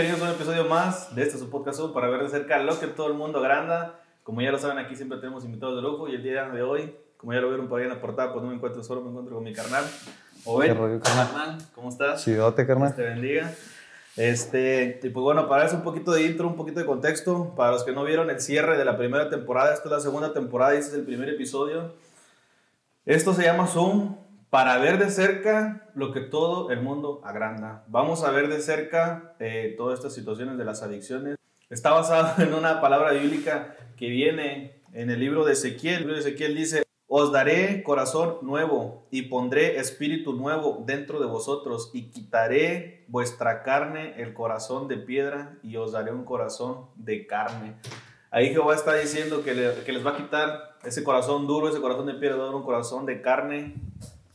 bienvenidos a un episodio más de este su podcast para ver de cerca lo que todo el mundo agranda. Como ya lo saben, aquí siempre tenemos invitados de lujo y el día de hoy, como ya lo vieron por ahí en la portada, pues no me encuentro solo, me encuentro con mi carnal. Obed, carnal, ¿cómo estás? Chidote, carnal. Te bendiga. Este, y pues bueno, para eso un poquito de intro, un poquito de contexto, para los que no vieron el cierre de la primera temporada, esta es la segunda temporada y este es el primer episodio. Esto se llama Zoom, para ver de cerca lo que todo el mundo agranda. Vamos a ver de cerca eh, todas estas situaciones de las adicciones. Está basado en una palabra bíblica que viene en el libro de Ezequiel. El libro de Ezequiel dice, os daré corazón nuevo y pondré espíritu nuevo dentro de vosotros y quitaré vuestra carne, el corazón de piedra, y os daré un corazón de carne. Ahí Jehová está diciendo que, que les va a quitar ese corazón duro, ese corazón de piedra, un corazón de carne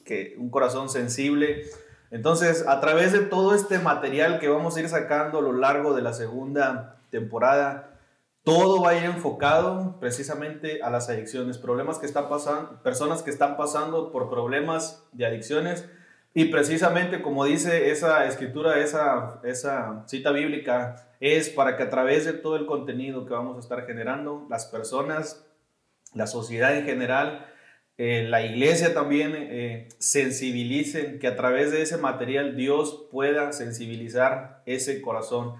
que un corazón sensible. Entonces, a través de todo este material que vamos a ir sacando a lo largo de la segunda temporada, todo va a ir enfocado precisamente a las adicciones, problemas que están pasando, personas que están pasando por problemas de adicciones y precisamente como dice esa escritura, esa, esa cita bíblica, es para que a través de todo el contenido que vamos a estar generando, las personas, la sociedad en general, eh, la iglesia también eh, sensibilicen, que a través de ese material Dios pueda sensibilizar ese corazón.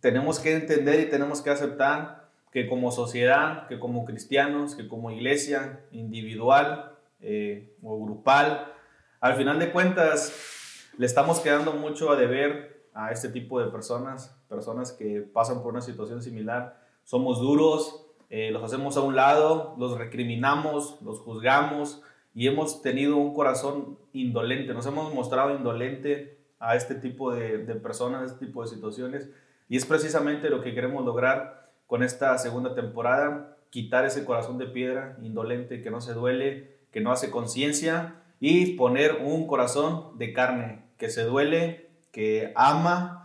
Tenemos que entender y tenemos que aceptar que como sociedad, que como cristianos, que como iglesia individual eh, o grupal, al final de cuentas le estamos quedando mucho a deber a este tipo de personas, personas que pasan por una situación similar. Somos duros, eh, los hacemos a un lado, los recriminamos, los juzgamos y hemos tenido un corazón indolente, nos hemos mostrado indolente a este tipo de, personas, a este tipo de situaciones. Y es precisamente lo que queremos lograr con esta segunda temporada, quitar ese corazón de piedra indolente que no se duele, que no hace conciencia y poner un corazón de carne que se duele, que ama,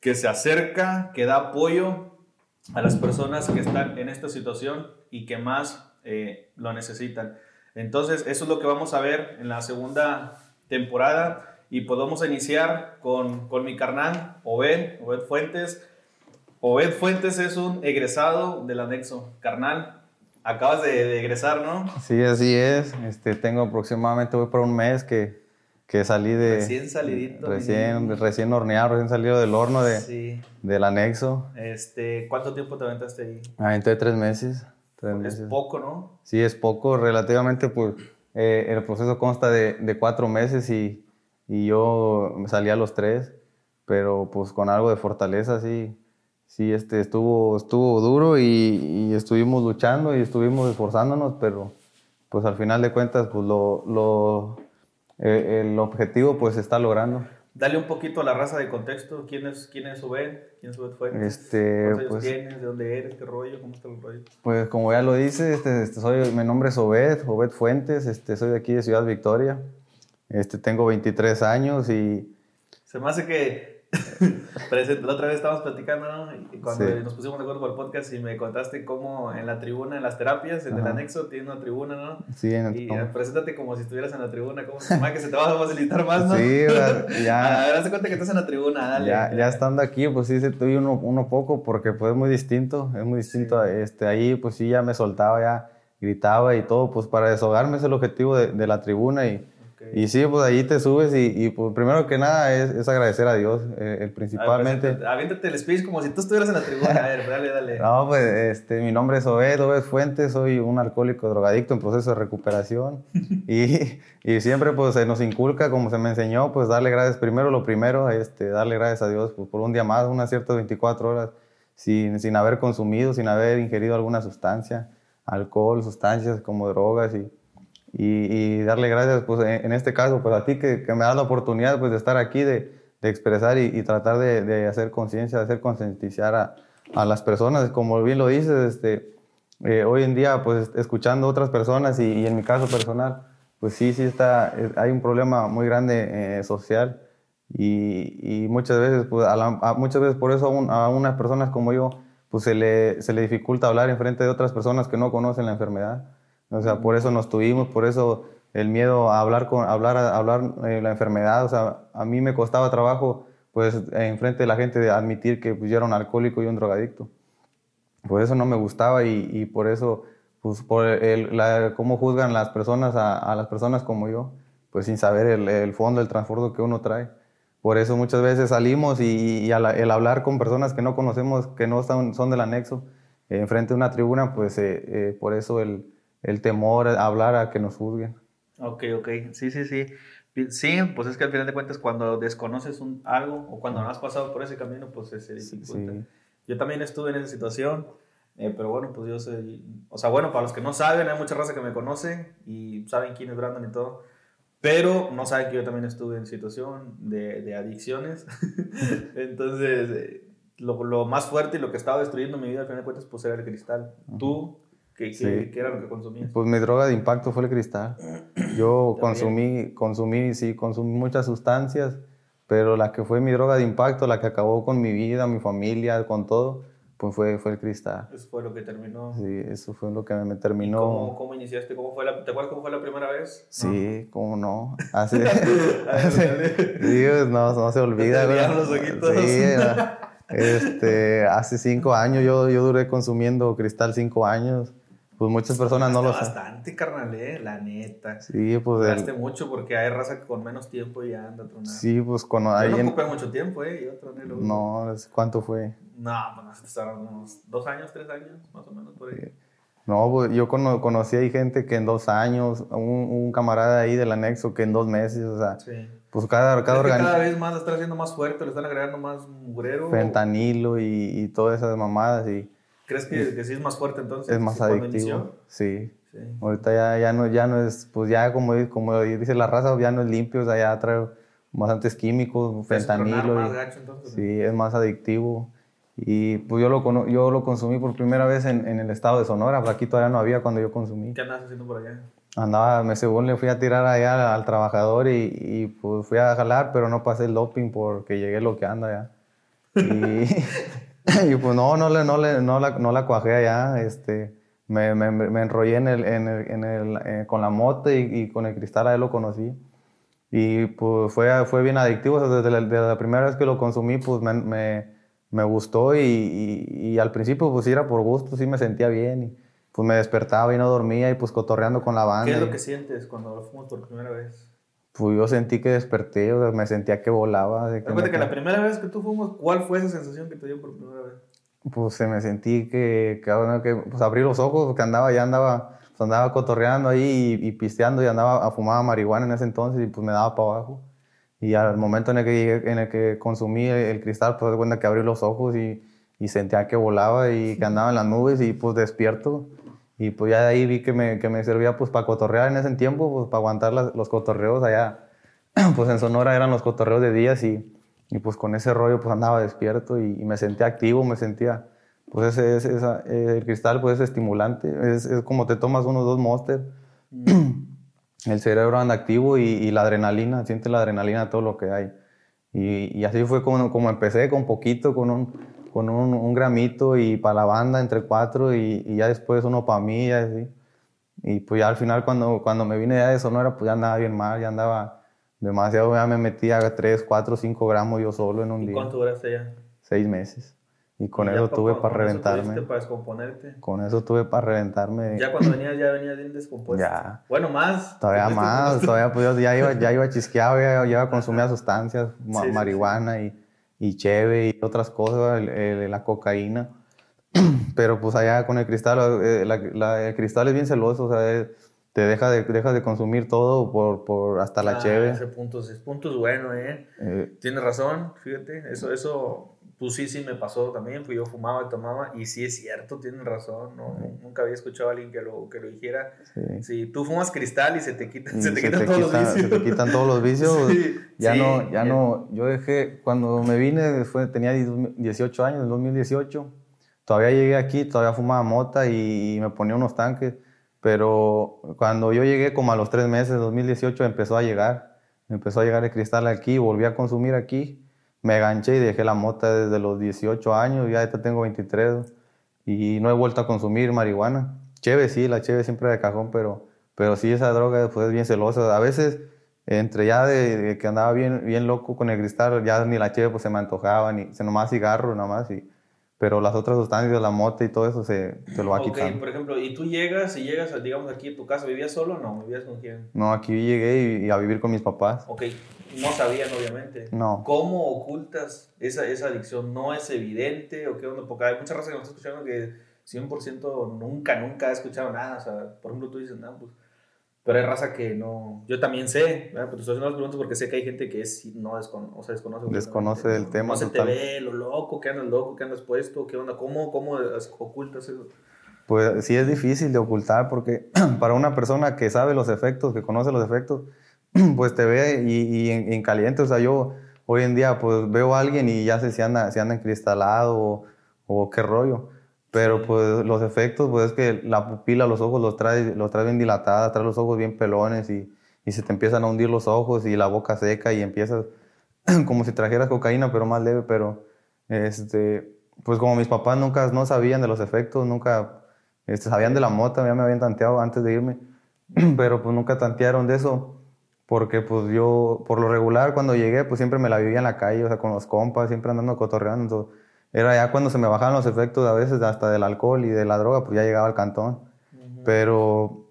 que se acerca, que da apoyo a las personas que están en esta situación y que más eh, lo necesitan. Entonces, eso es lo que vamos a ver en la segunda temporada y podemos iniciar con, con mi carnal, Obed, Obed Fuentes. Obed Fuentes es un egresado del anexo. Carnal, acabas de, egresar, ¿no? Sí, así es. Este, tengo aproximadamente, voy por un mes que, que salí de... Recién salidito. Recién, recién horneado, recién salido del horno de, del anexo. Este, ¿Cuánto tiempo te aventaste ahí? Aventé tres meses. Tres es poco, ¿no? Sí, es poco. Relativamente, pues, eh, el proceso consta de, de cuatro meses y, y, yo salí a los tres, pero pues con algo de fortaleza, sí. Sí, este, estuvo, estuvo duro y, y estuvimos luchando y estuvimos esforzándonos, pero pues al final de cuentas, pues lo, lo eh, el objetivo pues se está logrando. Dale un poquito a la raza de contexto. ¿Quién es, quién es Obed? ¿Quién es Obed Fuentes? Este, ¿Cuántos pues, tienes? ¿De dónde eres? ¿Qué rollo? ¿Cómo está el rollo? Pues como ya lo dice, este, este, soy, mi nombre es Obed, Obed Fuentes. Este, soy de aquí de Ciudad Victoria. Este, tengo 23 años y... Se me hace que la otra vez estábamos platicando, ¿no? Y cuando nos pusimos de acuerdo por el podcast y me contaste cómo en la tribuna, en las terapias, en el anexo, tiene una tribuna, ¿no? Sí, en Y preséntate como si estuvieras en la tribuna, como que se te va a facilitar más, ¿no? Sí, ya. a ver, hazte cuenta que estás en la tribuna, dale. Ya, ya estando aquí, pues sí, se tuve uno, uno poco, porque pues es muy distinto, es muy distinto. Este, ahí, pues sí, ya me soltaba, ya gritaba y todo, pues para desahogarme es el objetivo de, de la tribuna y y sí, pues ahí te subes y, y pues, primero que nada es, es agradecer a Dios, eh, principalmente. Ver, aviéntate el speech como si tú estuvieras en la tribuna. A ver, dale, dale. no, pues este, mi nombre es Obed, Obed Fuentes, soy un alcohólico drogadicto en proceso de recuperación. y, y, siempre pues se nos inculca, como se me enseñó, pues darle gracias, primero lo primero, este, darle gracias a Dios pues, por un día más, unas ciertas 24 horas, sin, sin haber consumido, sin haber ingerido alguna sustancia, alcohol, sustancias como drogas y y, darle gracias, pues en, este caso, pues a ti que, que, me das la oportunidad pues, de estar aquí, de, de expresar y, tratar de, de hacer conciencia, de hacer concientizar a, a, las personas. Como bien lo dices, este, eh, hoy en día, pues escuchando otras personas y, en mi caso personal, pues sí, sí está, hay un problema muy grande eh, social y, y, muchas veces, pues a muchas veces por eso a, a, unas personas como yo, pues se le, se le dificulta hablar en frente de otras personas que no conocen la enfermedad. O sea, por eso nos tuvimos, por eso el miedo a hablar con hablar hablar eh, la enfermedad, o sea, a mí me costaba trabajo pues enfrente de la gente de admitir que pues, yo era un alcohólico y un drogadicto. Por eso no me gustaba y, y por eso, pues por el, la, cómo juzgan las personas a, a, las personas como yo, pues sin saber el, el fondo, el trasfondo que uno trae. Por eso muchas veces salimos y, y al, el hablar con personas que no conocemos, que no son, son del anexo, eh, enfrente de una tribuna, pues eh, eh, por eso el, el temor a hablar a que nos juzguen. Ok, ok, sí, sí, sí. Sí, pues es que al final de cuentas cuando desconoces un, algo o cuando no has pasado por ese camino, pues se dificulta. Sí. Yo también estuve en esa situación, eh, pero bueno, pues yo soy... O sea, bueno, para los que no saben, hay mucha raza que me conoce y saben quién es Brandon y todo, pero no saben que yo también estuve en situación de, de adicciones. Entonces, eh, lo, lo, más fuerte y lo que estaba destruyendo mi vida al final de cuentas, pues era el cristal. Tú ¿Qué, sí. qué, era lo que consumías? Pues mi droga de impacto fue el cristal. Yo consumí, consumí, sí, consumí muchas sustancias, pero la que fue mi droga de impacto, la que acabó con mi vida, mi familia, con todo, pues fue, fue el cristal. Eso fue lo que terminó. Sí, eso fue lo que me terminó. Cómo, cómo, iniciaste? ¿Cómo fue la, ¿Te acuerdas cómo fue la primera vez? Sí, ¿No? cómo no. Hace, hace, Dios, no, no se olvida. los ojitos. Sí, este, hace cinco años yo, yo duré consumiendo cristal cinco años pues muchas personas no lo saben. Bastante, carnal, eh, la neta. Sí, pues. Duraste el... mucho porque hay raza que con menos tiempo ya anda tronando. Sí, pues con. Yo ahí no en... ocupé mucho tiempo, eh. Yo troné luego. No, ¿cuánto fue? No, pues unos dos años, tres años, más o menos por ahí. Sí. No, pues yo cono conocí ahí gente que en dos años, un, un, camarada ahí del anexo que en dos meses, o sea, sí. pues cada, cada, es que cada vez más la están haciendo más fuerte, le están agregando más mugrero. Fentanilo y, y todas esas mamadas y ¿Crees que, que, sí es más fuerte entonces? Es más adictivo. Sí. sí. Ahorita ya, ya, no, ya no es, pues ya como, como dice la raza, ya no es limpio, o sea, ya trae bastantes químicos, fentanilo. Más y, gacho, entonces, sí, es más adictivo. Y pues yo lo, yo lo consumí por primera vez en, en el estado de Sonora, pues aquí todavía no había cuando yo consumí. ¿Qué andabas haciendo por allá? Andaba, me según le fui a tirar allá al, al trabajador y, y, pues fui a jalar, pero no pasé el doping porque llegué lo que anda ya. Y, y pues no, no, le, no, le, no, la, no la cuajé allá, este, me, me, me enrollé en el, en el, en el eh, con la moto y, y, con el cristal, ahí lo conocí. Y pues fue, fue bien adictivo, o sea, desde, la, desde, la, primera vez que lo consumí, pues me, me, me gustó y, y, y, al principio pues era por gusto, sí me sentía bien. Y, pues me despertaba y no dormía y pues cotorreando con la banda. ¿Qué es lo que sientes cuando lo fumas por primera vez? Pues yo sentí que desperté, o sea, me sentía que volaba. De que me... que la primera vez que tú fumas, ¿cuál fue esa sensación que te dio por primera vez? Pues se me sentí que, que, que pues abrí los ojos, que andaba, ya andaba, pues andaba cotorreando ahí y, y, pisteando y andaba a fumar marihuana en ese entonces y pues me daba para abajo. Y al momento en el que, en el que consumí el, el cristal, pues de cuenta que abrí los ojos y, y sentía que volaba y que andaba en las nubes y pues despierto. Y pues ya de ahí vi que me, que me servía pues para cotorrear en ese tiempo, pues para aguantar las, los cotorreos allá. Pues en Sonora eran los cotorreos de días y, y pues con ese rollo pues andaba despierto y, y me sentía activo, me sentía... Pues ese, ese esa, el cristal pues es estimulante, es, es, como te tomas unos dos monster. Mm. El cerebro anda activo y, y, la adrenalina, siente la adrenalina todo lo que hay. Y, y así fue como, como empecé, con poquito, con un con un, un, gramito y para la banda entre cuatro y, y ya después uno para mí y así. Y pues ya al final cuando, cuando me vine ya de Sonora pues ya andaba bien mal, ya andaba demasiado, ya me metía 3, 4, 5 gramos yo solo en un ¿Y día. ¿Cuánto duraste ya? Seis meses. Y con ¿Y eso tuve para reventarme. Eso para descomponerte? Con eso tuve para reventarme. Ya cuando venías ya venías bien descompuesto. Ya. Bueno, más. Todavía más, todavía pues ya iba, ya iba chisqueado, ya, iba a consumir sustancias, sí, marihuana sí, sí. y y cheve y otras cosas, el, el, la cocaína. Pero pues allá con el cristal, eh, la, la, el cristal es bien celoso, o sea, te deja de, deja de consumir todo por, por hasta la ah, cheve. Ese punto, ese punto es bueno, ¿eh? eh Tienes razón, fíjate, eso, eso, pues sí, sí me pasó también, pues yo fumaba y tomaba, y sí es cierto, tienes razón, ¿no? Sí. Nunca había escuchado a alguien que lo, que lo dijera. Sí. Si tú fumas cristal y se te, quita, se te se quitan te todos quita, los vicios. Se te quitan todos los vicios. sí, ya sí, no, ya, ya, no, yo dejé, cuando me vine, fue, tenía 18 años, en 2018, todavía llegué aquí, todavía fumaba mota y, y me ponía unos tanques, pero cuando yo llegué como a los tres meses, 2018, empezó a llegar, empezó a llegar el cristal aquí, volví a consumir aquí, me ganché y dejé la mota desde los 18 años, ya ahorita tengo 23 y no he vuelto a consumir marihuana. Cheve sí, la cheve siempre de cajón, pero, pero sí esa droga pues, es bien celosa. A veces entre ya de, que andaba bien, bien loco con el cristal, ya ni la cheve pues se me antojaba, ni se nomás cigarro, nada más, y, pero las otras sustancias, la moto y todo eso se, se lo va Ok, quitando. por ejemplo, ¿y tú llegas y llegas, digamos, aquí a tu casa? ¿Vivías solo o no? ¿Vivías con quién? No, aquí llegué y, y a vivir con mis papás. Ok, no sabían, obviamente. No. ¿Cómo ocultas esa, esa adicción? ¿No es evidente o qué onda? Porque hay mucha raza que nos está escuchando que 100% nunca, nunca ha escuchado nada. O sea, por ejemplo, tú dices, no, pues... Pero hay raza que no... Yo también sé, ¿verdad? Pero te estoy haciendo las preguntas porque sé que hay gente que es, no descono, o sea, desconoce. Desconoce del tema No se te ve lo loco, que andas loco, que andas puesto, qué onda, ¿cómo, cómo ocultas eso? Pues sí es difícil de ocultar porque para una persona que sabe los efectos, que conoce los efectos, pues te ve y, y en, en caliente. O sea, yo hoy en día pues veo a alguien y ya sé si anda, si anda encristalado o, o qué rollo. Pero pues los efectos, pues es que la pupila, los ojos los trae, los trae bien dilatadas, trae los ojos bien pelones y, y se te empiezan a hundir los ojos y la boca seca y empiezas como si trajeras cocaína, pero más leve. Pero este, pues como mis papás nunca no sabían de los efectos, nunca este, sabían de la mota, ya me habían tanteado antes de irme, pero pues nunca tantearon de eso, porque pues yo, por lo regular, cuando llegué, pues siempre me la vivía en la calle, o sea, con los compas, siempre andando cotorreando, entonces, era ya cuando se me bajaban los efectos a veces hasta del alcohol y de la droga, pues ya llegaba al cantón, pero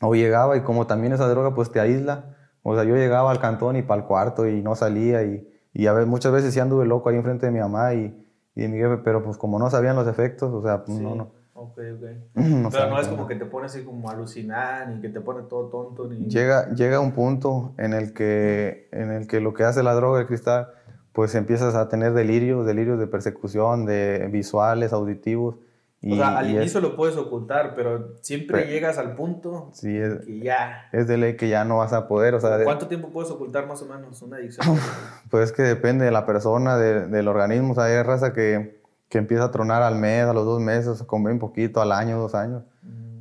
o llegaba y como también esa droga pues te aísla, o sea, yo llegaba al cantón y para el cuarto y no salía y, y a veces, muchas veces sí anduve loco ahí enfrente de mi mamá y, y de mi jefe, pero pues como no sabían los efectos, o sea, pues Sí. no, no. Ok, ok. no Pero no es como que te pone así como alucinar, ni que te pone todo tonto, ni... Llega, llega un punto en el, que, en el que lo que hace la droga, el cristal, pues empiezas a tener delirios, delirios de persecución, de visuales, auditivos. Y, o sea, al inicio lo puedes ocultar, pero siempre Pero- llegas al punto es, sí, es, que ya... es de ley que ya no vas a poder, o sea, de- ¿Cuánto tiempo puedes ocultar más o menos una adicción? pues es que depende de la persona, de- del organismo, o sea, hay raza que, que empieza a tronar al mes, a los dos meses, come un poquito, al año, dos años.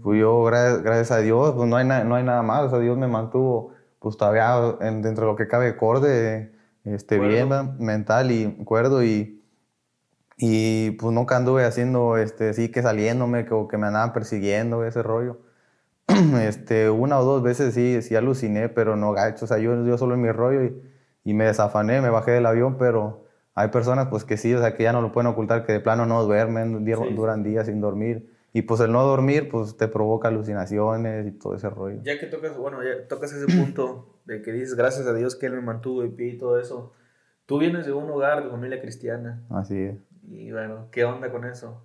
Pues yo, gra- gracias a Dios, pues no hay, na- no hay nada más, o sea, Dios me mantuvo, pues todavía en- dentro de lo que cabe, corde, este, Cuerdo. bien, mental y cuerdo, y, y pues nunca anduve haciendo, este, sí que saliéndome, que, o que me andaban persiguiendo, ese rollo. este, una o dos veces sí, sí aluciné, pero no gacho, o sea, yo, yo solo en mi rollo y, y me desafané, me bajé del avión, pero hay personas pues que sí, o sea, que ya no lo pueden ocultar, que de plano no duermen, Sí. duran días sin dormir. Y pues el no dormir, pues te provoca alucinaciones y todo ese rollo. ya que tocas, bueno, ya tocas ese punto de que dices, gracias a Dios que Él me mantuvo y pie y todo eso. Tú vienes de un hogar de familia cristiana. Así es. Y bueno, ¿qué onda con eso?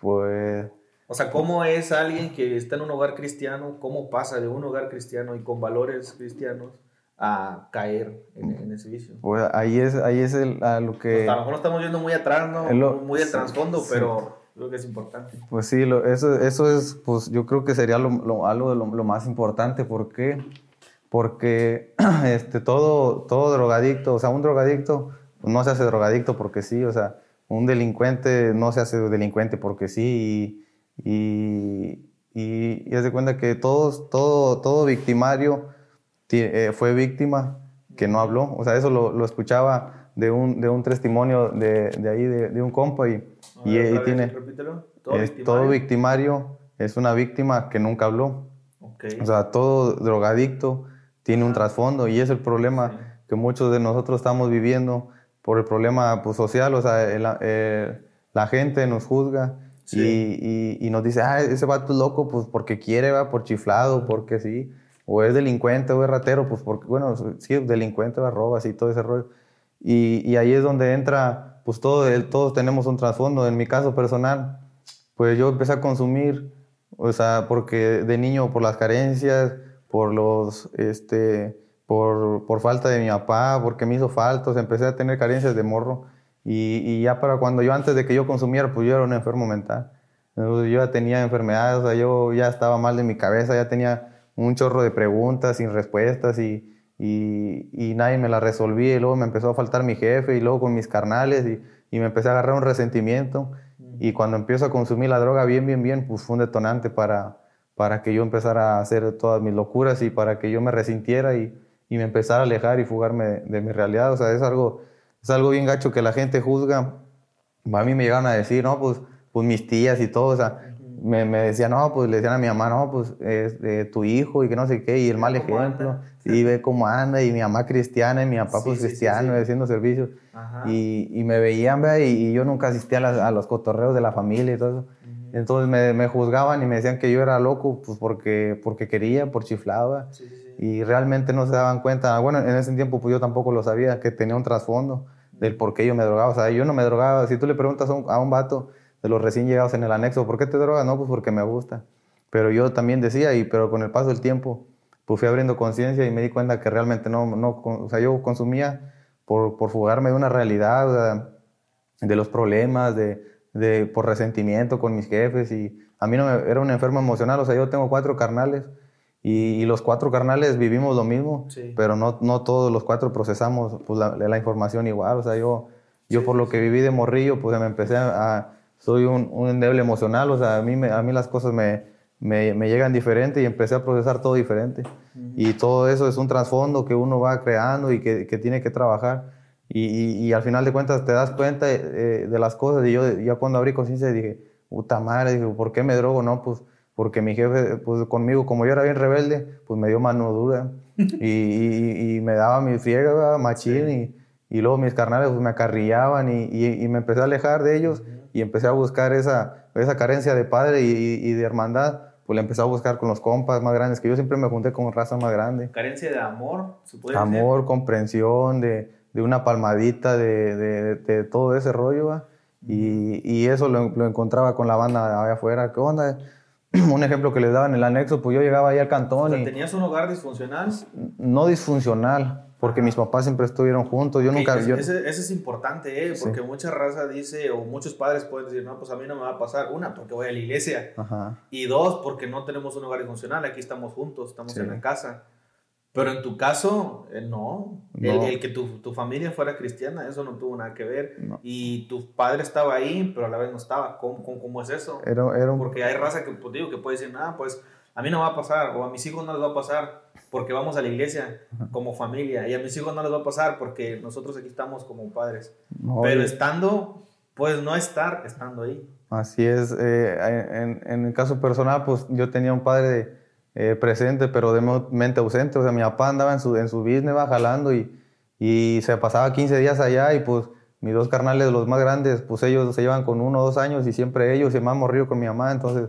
Pues, O sea, ¿cómo es alguien que está en un hogar cristiano? ¿Cómo pasa de un hogar cristiano y con valores cristianos a caer en, en ese vicio? pues ahí es, ahí es el, a lo que... a lo mejor no estamos yendo muy atrás, ¿no? Lo- muy sí, trasfondo, sí. pero creo que es importante. Pues sí, eso, eso es, pues yo creo que sería lo, lo- algo de lo, lo más importante. ¿Por qué? Porque este, todo, todo drogadicto, o sea, un drogadicto no se hace drogadicto porque sí, o sea, un delincuente no se hace delincuente porque sí. Y, y, y, haz de cuenta que todos, todo, todo victimario ti- eh, fue víctima que no habló. O sea, eso lo, lo escuchaba de un, de un testimonio de, de ahí, de, de un compa. Y, ver, y tiene, repítelo. es, victimario. todo victimario es una víctima que nunca habló. O sea, todo drogadicto tiene un trasfondo y es el problema Sí. que muchos de nosotros estamos viviendo por el problema pues, social. O sea, el- el- la gente nos juzga Sí. y, y- nos dice, ah, ese vato es loco pues porque quiere, va, por chiflado, porque sí. O es delincuente o es ratero, pues porque, bueno, sí, delincuente, va, roba, así, todo ese rollo. Y, y ahí es donde entra, pues todo, todos tenemos un trasfondo. En mi caso personal, pues yo empecé a consumir, o sea, porque de niño por las carencias, por los, este, por, por falta de mi papá, porque me hizo falta, o sea, empecé a tener carencias de morro. Y, y ya para cuando yo, antes de que yo consumiera, pues yo era un enfermo mental. Yo ya tenía enfermedades, o sea, yo ya estaba mal de mi cabeza, ya tenía un chorro de preguntas sin respuestas y, y, y nadie me las resolvía. Y luego me empezó a faltar mi jefe y luego con mis carnales y, y me empecé a agarrar un resentimiento. Y cuando empiezo a consumir la droga bien, bien, bien, pues fue un detonante para, para que yo empezara a hacer todas mis locuras y para que yo me resintiera y, y me empezara a alejar y fugarme de, de mi realidad. O sea, es algo, es algo bien gacho que la gente juzga. A mí me llegaron a decir, no, pues, pues mis tías y todo, o sea, me, me decía, no, pues le decían a mi mamá, no, pues es eh, tu hijo y que no sé qué, y el mal ¿Cómo ejemplo. Y ve cómo anda, y mi mamá cristiana, y mi papá pues sí, sí, cristiano, sí. haciendo servicios. Y, y me veían, vea, y, y yo nunca asistía a, las- a los cotorreos de la familia y todo eso. Entonces me, me juzgaban y me decían que yo era loco, pues porque, porque quería, por chiflaba. Y realmente no se daban cuenta. Bueno, en ese tiempo pues yo tampoco lo sabía, que tenía un trasfondo del por qué yo me drogaba. O sea, yo no me drogaba. Si tú le preguntas a un, a un vato de los recién llegados en el anexo, ¿por qué te drogas? No, pues porque me gusta. Pero yo también decía, y pero con el paso del tiempo, pues fui abriendo conciencia y me di cuenta que realmente no, no, o sea, yo consumía por, por fugarme de una realidad, o sea, de los problemas, de, de, por resentimiento con mis jefes y a mí no me, era un enfermo emocional, o sea, yo tengo cuatro carnales y, y los cuatro carnales vivimos lo mismo, Sí. pero no, no todos los cuatro procesamos pues, la, la información igual, o sea, yo, yo por lo que viví de morrillo, pues me empecé a, soy un, un endeble emocional, o sea, a mí, me- a mí las cosas me, me, me llegan diferente y empecé a procesar todo diferente. Y todo eso es un trasfondo que uno va creando y que, que tiene que trabajar. Y, y- y al final de cuentas te das cuenta eh, de las cosas. Y yo ya cuando abrí conciencia dije, puta madre, dije, ¿por qué me drogo? No, pues porque mi jefe, pues conmigo, como yo era bien rebelde, pues me dio mano dura. y, y- me daba mi friega, machín. Y, y luego mis carnales pues, me acarrillaban y, me empecé a alejar de ellos y empecé a buscar esa, esa carencia de padre y de hermandad. Pues la empecé a buscar con los compas más grandes, que yo siempre me junté con raza más grande Carencia de amor, se puede decir. amor, comprensión, de, de una palmadita, de, de- de todo ese rollo, ¿va? Y, y eso lo, lo encontraba con la banda allá afuera. ¿Qué onda? Un ejemplo que les daba en el anexo, pues yo llegaba ahí al O cantón sea, y ¿Tenías un hogar disfuncional? no disfuncional, porque mis papás siempre estuvieron juntos. Yo nunca... ese, yo- ese- ese es importante, ¿eh? porque mucha raza dice, o muchos padres pueden decir, no, pues a mí no me va a pasar. Una, porque voy a la iglesia. Ajá. Y dos, porque no tenemos un hogar disfuncional. Aquí estamos juntos, estamos Sí. en la casa. Pero en tu caso, eh, no. El, que tu, tu familia fuera cristiana, eso no tuvo nada que ver. No. Y tu padre estaba ahí, pero a la vez no estaba. ¿Cómo, cómo, cómo es eso? Era, era un... Porque hay raza que, pues, digo, que puede decir, nada, pues a mí no va a pasar, o a mis hijos no les va a pasar, porque vamos a la iglesia como familia, y a mis hijos no les va a pasar porque nosotros aquí estamos como padres. no, Pero estando, pues no estar estando ahí. Así es. eh, en, en el caso personal, pues yo tenía un padre eh, presente, pero de mente ausente. O sea, mi papá andaba en su, en su business, va jalando y, y se pasaba 15 días allá y pues mis dos carnales, los más grandes, pues ellos se llevan con uno o dos años y siempre ellos y más morrido con mi mamá. Entonces,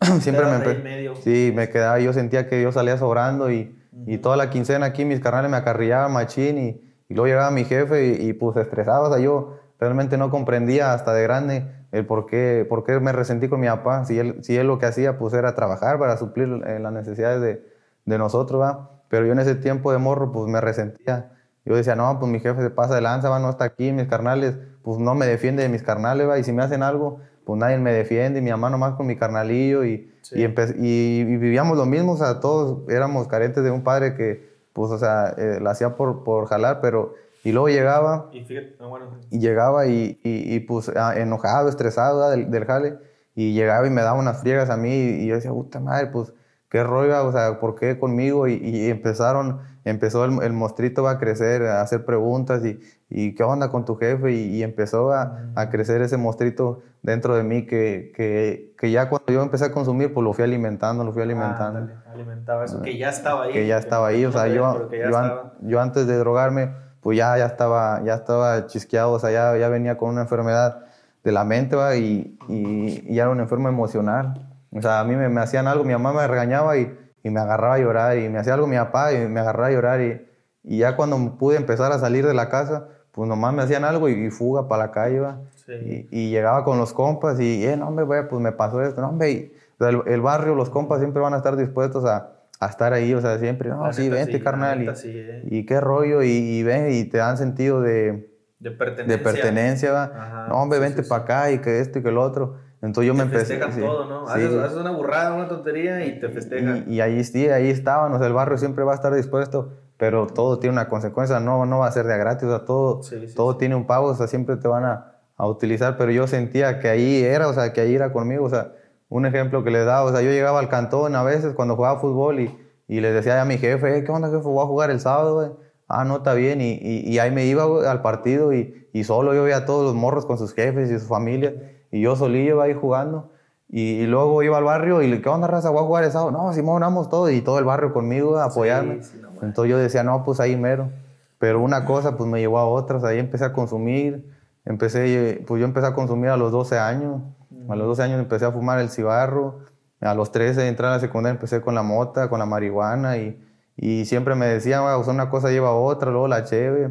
siempre me... Medio. Sí, me quedaba, yo sentía que yo salía sobrando y, y toda la quincena aquí mis carnales me acarrillaban machín y, y luego llegaba mi jefe y, y, pues estresaba, o sea, yo realmente no comprendía hasta de grande el por qué, por qué me resentí con mi papá, si él, si él lo que hacía pues era trabajar para suplir eh, las necesidades de, de nosotros, ¿va? pero yo en ese tiempo de morro pues me resentía. Yo decía, no, pues mi jefe se pasa de lanza, va, no está aquí, mis carnales, pues no me defiende de mis carnales, va, y si me hacen algo, pues nadie me defiende, y mi mamá nomás con mi carnalillo, y, Sí. y, y- y vivíamos lo mismo, o sea, todos éramos carentes de un padre que, pues, o sea, eh, la hacía por, por jalar, pero, y luego llegaba, Y fíjate, ah, bueno, y llegaba y, y, pues ah, enojado, estresado ¿verdad? del, del jale y llegaba y me daba unas friegas a mí y, yo decía, puta madre, pues qué rollo, o sea, ¿por qué conmigo? Y empezaron, empezó el, el mostrito a crecer, a hacer preguntas y, y qué onda con tu jefe y, y empezó a, a crecer ese mostrito dentro de mí que, que, que ya cuando yo empecé a consumir, pues lo fui alimentando, lo fui alimentando. ándale, alimentaba eso, que ya estaba ahí. que ya estaba ahí, o sea, yo, yo, an- yo antes de drogarme, pues ya, ya, estaba, ya estaba chisqueado, o sea, ya, ya venía con una enfermedad de la mente, ¿va? Y, y, y era un enfermo emocional. O sea, a mí me, me hacían algo, mi mamá me regañaba y, y me agarraba a llorar, y me hacía algo mi papá y me agarraba a llorar, y, y ya cuando pude empezar a salir de la casa, pues nomás me hacían algo y, y fuga para la calle, ¿va? Sí. Y, y llegaba con los compas y, eh, no, hombre, güey, pues me pasó esto, no, hombre. o sea, el, el barrio, los compas siempre van a estar dispuestos a, a estar ahí, o sea, siempre, no, La sí, vente, sí, carnal. y, sí, eh. y qué rollo, y, y ven, y te dan sentido de, De pertenencia. de pertenencia. Ajá, no, hombre, vente para acá y que esto y que lo otro. Entonces yo Te me empecé. festejan sí, todo, ¿no? sí. Haces, haces una burrada, una tontería y te festejan. Y, y ahí sí, ahí estaban, o sea, el barrio siempre va a estar dispuesto, pero todo tiene una consecuencia, no, no va a ser de a gratis, o sea, todo, Sí, todo tiene un pago, o sea, siempre te van a, a utilizar, pero yo sentía que ahí era, o sea, que ahí era conmigo, o sea, un ejemplo que les daba, o sea, yo llegaba al cantón a veces cuando jugaba fútbol y, y les decía a mi jefe, "Eh, ¿qué onda, jefe? Voy a jugar el sábado, güey. Ah, no, está bien, y, y, y ahí me iba güey, al partido y, y solo yo veía a todos los morros con sus jefes y sus familias, y yo solillo iba ahí jugando. Y, luego iba al barrio y le, ¿qué onda, raza? ¿Voy a jugar eso? No, Simón, vamos todo. Y todo el barrio conmigo a apoyarme. Entonces yo decía, no, pues ahí mero. Pero una cosa pues me llevó a otra. O sea, ahí empecé a consumir. Empecé, pues yo empecé a consumir a los 12 años. A los 12 años empecé a fumar el cigarro. A los 13 entré a la secundaria, empecé con la mota, con la marihuana. Y, y siempre me decían, o sea, una cosa lleva a otra. Luego la cheve.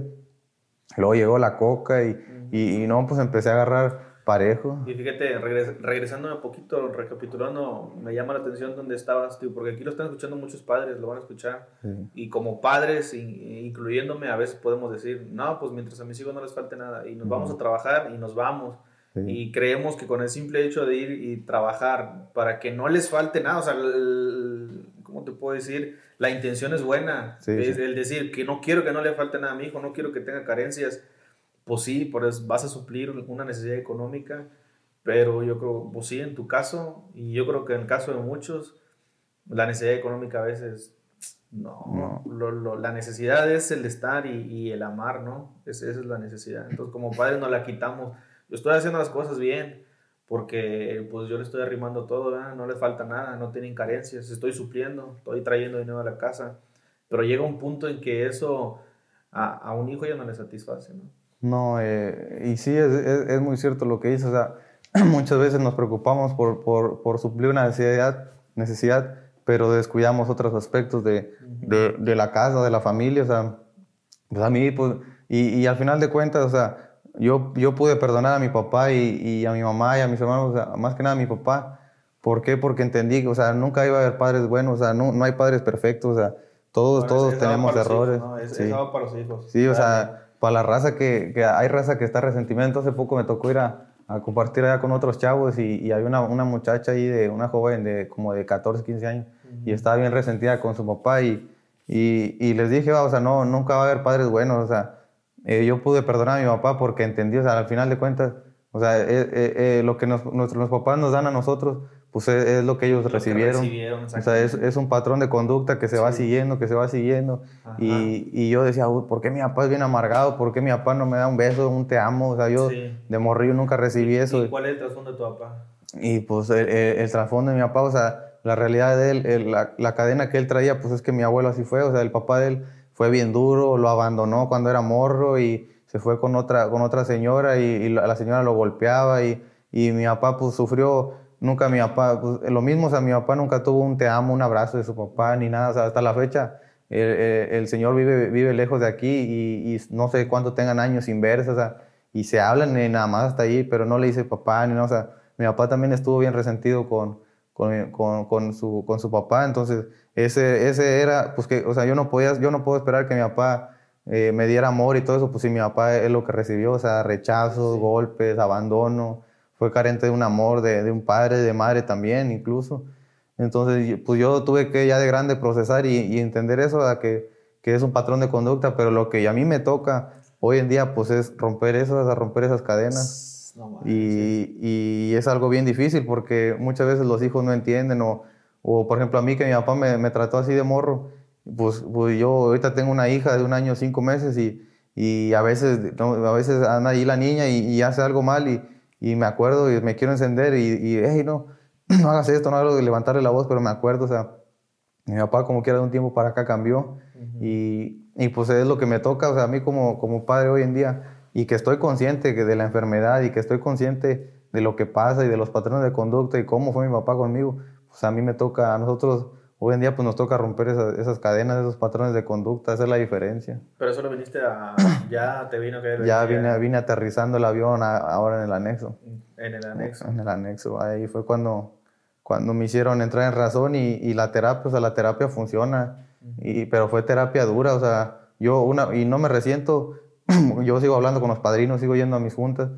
Luego llegó la coca. Y, y, y no, pues empecé a agarrar parejo. Y fíjate, regresando un poquito, recapitulando, me llama la atención donde estabas, tío, porque aquí lo están escuchando muchos padres, lo van a escuchar. Y como padres, incluyéndome, a veces podemos decir, no, pues mientras a mis hijos no les falte nada, y nos vamos a trabajar y nos vamos. Y creemos que con el simple hecho de ir y trabajar para que no les falte nada, o sea, ¿cómo te puedo decir? La intención es buena. es el decir que no quiero que no le falte nada a mi hijo, no quiero que tenga carencias pues sí, pues vas a suplir una necesidad económica, pero yo creo, pues sí, en tu caso, y yo creo que en el caso de muchos, la necesidad económica a veces, no, la necesidad es el estar y, el amar, ¿no? esa es la necesidad. Entonces, como padres no la quitamos. Yo estoy haciendo las cosas bien, porque pues yo le estoy arrimando todo, no le falta nada, no tienen carencias, estoy supliendo, estoy trayendo dinero a la casa, pero llega un punto en que eso a, a un hijo ya no le satisface, ¿no? No, eh, y sí, es, es, muy cierto lo que dices. O sea, muchas veces nos preocupamos por, por, por, suplir una necesidad, necesidad, pero descuidamos otros aspectos de, de, de la casa, de la familia. O sea, pues a mí, pues, y, y, al final de cuentas, o sea, yo, yo pude perdonar a mi papá y, y a mi mamá y a mis hermanos, o sea, más que nada a mi papá. ¿Por qué? Porque entendí que, o sea, nunca iba a haber padres buenos, o sea, no, no hay padres perfectos, o sea, todos, todos tenemos errores. ¿no? Es, sí. para los hijos. Sí, o sea para la raza que, que, hay raza que está resentimiento. Hace poco me tocó ir a, a compartir allá con otros chavos y, y había una, una, muchacha ahí, de una joven de como de 14, 15 años, y estaba bien resentida con su papá y, y, y les dije, o sea, no, nunca va a haber padres buenos, o sea, eh, yo pude perdonar a mi papá porque entendí, o sea, al final de cuentas, o sea, eh, eh, lo que nos, nuestros papás nos dan a nosotros, pues es, lo que ellos recibieron. o sea, es, es, un patrón de conducta que se va siguiendo, que se va siguiendo. Y, y, yo decía, ¿por qué mi papá es bien amargado? ¿Por qué mi papá no me da un beso, un te amo? O sea, yo de morrillo nunca recibí eso. ¿Y cuál es el trasfondo de tu papá? Y pues el, el, trasfondo de mi papá, o sea, la realidad de él, la, la, cadena que él traía, pues es que mi abuelo así fue. O sea, el papá de él fue bien duro, lo abandonó cuando era morro y se fue con otra, con otra señora y, y la señora lo golpeaba y, y mi papá pues sufrió Nunca mi papá, pues, lo mismo, o sea, mi papá nunca tuvo un te amo, un abrazo de su papá, ni nada, o sea, hasta la fecha. El, señor vive, vive lejos de aquí y, y, no sé cuánto tengan años sin verse, o sea, y se hablan nada más hasta ahí, pero no le dice papá ni nada, o sea, mi papá también estuvo bien resentido con, con, con, con, su, con su papá, entonces ese, ese era, pues que, o sea, yo no, podía, yo no puedo esperar que mi papá eh, me diera amor y todo eso, pues si mi papá es lo que recibió, o sea, rechazos, golpes, abandono, fue carente de un amor, de, de, un padre, de madre también incluso. Entonces, pues yo tuve que ya de grande procesar y, y entender eso, que, que, es un patrón de conducta, pero lo que a mí me toca hoy en día, pues es romper eso, romper esas cadenas. y, y, es algo bien difícil porque muchas veces los hijos no entienden o, o por ejemplo, a mí que mi papá me, me trató así de morro, pues, pues, yo ahorita tengo una hija de un año cinco meses y, y a, veces, a veces anda ahí la niña y, y hace algo mal y y me acuerdo y me quiero encender y, y hey, no, no hagas esto, no hagas de levantarle la voz, pero me acuerdo, o sea, mi papá como quiera de un tiempo para acá cambió y, y, pues es lo que me toca, o sea, a mí como, como padre hoy en día y que estoy consciente de la enfermedad y que estoy consciente de lo que pasa y de los patrones de conducta y cómo fue mi papá conmigo, pues a mí me toca, a nosotros hoy en día pues nos toca romper esas, esas, cadenas, esos patrones de conducta, esa es la diferencia. Pero eso lo viniste a, ya te vino que... Ya vine, vine aterrizando el avión ahora en el anexo. En el anexo. En el anexo, ahí fue cuando, cuando me hicieron entrar en razón y, y la terapia, o sea, la terapia funciona, y, pero fue terapia dura, o sea, yo una, y no me resiento, yo sigo hablando con los padrinos, sigo yendo a mis juntas.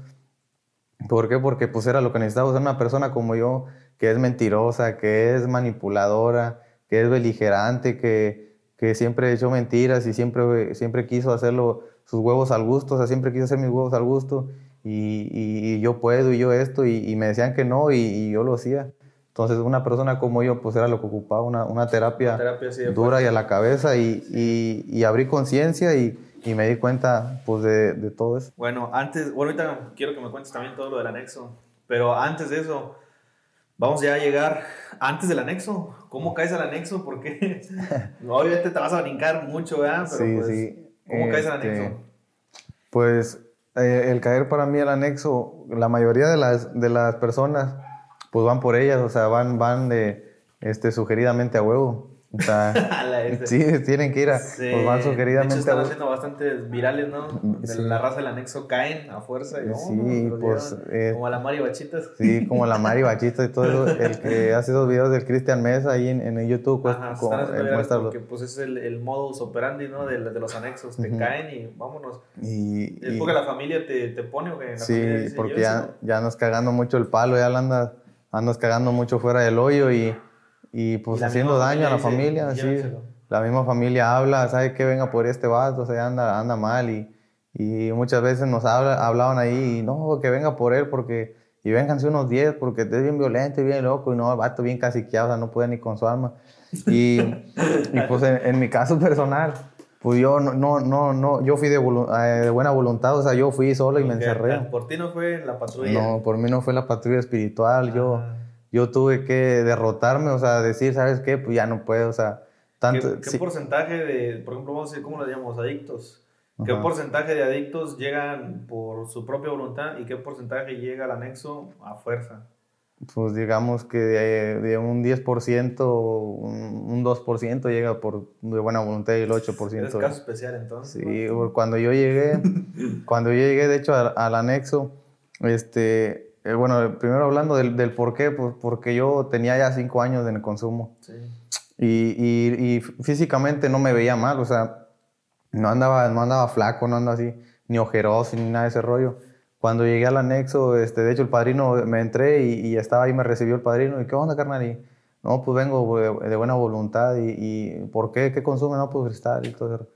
¿Por qué? Porque pues era lo que necesitaba, ser una persona como yo, que es mentirosa, que es manipuladora, que es beligerante, que, que siempre echó mentiras y siempre, siempre quiso hacerlo sus huevos al gusto, o sea, siempre quiso hacer mis huevos al gusto y, y, yo puedo y yo esto y, y me decían que no y, yo lo hacía. Entonces una persona como yo pues era lo que ocupaba, una, una terapia, dura y a la cabeza y, abrí conciencia y, me di cuenta pues de, de, todo eso. Bueno, antes, bueno, ahorita quiero que me cuentes también todo lo del anexo, pero antes de eso, vamos ya a llegar antes del anexo. ¿Cómo caes al anexo? Porque obviamente te vas a brincar mucho, ¿verdad? Pero Sí, pues, sí. ¿Cómo caes al Este, anexo? Pues eh, el caer para mí al anexo, la mayoría de las, de las personas pues van por ellas, o sea, van, van de, este, sugeridamente a huevo. O sea, A sí, tienen que ir a, Sí. pues van De hecho, sugeridamente a están haciendo bastantes virales, ¿no? De Sí. la raza del anexo caen a fuerza. Y, oh, Sí, pues, eh, Como a la Mari Bachitas. Sí, como la Mari Bachita y todo eso, el que hace esos videos del Cristian Mesa ahí en, en el YouTube, pues, Ajá, como, están eh, porque pues es el, el modus operandi, ¿no? De, de los anexos. Te caen y vámonos. y, ¿Es y- porque la familia te, te pone o que la familia sí, dice, porque ya, ya andas cagando mucho el palo, ya la andas, andas cagando mucho fuera del hoyo y, y pues Y haciendo daño a la familia dice, sí. "Llévenselo". La misma familia habla, sabe que venga por este vato, o sea, anda, anda mal y, y muchas veces nos habla, hablaban ahí, y no, que venga por él porque, y vénganse unos 10 porque es bien violento y bien loco y no, el vato bien caciqueado, o sea, no puede ni con su alma. Y, y pues en, en mi caso personal, pues yo no, no, no, no yo fui de, eh, de buena voluntad, o sea, yo fui solo y me Porque encerré. Por ti no fue la patrulla. No, por mí no fue la patrulla espiritual, yo, Ajá. Yo tuve que derrotarme, o sea, decir, ¿sabes qué? Pues ya no puedo, o sea, tanto... ¿Qué, qué sí. porcentaje de, por ejemplo, vamos a decir, ¿cómo le llamamos? Adictos. ¿Qué Ajá. porcentaje de adictos llegan por su propia voluntad y qué porcentaje llega al anexo a fuerza? Pues digamos que de, de un 10%, un, un 2% llega por de buena voluntad y el 8%. Eres caso especial entonces. Sí, cuando yo llegué, cuando yo llegué de hecho al, al anexo, este, eh, bueno, primero hablando del, del por qué, pues porque yo tenía ya 5 años en el consumo Sí. y, y, y físicamente no me veía mal, o sea, no andaba, no andaba flaco, no andaba así, ni ojeroso, ni nada de ese rollo. Cuando llegué al anexo, este, de hecho el padrino, me entré y, y estaba ahí, me recibió el padrino, y ¿qué onda, carnal? Y, no, pues vengo de, de buena voluntad, y, y ¿por qué? ¿Qué consume? No, pues cristal y todo eso.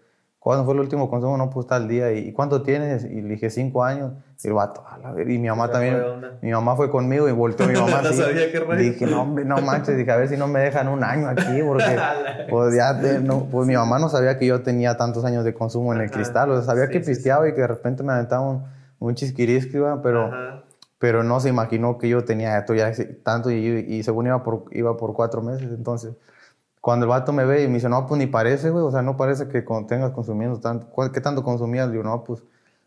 ¿Cuándo fue el último consumo? No, pues tal día. ¿Y cuánto tienes? Y le dije, cinco años. Y el vato, a la ver- y mi mamá también, mi mamá fue conmigo y volteó mi mamá No así. sabía qué rollo. Dije, no, no manches, dije, a ver si no me dejan un año aquí, porque pues ya, te- no, pues mi mamá no sabía que yo tenía tantos años de consumo en el Ajá. cristal, o sea, sabía Sí, que sí, pisteaba y que de repente me aventaba un, un chisquirisqui, ¿va? pero, Ajá. pero no se imaginó que yo tenía esto ya tanto y, y según iba por, iba por cuatro meses, entonces cuando el vato me ve y me dice, no, pues ni parece, güey, o sea, no parece que tengas consumiendo tanto, ¿Cuál- ¿qué tanto consumías? Le digo, no, pues,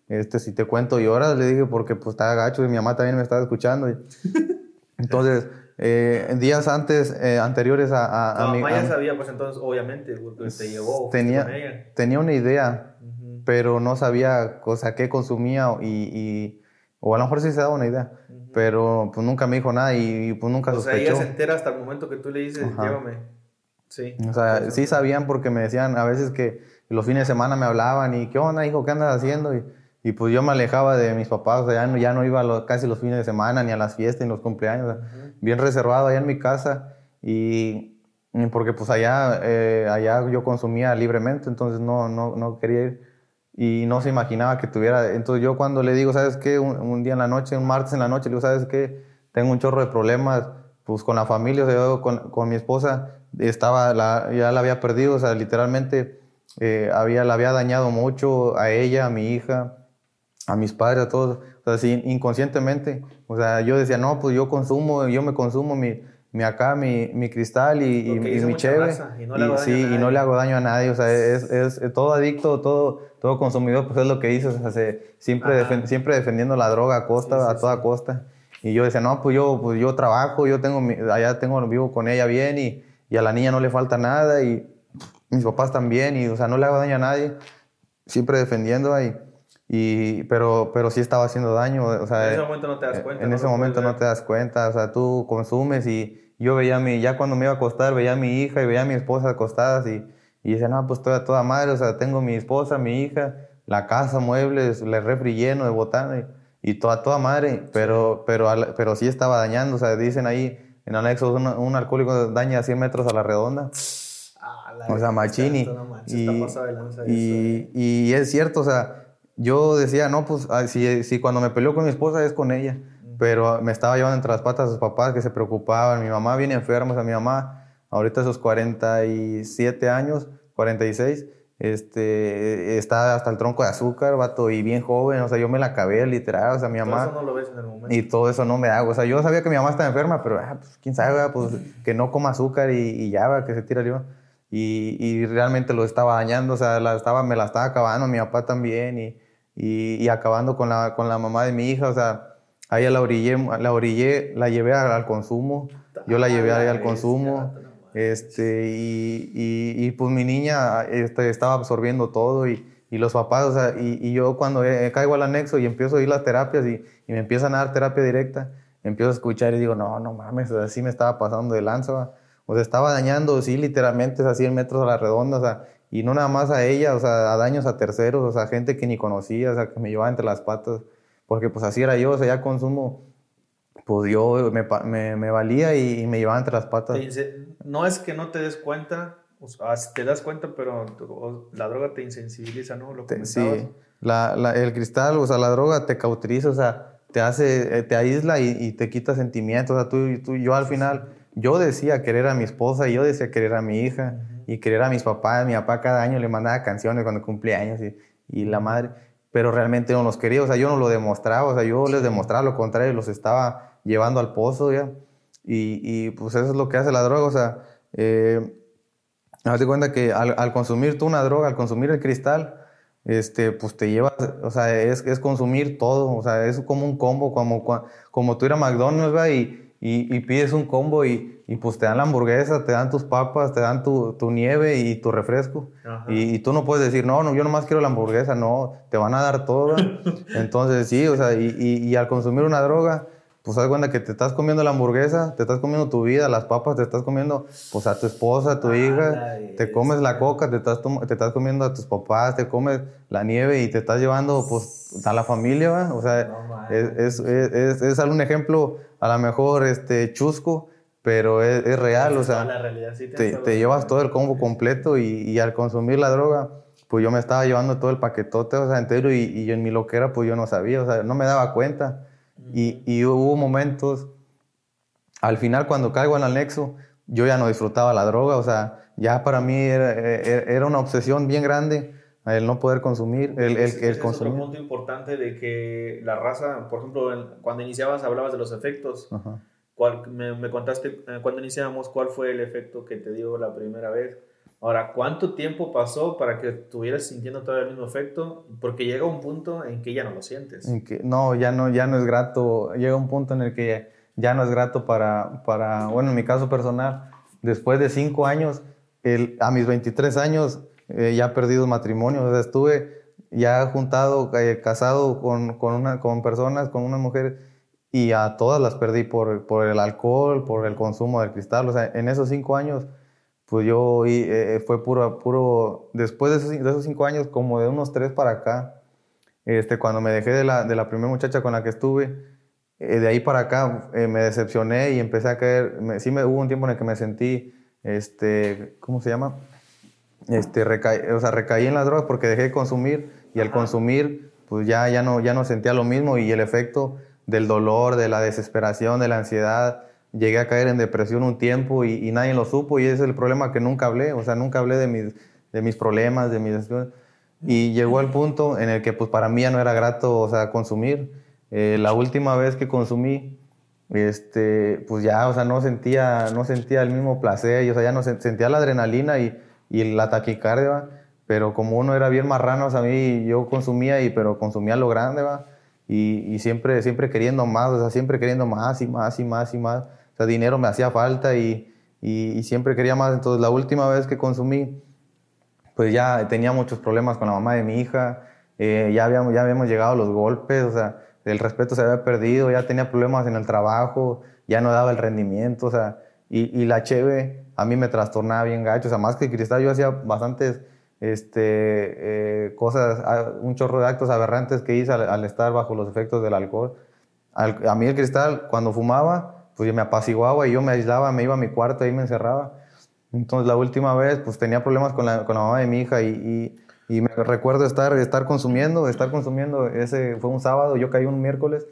este, si te cuento lloras, le dije, porque pues está gacho y mi mamá también me estaba escuchando. y- entonces, eh, días antes, eh, anteriores a, a, a Tu mi... mamá ya sabía, pues entonces, obviamente, porque te llevó tenía, tenía una idea, pero no sabía, o sea, qué consumía y, y- o a lo mejor sí se daba una idea, pero pues nunca me dijo nada y, y, pues nunca O sea, sospechó. ella se entera hasta el momento que tú le dices, Ajá. llévame. Sí. O sea, sí sabían porque me decían a veces que los fines de semana me hablaban y ¿qué onda, hijo? ¿Qué andas haciendo? Y, y pues yo me alejaba de mis papás, o sea, ya no, ya no iba a los- casi los fines de semana ni a las fiestas ni los cumpleaños, o sea, bien reservado allá en mi casa y, y porque pues allá, eh, allá yo consumía libremente, entonces no, no, no quería ir y no se imaginaba que tuviera, entonces yo cuando le digo, ¿sabes qué? Un, un día en la noche, un martes en la noche, le digo, ¿sabes qué? Tengo un chorro de problemas, pues con la familia, o sea, yo con, con mi esposa estaba, la, ya la había perdido, o sea, literalmente eh, había, la había dañado mucho a ella, a mi hija, a mis padres, a todos, o sea, sí, inconscientemente, o sea, yo decía, no, pues yo consumo, yo me consumo mi, mi acá, mi, mi cristal y, y- y mi raza, y no le daño sí, y no le hago daño a nadie, o sea, es, es, es todo adicto, todo, todo consumidor, pues es lo que dices, o sea, se- siempre, defen- siempre defendiendo la droga a costa, Sí, sí, a toda sí. costa. Y yo decía, no, pues yo, pues yo trabajo, yo tengo, mi- allá tengo, vivo con ella bien y, y a la niña no le falta nada y mis papás también y, o sea, no le hago daño a nadie, siempre defendiendo ahí. Y, pero, pero sí estaba haciendo daño, o sea, En ese momento no te das cuenta. en no ese momento no te das cuenta, o sea, tú consumes y yo veía a mi, ya cuando me iba a acostar, veía a mi hija y veía a mi esposa acostadas y, y decía, no, pues estoy a toda madre, o sea, tengo mi esposa, mi hija, la casa, muebles, el refri lleno de botana y, y toda, toda madre, pero, pero, pero sí estaba dañando, o sea, dicen ahí en anexos, un, un alcohólico daña 100 metros a la redonda. Ah, la O sea, machini. no Y, está eso, eh. y, es cierto, o sea, yo decía, no, pues ah, si, si cuando me peleó con mi esposa es con ella. Pero me estaba llevando entre las patas a sus papás que se preocupaban. Mi mamá viene enferma, o sea, mi mamá ahorita a sus 47 años, 46, este, está hasta el tronco de azúcar, vato, y bien joven, o sea, yo me la acabé literal, o sea, mi mamá... Todo eso no lo ves en el momento. Y todo eso no me da, o sea, yo sabía que mi mamá estaba enferma, pero, ah, pues, quién sabe, pues, que no coma azúcar y, y ya, va, que se tira el. Y, y, realmente lo estaba dañando, o sea, la estaba, me la estaba acabando, mi papá también, y, y, y acabando con la, con la mamá de mi hija, o sea, a ella la orillé, la orillé, la llevé al, al consumo, yo la llevé ahí al consumo, este, y, y, y, pues mi niña este, estaba absorbiendo todo y, y los papás, o sea, y, yo cuando eh, caigo al anexo y empiezo a ir las terapias y, me empiezan a dar terapia directa, empiezo a escuchar y digo, no, no mames, así me estaba pasando de lanza, o sea, estaba dañando, sí, literalmente, a 100 metros a la redonda, o sea, y no nada más a ella, o sea, a daños a terceros, o sea, gente que ni conocía, o sea, que me llevaba entre las patas, porque pues así era yo, o sea, ya consumo pues yo me, me, me valía y, y, me llevaba entre las patas. No es que no te des cuenta, o sea, te das cuenta, pero la droga te insensibiliza, ¿no? Lo te, sí, la, la, el cristal, o sea, la droga te cauteriza, o sea, te hace, eh, te aísla y, y te quita sentimientos, o sea, tú, tú, yo al final, yo decía querer a mi esposa y yo decía querer a mi hija uh -huh. y querer a mis papás, mi papá cada año le mandaba canciones cuando cumplía años y, y la madre, pero realmente no los quería, o sea, yo no lo demostraba, o sea, yo les demostraba lo contrario, los estaba llevando al pozo ya. Y, y, pues eso es lo que hace la droga, o sea, eh, haz de cuenta que al, al, consumir tú una droga, al consumir el cristal, este, pues te llevas, o sea, es, es consumir todo, o sea, es como un combo, como, como tú ir a McDonald's, ¿va? Y, y, y, pides un combo y, y, pues te dan la hamburguesa, te dan tus papas, te dan tu, tu nieve y tu refresco. Y, y, tú no puedes decir, no, no, yo nomás quiero la hamburguesa, no, te van a dar todo. Entonces, sí, o sea, y, al consumir una droga, pues haz cuenta que te estás comiendo la hamburguesa, te estás comiendo tu vida, las papas, te estás comiendo pues a tu esposa, a tu ah, hija, te comes la coca, te estás, te estás comiendo a tus papás, te comes la nieve y te estás llevando pues a la familia, ¿va? o sea, no, es, es, es, es, algún ejemplo a lo mejor este, chusco, pero es, real, o sea, sí te, te, te, llevas todo el combo completo y, y, al consumir la droga, pues yo me estaba llevando todo el paquetote, o sea, entero y, y en mi loquera pues yo no sabía, o sea, no me daba cuenta. Y, y, hubo momentos, al final cuando caigo al anexo, yo ya no disfrutaba la droga, o sea, ya para mí era, era una obsesión bien grande el no poder consumir, el, el, el, consumir. Es otro punto importante de que la raza, por ejemplo, cuando iniciabas hablabas de los efectos. Ajá. ¿Cuál, me, me, contaste eh, cuando iniciamos cuál fue el efecto que te dio la primera vez. Ahora, ¿cuánto tiempo pasó para que estuvieras sintiendo todavía el mismo efecto? Porque llega un punto en que ya no lo sientes. En que, no, ya no, ya no es grato. Llega un punto en el que ya no es grato para, para bueno, en mi caso personal, después de cinco años, el, a mis 23 años, eh, ya perdido matrimonio. O sea, estuve ya juntado, eh, casado con, con, una, con personas, con una mujer, y a todas las perdí por, por el alcohol, por el consumo del cristal. O sea, en esos cinco años pues yo eh, fue puro, puro, después de esos, de esos, cinco años, como de unos tres para acá, este, cuando me dejé de la, de la primera muchacha con la que estuve, eh, de ahí para acá eh, me decepcioné y empecé a caer, me, sí me, hubo un tiempo en el que me sentí, este, ¿cómo se llama? Este, recaí, o sea, recaí en las drogas porque dejé de consumir y al consumir, pues ya, ya, no, ya no sentía lo mismo y el efecto del dolor, de la desesperación, de la ansiedad, llegué a caer en depresión un tiempo y, y, nadie lo supo y ese es el problema que nunca hablé, o sea, nunca hablé de mis, de mis problemas, de mis... Y llegó al punto en el que pues para mí ya no era grato, o sea, consumir. Eh, la última vez que consumí, este, pues ya, o sea, no sentía, no sentía el mismo placer, y, o sea, ya no sentía la adrenalina y, y la taquicardia, pero como uno era bien marrano, o sea, a mí yo consumía, y, pero consumía lo grande, ¿va? Y, y, siempre, siempre queriendo más, o sea, siempre queriendo más y más y más y más. O sea, dinero me hacía falta y, y, y, siempre quería más. Entonces, la última vez que consumí, pues ya tenía muchos problemas con la mamá de mi hija, eh, ya, habíamos, ya habíamos llegado a los golpes, o sea, el respeto se había perdido, ya tenía problemas en el trabajo, ya no daba el rendimiento, o sea, y, y la cheve a mí me trastornaba bien gacho, o sea, más que cristal, yo hacía bastantes este, eh, cosas, un chorro de actos aberrantes que hice al, al estar bajo los efectos del alcohol. Al, a mí el cristal, cuando fumaba, pues yo me apaciguaba y yo me aislaba, me iba a mi cuarto y me encerraba. Entonces la última vez pues tenía problemas con la, con la mamá de mi hija y, y, y, me recuerdo estar, estar consumiendo, estar consumiendo, ese fue un sábado, yo caí un miércoles,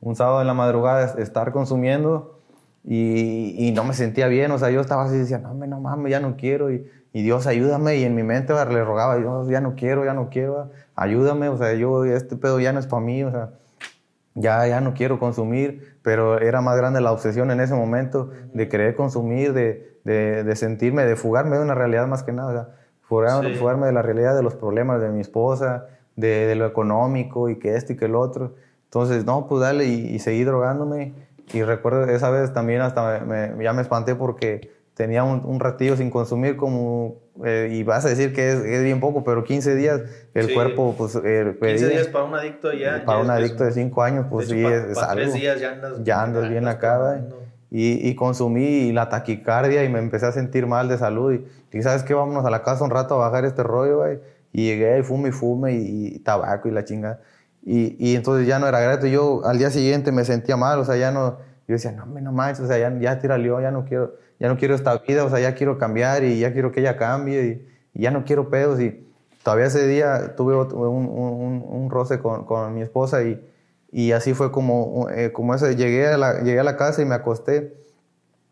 un sábado en la madrugada, estar consumiendo y, y no me sentía bien, o sea, yo estaba así, decía, no, no mames, ya no quiero y, y Dios ayúdame. Y en mi mente le rogaba, Dios ya no quiero, ya no quiero, ayúdame, o sea, yo este pedo ya no es para mí, o sea, ya, ya no quiero consumir, pero era más grande la obsesión en ese momento de querer consumir, de, de, de sentirme, de fugarme de una realidad más que nada, o sea, fugarme, fugarme de la realidad de los problemas de mi esposa, de, de, lo económico y que esto y que el otro. Entonces, no, pues dale y, y seguí drogándome. Y recuerdo esa vez también hasta me, ya me espanté porque tenía un, un ratillo sin consumir como, eh, y vas a decir que es, es, bien poco, pero 15 días el cuerpo, pues... Eh, 15 días para un adicto ya... Para un adicto de 5 años, pues sí, para, es, para algo. días ya andas... Ya andas bien acá, y, y, consumí la taquicardia y me empecé a sentir mal de salud. Y, y ¿sabes qué? Vámonos a la casa un rato a bajar este rollo, güey. Y llegué y fume y fume y, y tabaco y la chingada. Y, y, entonces ya no era grato. Yo al día siguiente me sentía mal, o sea, ya no, yo decía, no, no manches, o sea, ya, ya tírale, ya no quiero, ya no quiero esta vida, o sea, ya quiero cambiar y ya quiero que ella cambie y, y ya no quiero pedos. Y todavía ese día tuve un, un, un roce con, con, mi esposa y, y así fue como, eh, como ese, llegué a, la, llegué a la casa y me acosté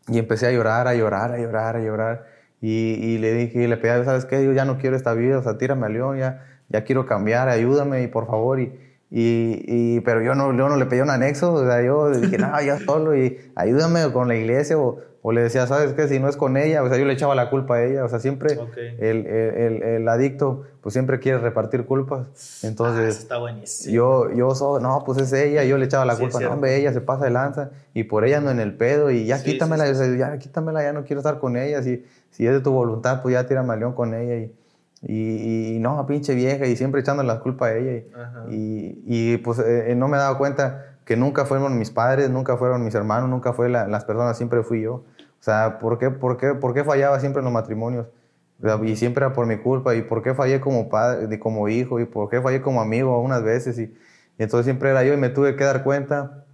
y empecé a llorar, a llorar, a llorar, a llorar. Y, y le dije, y le pedí, ¿sabes qué? Yo ya no quiero esta vida, o sea, tírame a León, ya, ya quiero cambiar, ayúdame y por favor. Y, y, y, pero yo no, yo no le pedí un anexo, o sea, yo dije, no, ya solo, y ayúdame con la iglesia, o, o, le decía, ¿sabes qué? Si no es con ella, o sea, yo le echaba la culpa a ella, o sea, siempre okay. el, el, el, adicto, pues siempre quiere repartir culpas, entonces... Ah, está buenísimo. Yo, yo soy, no, pues es ella, yo le echaba la culpa, sí, no, hombre, ella se pasa de lanza, y por ella ando en el pedo, y ya sí, quítamela, sí, ya quítamela, ya no quiero estar con ella, si, si es de tu voluntad, pues ya tírame a león con ella, y... Y, y, no, pinche vieja, y siempre echando la culpa a ella. Y, y, y, pues eh, no me he dado cuenta que nunca fueron mis padres, nunca fueron mis hermanos, nunca fue la, las personas, siempre fui yo. O sea, ¿por qué, por, qué, ¿por qué fallaba siempre en los matrimonios? Y siempre era por mi culpa. ¿Y por qué fallé como padre, como hijo? ¿Y por qué fallé como amigo unas veces? Y, y entonces siempre era yo y me tuve que dar cuenta.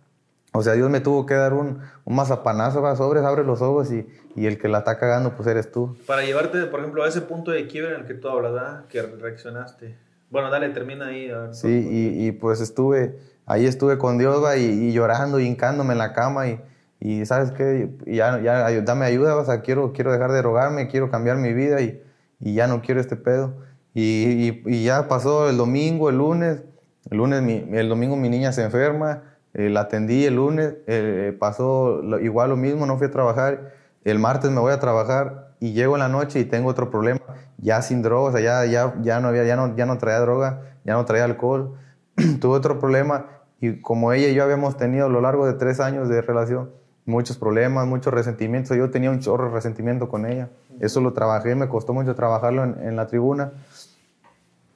O sea, Dios me tuvo que dar un, un mazapanazo, va, sobres, abre los ojos y, y el que la está cagando, pues eres tú. Para llevarte, por ejemplo, a ese punto de quiebre en el que tú hablas, ¿verdad? Que reaccionaste. Bueno, dale, termina ahí. A ver, sí, y, y, pues estuve, ahí estuve con Dios, va, y, y, llorando, y hincándome en la cama, y, y ¿sabes qué? Ya, ya, dame ayuda, o sea, quiero, quiero dejar de rogarme, quiero cambiar mi vida, y, y ya no quiero este pedo. Y, y, ya pasó el domingo, el lunes, el lunes, mi, el domingo mi niña se enferma, eh, la atendí el lunes, eh, pasó lo, igual lo mismo, no fui a trabajar, el martes me voy a trabajar y llego en la noche y tengo otro problema, ya sin droga, o sea, ya, ya, ya, no, había, ya, no, ya no traía droga, ya no traía alcohol, tuve otro problema y como ella y yo habíamos tenido a lo largo de tres años de relación muchos problemas, muchos resentimientos, yo tenía un chorro de resentimiento con ella, eso lo trabajé, me costó mucho trabajarlo en, en la tribuna,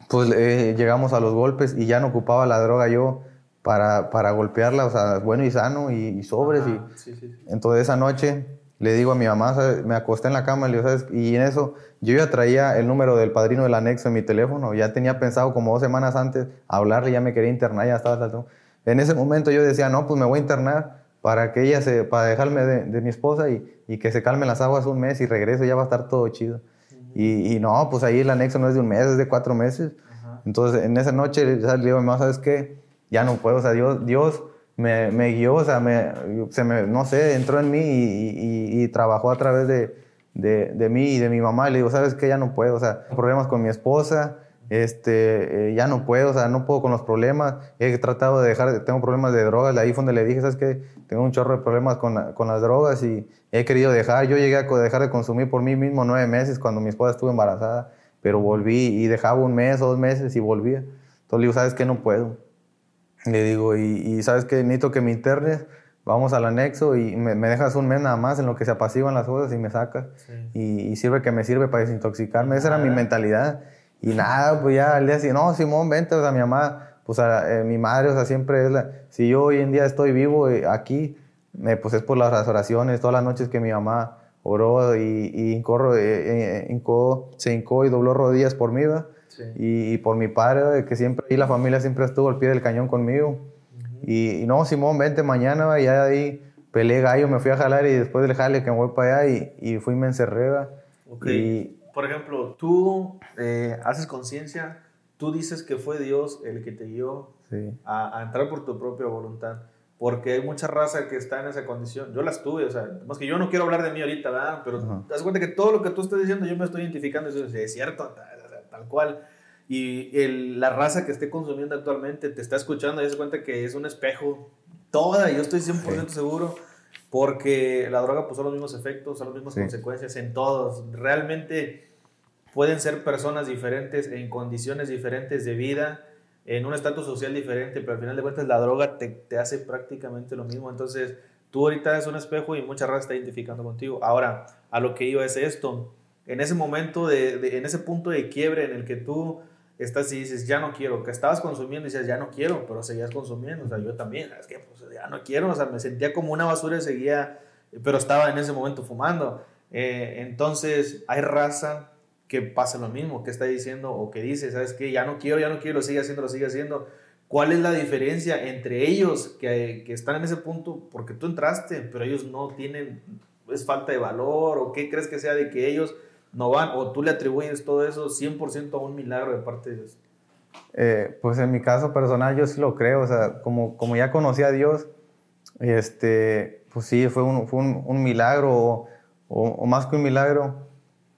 pues eh, llegamos a los golpes y ya no ocupaba la droga yo, para, para golpearla, o sea, bueno y sano y, y sobres. Ajá, y, sí, sí. Entonces esa noche le digo a mi mamá, ¿sabes? me acosté en la cama y, le digo, ¿sabes? y en eso yo ya traía el número del padrino del anexo en mi teléfono, ya tenía pensado como dos semanas antes hablarle, ya me quería internar, ya estaba. En ese momento yo decía, no, pues me voy a internar para que ella se, para dejarme de, de mi esposa y, y, que se calmen las aguas un mes y regreso, ya va a estar todo chido. Uh -huh. y, y, no, pues ahí el anexo no es de un mes, es de cuatro meses. Uh -huh. Entonces en esa noche le digo a mi mamá, ¿sabes qué? ya no puedo, o sea, Dios, Dios me, me guió, o sea, me, se me, no sé, entró en mí y, y, y trabajó a través de, de, de, mí y de mi mamá. Y le digo, ¿sabes qué? Ya no puedo, o sea, problemas con mi esposa, este, eh, ya no puedo, o sea, no puedo con los problemas. He tratado de dejar, tengo problemas de drogas, ahí fue donde le dije, ¿sabes qué? Tengo un chorro de problemas con, la, con las drogas y he querido dejar. Yo llegué a dejar de consumir por mí mismo nueve meses cuando mi esposa estuvo embarazada, pero volví y dejaba un mes o dos meses y volvía. Entonces le digo, ¿sabes qué? No puedo. Le digo, y, y, sabes que necesito que me internes, vamos al anexo y me, me, dejas un mes nada más en lo que se apaciguan las cosas y me sacas. Sí. Y, y, sirve que me sirve para desintoxicarme. Esa era mi mentalidad. Y nada, pues ya al día siguiente, no, Simón, vente, o sea, mi mamá, pues a, eh, mi madre, o sea, siempre es la. Si yo hoy en día estoy vivo eh, aquí, eh, pues es por las oraciones, todas las noches que mi mamá oró y, y incorro, eh, se hincó y dobló rodillas por mí, ¿verdad? Sí. Y, y, por mi padre, que siempre, y la familia siempre estuvo al pie del cañón conmigo. Uh -huh. y, y, no, Simón, vente mañana, y ya ahí peleé gallo, me fui a jalar y después del jale que me voy para allá y, y fui, me encerré. Okay. Por ejemplo, tú eh, haces conciencia, tú dices que fue Dios el que te guió sí. a, a, entrar por tu propia voluntad. porque hay mucha raza que está en esa condición. Yo las tuve, o sea, más que yo no quiero hablar de mí ahorita, ¿verdad? Pero te das cuenta que todo lo que tú estás diciendo yo me estoy identificando y es cierto, tal, cual. Y el, la raza que esté consumiendo actualmente te está escuchando y das cuenta que es un espejo. Toda, yo estoy 100% seguro, porque la droga pues son los mismos efectos, son las mismas consecuencias en todos. Realmente pueden ser personas diferentes en condiciones diferentes de vida en un estatus social diferente, pero al final de cuentas la droga te, te, hace prácticamente lo mismo. Entonces, tú ahorita eres un espejo y mucha raza está identificando contigo. Ahora, a lo que iba es esto. En ese momento, de, en ese punto de quiebre en el que tú estás y dices, ya no quiero, que estabas consumiendo y dices, ya no quiero, pero seguías consumiendo. O sea, yo también, es que pues, ya no quiero, o sea, me sentía como una basura y seguía, pero estaba en ese momento fumando. Eh, entonces, hay raza que pasa lo mismo, que está diciendo o que dice, ¿sabes qué? Ya no quiero, ya no quiero, lo sigue haciendo, lo sigue haciendo. ¿Cuál es la diferencia entre ellos que, que, están en ese punto? Porque tú entraste, pero ellos no tienen, es falta de valor o qué crees que sea de que ellos no van o tú le atribuyes todo eso 100% a un milagro de parte de Dios? Eh, pues en mi caso personal yo sí lo creo, o sea, como, como ya conocí a Dios, este, pues sí, fue un, fue un, milagro o más que un milagro,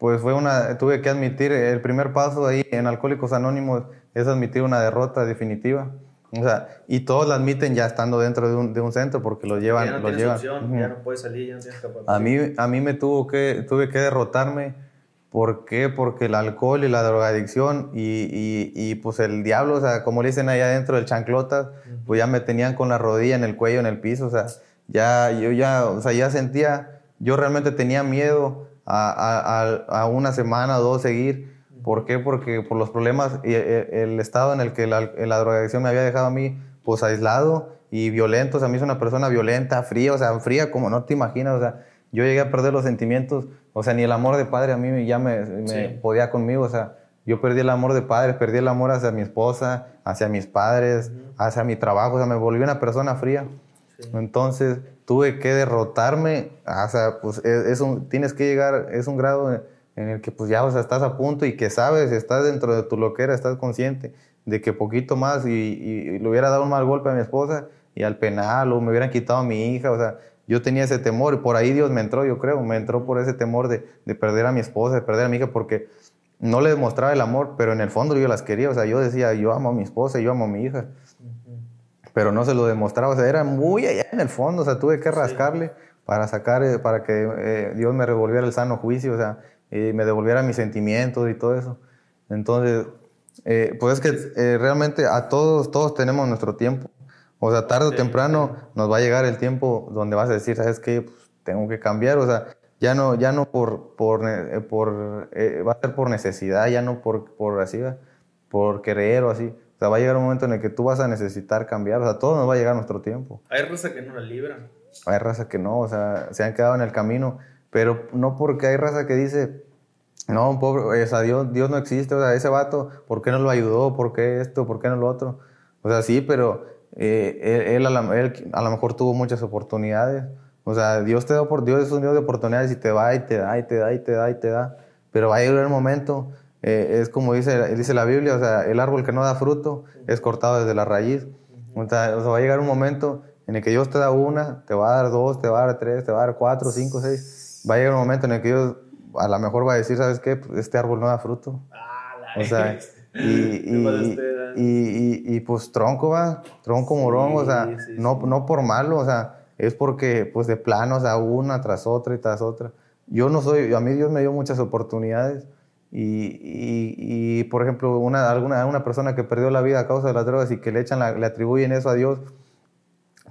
pues fue una, tuve que admitir, el primer paso ahí en Alcohólicos Anónimos es admitir una derrota definitiva. O sea, y todos la admiten ya estando dentro de un, de un centro porque lo llevan. Ya no lo llevan. Opción, ya no puedes salir, ya no tienes A mí, a mí me tuvo que, tuve que derrotarme. ¿Por qué? Porque el alcohol y la drogadicción y, y, y pues el diablo, o sea, como le dicen allá adentro del chanclota, pues ya me tenían con la rodilla en el cuello, en el piso, o sea, ya, yo ya, o sea, ya sentía, yo realmente tenía miedo a, a, a una semana o dos seguir. ¿Por qué? Porque por los problemas y el, estado en el que la, la, drogadicción me había dejado a mí, pues aislado y violento. O sea, a mí es una persona violenta, fría, o sea, fría como no te imaginas. O sea, yo llegué a perder los sentimientos, o sea, ni el amor de padre a mí ya me, me podía conmigo. O sea, yo perdí el amor de padre, perdí el amor hacia mi esposa, hacia mis padres, hacia mi trabajo. O sea, me volví una persona fría. Entonces, tuve que derrotarme, o sea, pues e, es, un, tienes que llegar, es un grado en el que pues ya, o sea, estás a punto y que sabes, estás dentro de tu loquera, estás consciente de que poquito más y, y, le hubiera dado un mal golpe a mi esposa y al penal o me hubieran quitado a mi hija, o sea, yo tenía ese temor y por ahí Dios me entró, yo creo, me entró por ese temor de, de perder a mi esposa, de perder a mi hija, porque no le demostraba el amor, pero en el fondo yo las quería, o sea, yo decía, yo amo a mi esposa, yo amo a mi hija pero no se lo demostraba, o sea, era muy allá en el fondo, o sea, tuve que rascarle para sacar, eh, para que eh, Dios me revolviera el sano juicio, o sea, y me devolviera mis sentimientos y todo eso. Entonces, eh, pues es que realmente a todos, todos tenemos nuestro tiempo. O sea, tarde o temprano nos va a llegar el tiempo donde vas a decir, ¿sabes qué? Pues, tengo que cambiar, o sea, ya no, ya no por, por, por va a ser por necesidad, ya no por, por así, por querer o así. O sea, va a llegar un momento en el que tú vas a necesitar cambiar. O sea, todo nos va a llegar nuestro tiempo. Hay raza que no la libran. Hay raza que no, o sea, se han quedado en el camino. Pero no porque hay raza que dice, no, pobre, o sea, Dios, Dios no existe. O sea, ese vato, ¿por qué no lo ayudó? ¿Por qué esto? ¿Por qué no lo otro? O sea, sí, pero eh, él, a lo mejor tuvo muchas oportunidades. O sea, Dios te da por Dios es un Dios de oportunidades y te va y te da y te da y te da y te da. Pero va a llegar un momento eh, es como dice, dice la Biblia, o sea, el árbol que no da fruto es cortado desde la raíz. O sea, va a llegar un momento en el que Dios te da una, te va a dar dos, te va a dar tres, te va a dar cuatro, cinco, seis. Va a llegar un momento en el que Dios a lo mejor va a decir, ¿sabes qué? Pues, este árbol no da fruto. o sea, y, y, y, y, pues tronco va, tronco morón, o sea, no, no por malo, o sea, es porque pues de plano, o sea, una tras otra y tras otra. Yo no soy, a mí Dios me dio muchas oportunidades y, y, por ejemplo, una, alguna, una persona que perdió la vida a causa de las drogas y que le, echan le atribuyen eso a Dios,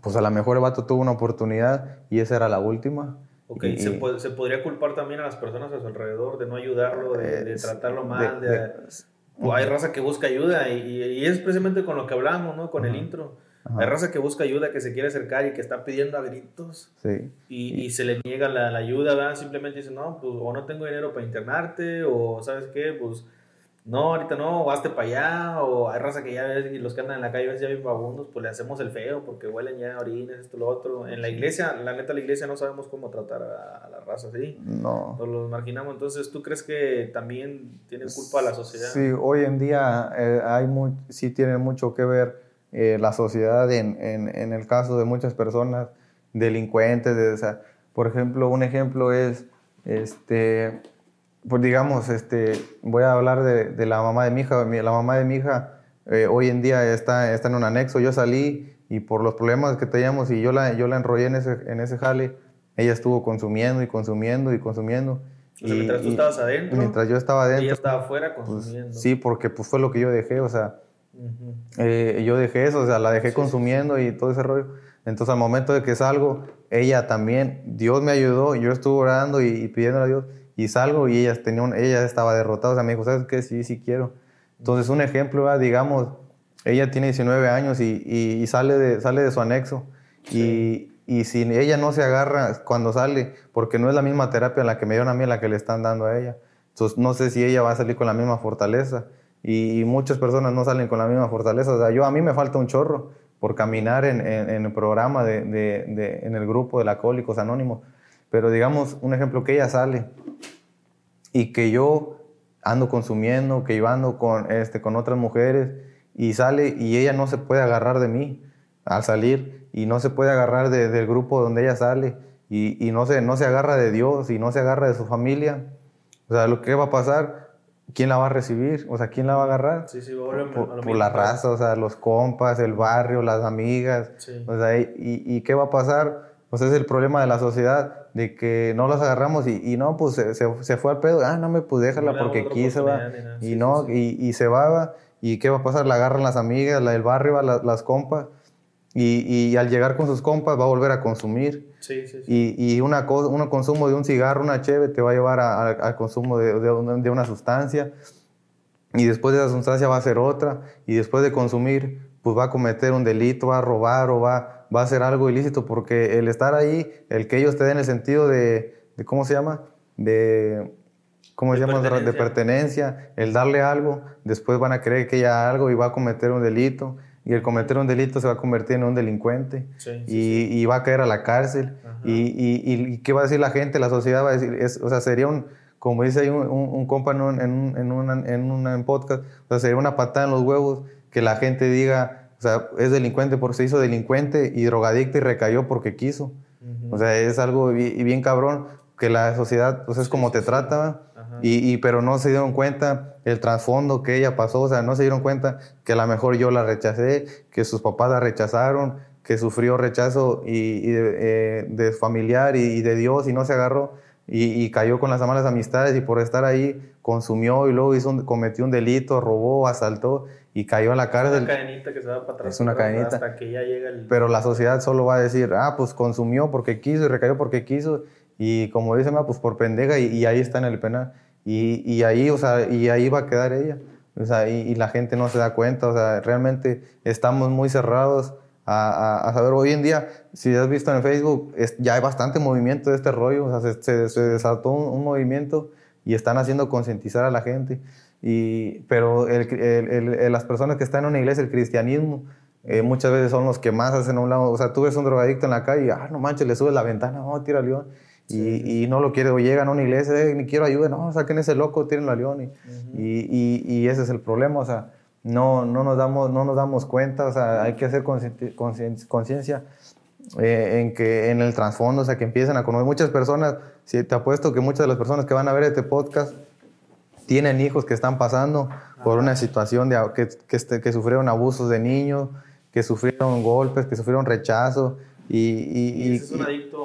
pues a lo mejor el vato tuvo una oportunidad y esa era la última. Ok, ¿Se, ¿Se, podría culpar también a las personas a su alrededor de no ayudarlo, de, tratarlo mal? De, hay raza que busca ayuda y, y, es precisamente con lo que hablamos, ¿no? Con el intro hay raza que busca ayuda, que se quiere acercar y que está pidiendo a gritos. Sí. Y, y se le niega la, la ayuda, ¿verdad? Simplemente dice, no, pues o no tengo dinero para internarte, o ¿sabes qué? Pues no, ahorita no, o hazte para allá, o hay raza que ya ves, y los que andan en la calle ves ya bien vagabundos, pues le hacemos el feo porque huelen ya orines, esto, lo otro. En la iglesia, la neta, la iglesia no sabemos cómo tratar a, la raza, ¿sí? No. Nos los marginamos. Entonces, ¿tú crees que también tiene culpa la sociedad? Sí, hoy en día eh, hay muy, sí tiene mucho que ver eh, la sociedad en, en, en, el caso de muchas personas delincuentes. De, o sea, por ejemplo, un ejemplo es, este, pues digamos, este, voy a hablar de, de la mamá de mi hija. La mamá de mi hija eh, hoy en día está, está en un anexo. Yo salí y por los problemas que teníamos y yo la, yo la enrollé en ese, en ese jale, ella estuvo consumiendo y consumiendo y consumiendo. y, mientras tú estabas adentro. Mientras yo estaba adentro. Ella estaba afuera pues, consumiendo. sí, porque pues fue lo que yo dejé, o sea, eh, yo dejé eso, o sea, la dejé consumiendo y todo ese rollo. Entonces al momento de que salgo, ella también, Dios me ayudó, yo estuve orando y, y pidiéndole a Dios y salgo y ella, tenía un, ella estaba derrotada, o sea, me dijo, ¿sabes qué? Sí, sí quiero. Entonces un ejemplo, digamos, ella tiene 19 años y, y, sale, de, sale de su anexo. Y, y, si ella no se agarra cuando sale, porque no es la misma terapia en la que me dieron a mí, la que le están dando a ella. Entonces no sé si ella va a salir con la misma fortaleza. Y, muchas personas no salen con la misma fortaleza. O sea, yo a mí me falta un chorro por caminar en, en, el programa, de, de, de, en el grupo de Alcohólicos Anónimos. Pero digamos, un ejemplo, que ella sale y que yo ando consumiendo, que yo ando con, este, con otras mujeres y sale y ella no se puede agarrar de mí al salir y no se puede agarrar de, del grupo donde ella sale y, y, no, se, no se agarra de Dios y no se agarra de su familia. O sea, lo que va a pasar, ¿quién la va a recibir? O sea, ¿quién la va a agarrar? Sí, sí, por, por, por la raza, o sea, los compas, el barrio, las amigas. Sí. O sea, y, y, qué va a pasar? Pues es el problema de la sociedad, de que no las agarramos y, y no, pues se, se, se, fue al pedo, ah, no me pude dejarla No porque quiso, va. nada. Y Sí, no, sí, sí. Y, y se va, va. ¿Y qué va a pasar? La agarran las amigas, la del barrio, va, la- las compas. Y, y al llegar con sus compas va a volver a consumir. Sí, sí, sí. Y, y una cosa, un consumo de un cigarro, una cheve, te va a llevar al consumo de, de una- de una sustancia. Y después de esa sustancia va a ser otra. Y después de consumir, pues va a cometer un delito, va a robar o va, va a hacer algo ilícito. Porque el estar ahí, el que ellos te den el sentido de, de ¿cómo se llama? De, ¿cómo se llama? De pertenencia. pertenencia, el darle algo, después van a creer que ella algo y va a cometer un delito. Y el cometer un delito se va a convertir en un delincuente Sí, sí, y, y va a caer a la cárcel. Y, y, y- y qué va a decir la gente? La sociedad va a decir, es, o sea, sería un, como dice ahí un, un, un compa en un, en, un, en, una- en podcast, o sea, sería una patada en los huevos que la gente diga, o sea, es delincuente porque se hizo delincuente y drogadicto y recayó porque quiso. O sea, es algo bien, bien cabrón que la sociedad, pues es como te trata, y- pero no se dieron cuenta el trasfondo que ella pasó, o sea, no se dieron cuenta que a lo mejor yo la rechacé, que sus papás la rechazaron, que sufrió rechazo y, y de, eh, de familiar y, y de Dios y no se agarró y, y cayó con las malas amistades y por estar ahí consumió y luego hizo un- cometió un delito, robó, asaltó y cayó a la Es cárcel. una cadenita que se va para atrás. Es una cadenita. Hasta que ya llega el. Pero la sociedad solo va a decir, ah, pues consumió porque quiso y recayó porque quiso. Y como dicen, ah, pues por pendeja y, y ahí está en el penal. Y, y ahí, o sea, y ahí va a quedar ella. O sea, y, y la gente no se da cuenta. O sea, realmente estamos muy cerrados a, a- a saber. Hoy en día, si has visto en Facebook, es- ya hay bastante movimiento de este rollo. O sea, se, se- se desató un, un movimiento y están haciendo concientizar a la gente. Y, pero el- el- el- las personas que están en una iglesia, el cristianismo, eh, muchas veces son los que más hacen a un lado. O sea, tú ves un drogadicto en la calle y, ah, no manches, le subes la ventana, no, tira león. Y, y no lo quiere, o llegan a una iglesia, eh, ni quiero ayuda, no, saquen ese loco, tírenlo a león. Y, y, y- y ese es el problema, o sea, no, no, nos, damos, no nos damos cuenta, o sea, hay que hacer conciencia eh, en que en el trasfondo, o sea, que empiecen a conocer. Muchas personas, si te apuesto que muchas de las personas que van a ver este podcast tienen hijos que están pasando por una situación de, que, que, este- que sufrieron abusos de niños, que sufrieron golpes, que sufrieron rechazo. Y,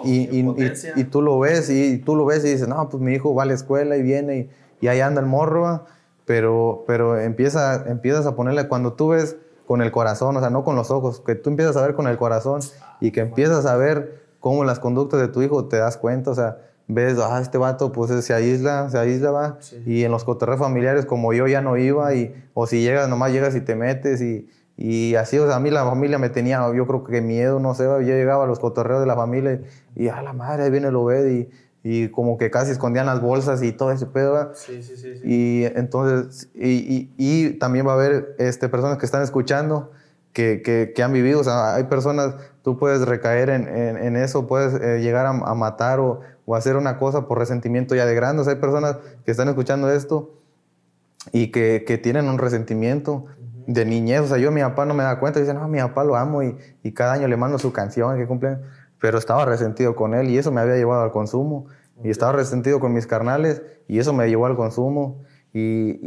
y, tú lo ves y tú lo ves y dices, no, pues mi hijo va a la escuela y viene y, y ahí anda el morro, pero, pero empieza, empiezas a ponerle, cuando tú ves con el corazón, o sea, no con los ojos, que tú empiezas a ver con el corazón y que empiezas a ver cómo las conductas de tu hijo te das cuenta, o sea, ves, ah, este vato pues se aísla, se aísla, va, Sí. y en los cotorreos familiares como yo ya no iba, y, o si llegas, nomás llegas y te metes, y, y así, o sea, a mí la familia me tenía, yo creo que miedo, no sé, yo llegaba a los cotorreos de la familia y, a la madre, ahí viene el Obed, y, y como que casi escondían las bolsas y todo ese pedo. Sí, sí, sí. sí. Y entonces, y, y- también va a haber este, personas que están escuchando que, que, que han vivido, o sea, hay personas, tú puedes recaer en, en, en eso, puedes eh, llegar a, a matar o, o hacer una cosa por resentimiento ya de grande, o sea, hay personas que están escuchando esto y que, que tienen un resentimiento de niñez. O sea, yo a mi papá no me da cuenta. Dice, no, mi papá lo amo y, y cada año le mando su canción que cumple. Pero estaba resentido con él y eso me había llevado al consumo. Y estaba resentido con mis carnales y eso me llevó al consumo. Y,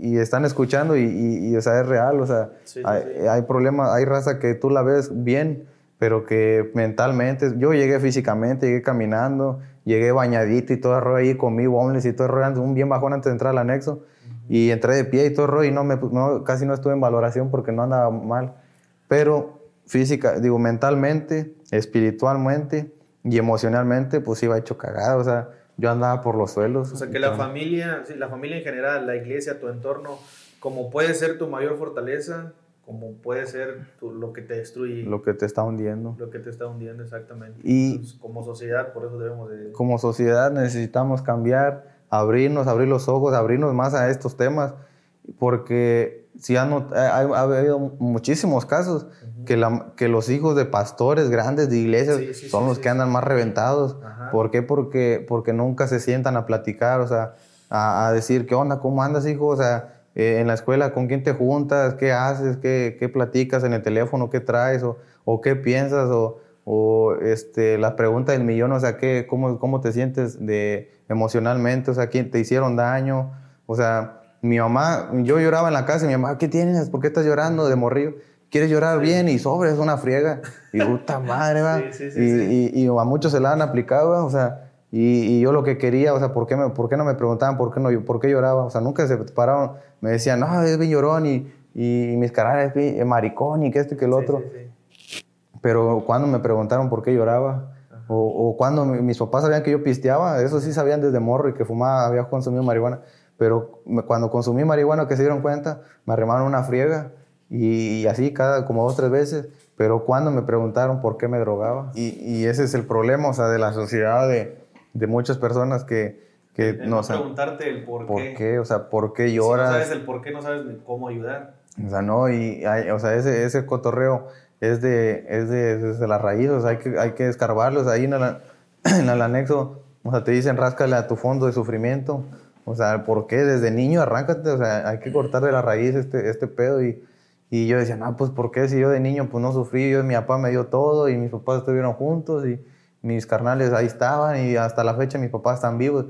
y, están escuchando y, o sea, es real. O sea, hay, hay problemas, hay raza que tú la ves bien, pero que mentalmente, yo llegué físicamente, llegué caminando, llegué bañadito y todo el rollo ahí con mi homeless y todo el rollo, un bien bajón antes de entrar al anexo. Y entré de pie y todo rollo y no me, no, casi no estuve en valoración porque no andaba mal. Pero física, digo, mentalmente, espiritualmente y emocionalmente, pues iba hecho cagada. O sea, yo andaba por los suelos. O sea, que la familia, la familia en general, la iglesia, tu entorno, como puede ser tu mayor fortaleza, como puede ser lo que te destruye. Lo que te está hundiendo. Lo que te está hundiendo, exactamente. Y como sociedad, por eso debemos de... Como sociedad necesitamos cambiar, abrirnos, abrir los ojos, abrirnos más a estos temas, porque si ha, ha, habido muchísimos casos que, la, que los hijos de pastores grandes de iglesias son los que andan más reventados. ¿Por qué? Porque, porque nunca se sientan a platicar, o sea, a, a decir, ¿qué onda? ¿Cómo andas, hijo? O sea, eh, en la escuela, con quién te juntas, qué haces, qué, qué platicas en el teléfono, qué traes o, o qué piensas o, o, este, la pregunta del millón, o sea, ¿qué, cómo, cómo te sientes de, emocionalmente, o sea, quién te hicieron daño, o sea, mi mamá, yo lloraba en la casa y mi mamá, ¿qué tienes? ¿Por qué estás llorando de morrillo? ¿Quieres llorar bien? Y sobre, es una friega. Y puta madre, va. y, y, y, a muchos se la han aplicado, o sea, y, yo lo que quería, o sea, ¿por qué, me, ¿por qué no me preguntaban por qué, no, por qué lloraba? O sea, nunca se pararon, me decían, no, es bien llorón y, y mis canales es maricón y que esto y que el otro. Pero cuando me preguntaron por qué lloraba, o, o, cuando mis papás sabían que yo pisteaba, eso sí sabían desde morro y que fumaba, había consumido marihuana. Pero cuando consumí marihuana, que se dieron cuenta, me arrimaron una friega y, así cada como dos o tres veces. Pero cuando me preguntaron por qué me drogaba. Y, y ese es el problema, o sea, de la sociedad de de muchas personas que, que no preguntarte el por, por qué. O sea, por qué lloras. Si no sabes el por qué, no sabes cómo ayudar. O sea, no, y o sea, ese, ese cotorreo es de, es de, desde la raíz, o sea, hay que, hay que escarbarlos ahí en el, en el anexo. O sea, te dicen, ráscale a tu fondo de sufrimiento. O sea, ¿por qué? Desde niño arráncate, o sea, hay que cortar de la raíz este, este pedo. Y, y yo decía, no, pues ¿por qué? Si yo de niño pues no sufrí, yo mi papá me dio todo y mis papás estuvieron juntos y mis carnales ahí estaban y hasta la fecha mis papás están vivos.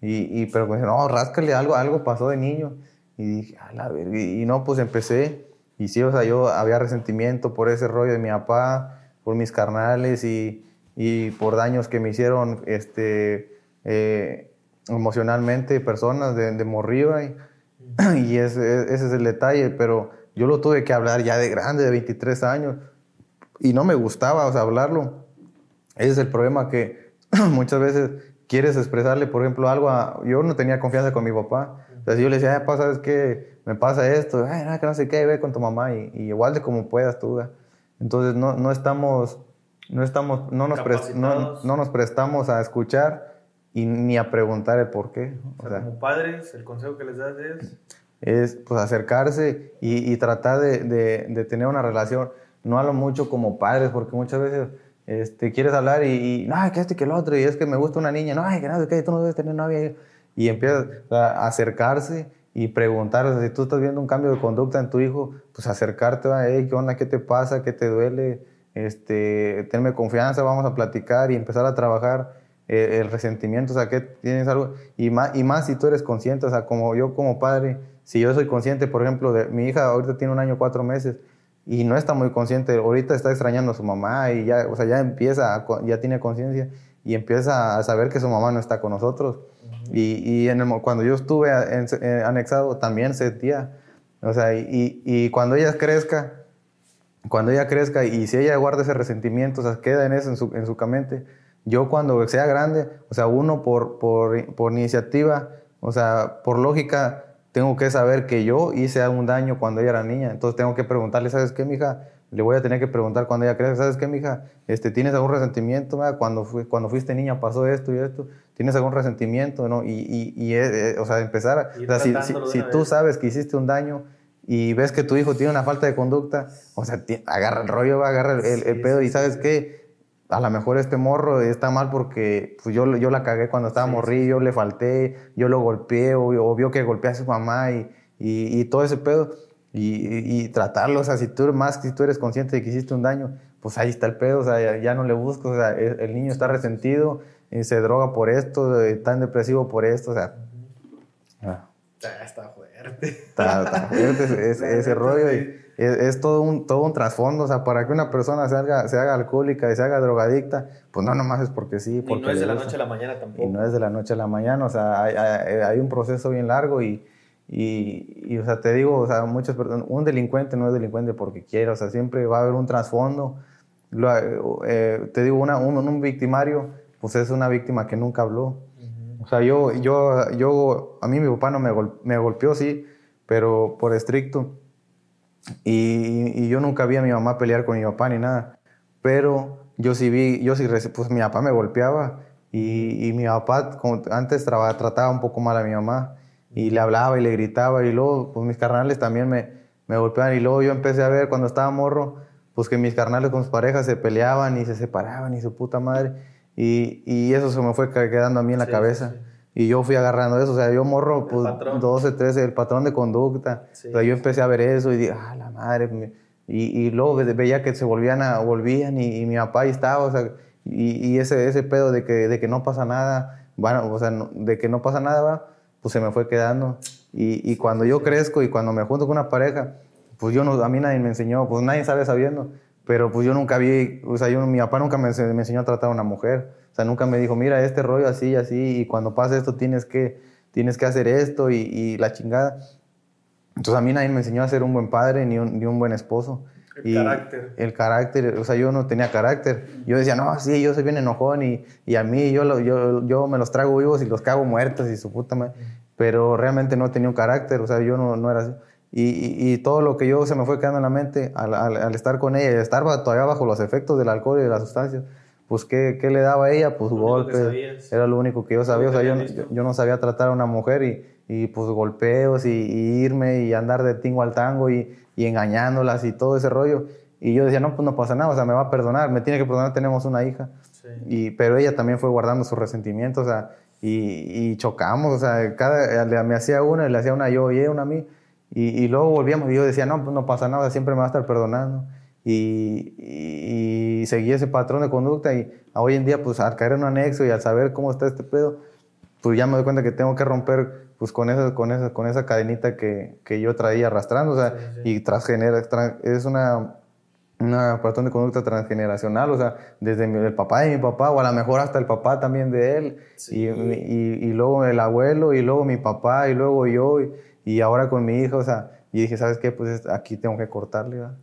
Y, y pero me dijeron, no, ráscale, algo, algo pasó de niño. Y dije, a la verga. Y, no, pues empecé. Y sí, o sea, yo había resentimiento por ese rollo de mi papá, por mis carnales y, y por daños que me hicieron este, eh, emocionalmente personas de, de morriba. Y, y ese, ese es el detalle, pero yo lo tuve que hablar ya de grande, de 23 años. Y no me gustaba, o sea, hablarlo ese es el problema que muchas veces quieres expresarle, por ejemplo, algo a... Yo no tenía confianza con mi papá. O sea, si yo le decía, pasa, es que me pasa esto, ay, no, que no sé qué, ve con tu mamá y, igual de como puedas tú. Entonces no, no estamos, no estamos, no nos, no, no, nos prestamos a escuchar y ni a preguntar el por qué. O sea, como padres, el consejo que les das es... Es pues acercarse y, y tratar de, de, de tener una relación, no hablo mucho como padres, porque muchas veces este, quieres hablar y, no, que este, que el otro, y es que me gusta una niña, no, que no, que tú no debes tener novia. Y empiezas a acercarse y preguntar, si tú estás viendo un cambio de conducta en tu hijo, pues acercarte, hey, ¿qué onda? ¿Qué te pasa? ¿Qué te duele? Este, tenme confianza, vamos a platicar y empezar a trabajar eh, el resentimiento, o sea, que tienes algo, y más, y más si tú eres consciente, o sea, como yo como padre, si yo soy consciente, por ejemplo, de mi hija ahorita tiene un año, cuatro meses, y no está muy consciente. Ahorita está extrañando a su mamá y ya, o sea, ya empieza, ya tiene conciencia y empieza a saber que su mamá no está con nosotros. Y, y en el, cuando yo estuve eh, anexado también sentía, o sea, y, y, cuando ella crezca, cuando ella crezca y si ella guarda ese resentimiento, o sea, queda en eso, en su, en su mente, yo cuando sea grande, o sea, uno por, por, por iniciativa, o sea, por lógica, tengo que saber que yo hice un daño cuando ella era niña. Entonces tengo que preguntarle, ¿sabes qué, mija? Le voy a tener que preguntar cuando ella crezca, ¿sabes qué, mija? Este, ¿Tienes algún resentimiento? Cuando, cuando fuiste niña pasó esto y esto. ¿Tienes algún resentimiento? ¿no? Y, y, y eh, eh, o sea, empezar, o sea, si, si, tú sabes que hiciste un daño y ves que tu hijo tiene una falta de conducta, o sea, agarra el rollo, agarra el, el, pedo y ¿sabes qué? a lo mejor este morro está mal porque pues yo, yo la cagué cuando estaba morrillo, le falté, yo lo golpeé o, vio que golpeé a su mamá y, y, todo ese pedo. Y, y, tratarlo, o sea, si tú, más si tú eres consciente de que hiciste un daño, pues ahí está el pedo, o sea, ya, no le busco, o sea, el, niño está resentido, y se droga por esto, está depresivo por esto, o sea... Ah. Está fuerte. Está, fuerte ese, rollo y es, todo un, todo un trasfondo, o sea, para que una persona se haga, se haga alcohólica y se haga drogadicta, pues no nomás es porque sí. Porque y no es de la noche a la mañana tampoco. Y no es de la noche a la mañana, o sea, hay, hay un proceso bien largo y y, o sea, te digo, o sea, muchas personas, un delincuente no es delincuente porque quiere, o sea, siempre va a haber un trasfondo. Eh, te digo, una, un, un, victimario, pues es una víctima que nunca habló. O sea, yo, yo, yo, a mí mi papá no me, me golpeó, sí, pero por estricto. Y, y, yo nunca vi a mi mamá pelear con mi papá ni nada. Pero yo sí vi, yo sí, pues mi papá me golpeaba. Y, y mi papá como antes trataba un poco mal a mi mamá y le hablaba y le gritaba y luego pues mis carnales también me, me golpeaban y luego yo empecé a ver cuando estaba morro pues que mis carnales con sus parejas se peleaban y se separaban y su puta madre y, y eso se me fue quedando a mí en la cabeza. y yo fui agarrando eso, o sea, yo morro pues 12, 13, el patrón de conducta, pero yo empecé a ver eso y dije, ah, la madre, y, y luego veía que se volvían a, volvían y, mi papá ahí estaba, o sea, y, y, ese, ese pedo de que, de que no pasa nada, bueno, o sea, de que no pasa nada, va, pues se me fue quedando. Y, y, cuando yo crezco y cuando me junto con una pareja, pues yo no, a mí nadie me enseñó, pues nadie sabe sabiendo, pero pues yo nunca vi, o sea, yo, mi papá nunca me, me enseñó a tratar a una mujer, o sea, nunca me dijo, mira, este rollo así y así, y cuando pasa esto tienes que, tienes que hacer esto y, y, la chingada. Entonces a mí nadie me enseñó a ser un buen padre ni un, ni un buen esposo. El carácter. El carácter, o sea, yo no tenía carácter. Yo decía, no, sí, yo soy bien enojón y, y a mí yo, yo, yo me los trago vivos y los cago muertos y su puta madre. Pero realmente no tenía un carácter, o sea, yo no, no era así. Y, y, todo lo que yo se me fue quedando en la mente al, al, estar con ella y estar todavía bajo los efectos del alcohol y de las sustancias, pues ¿qué, qué le daba a ella? Pues golpes. Era lo único que yo sabía. O sea, yo, yo, no sabía tratar a una mujer y, y pues golpeos y, irme y andar de tingo al tango y, y engañándolas y todo ese rollo. Y yo decía, no, pues no pasa nada, o sea, me va a perdonar, me tiene que perdonar, tenemos una hija. Y, pero ella también fue guardando sus resentimientos, o sea, y, y chocamos, o sea, cada, me hacía una, le hacía una yo y una a mí. Y, y, luego volvíamos y yo decía, no, pues no pasa nada, siempre me va a estar perdonando. Y, y, seguí ese patrón de conducta y hoy en día, pues al caer en un anexo y al saber cómo está este pedo, pues ya me doy cuenta que tengo que romper pues con esa, con esa, con esa cadenita que, que yo traía arrastrando, o sea, y transgenera, es una, una patrón de conducta transgeneracional, o sea, desde el papá de mi papá, o a lo mejor hasta el papá también de él, y, y, y, luego el abuelo, y luego mi papá, y luego yo, y, y ahora con mi hija, o sea, y dije, ¿sabes qué? Pues aquí tengo que cortarle, ¿verdad?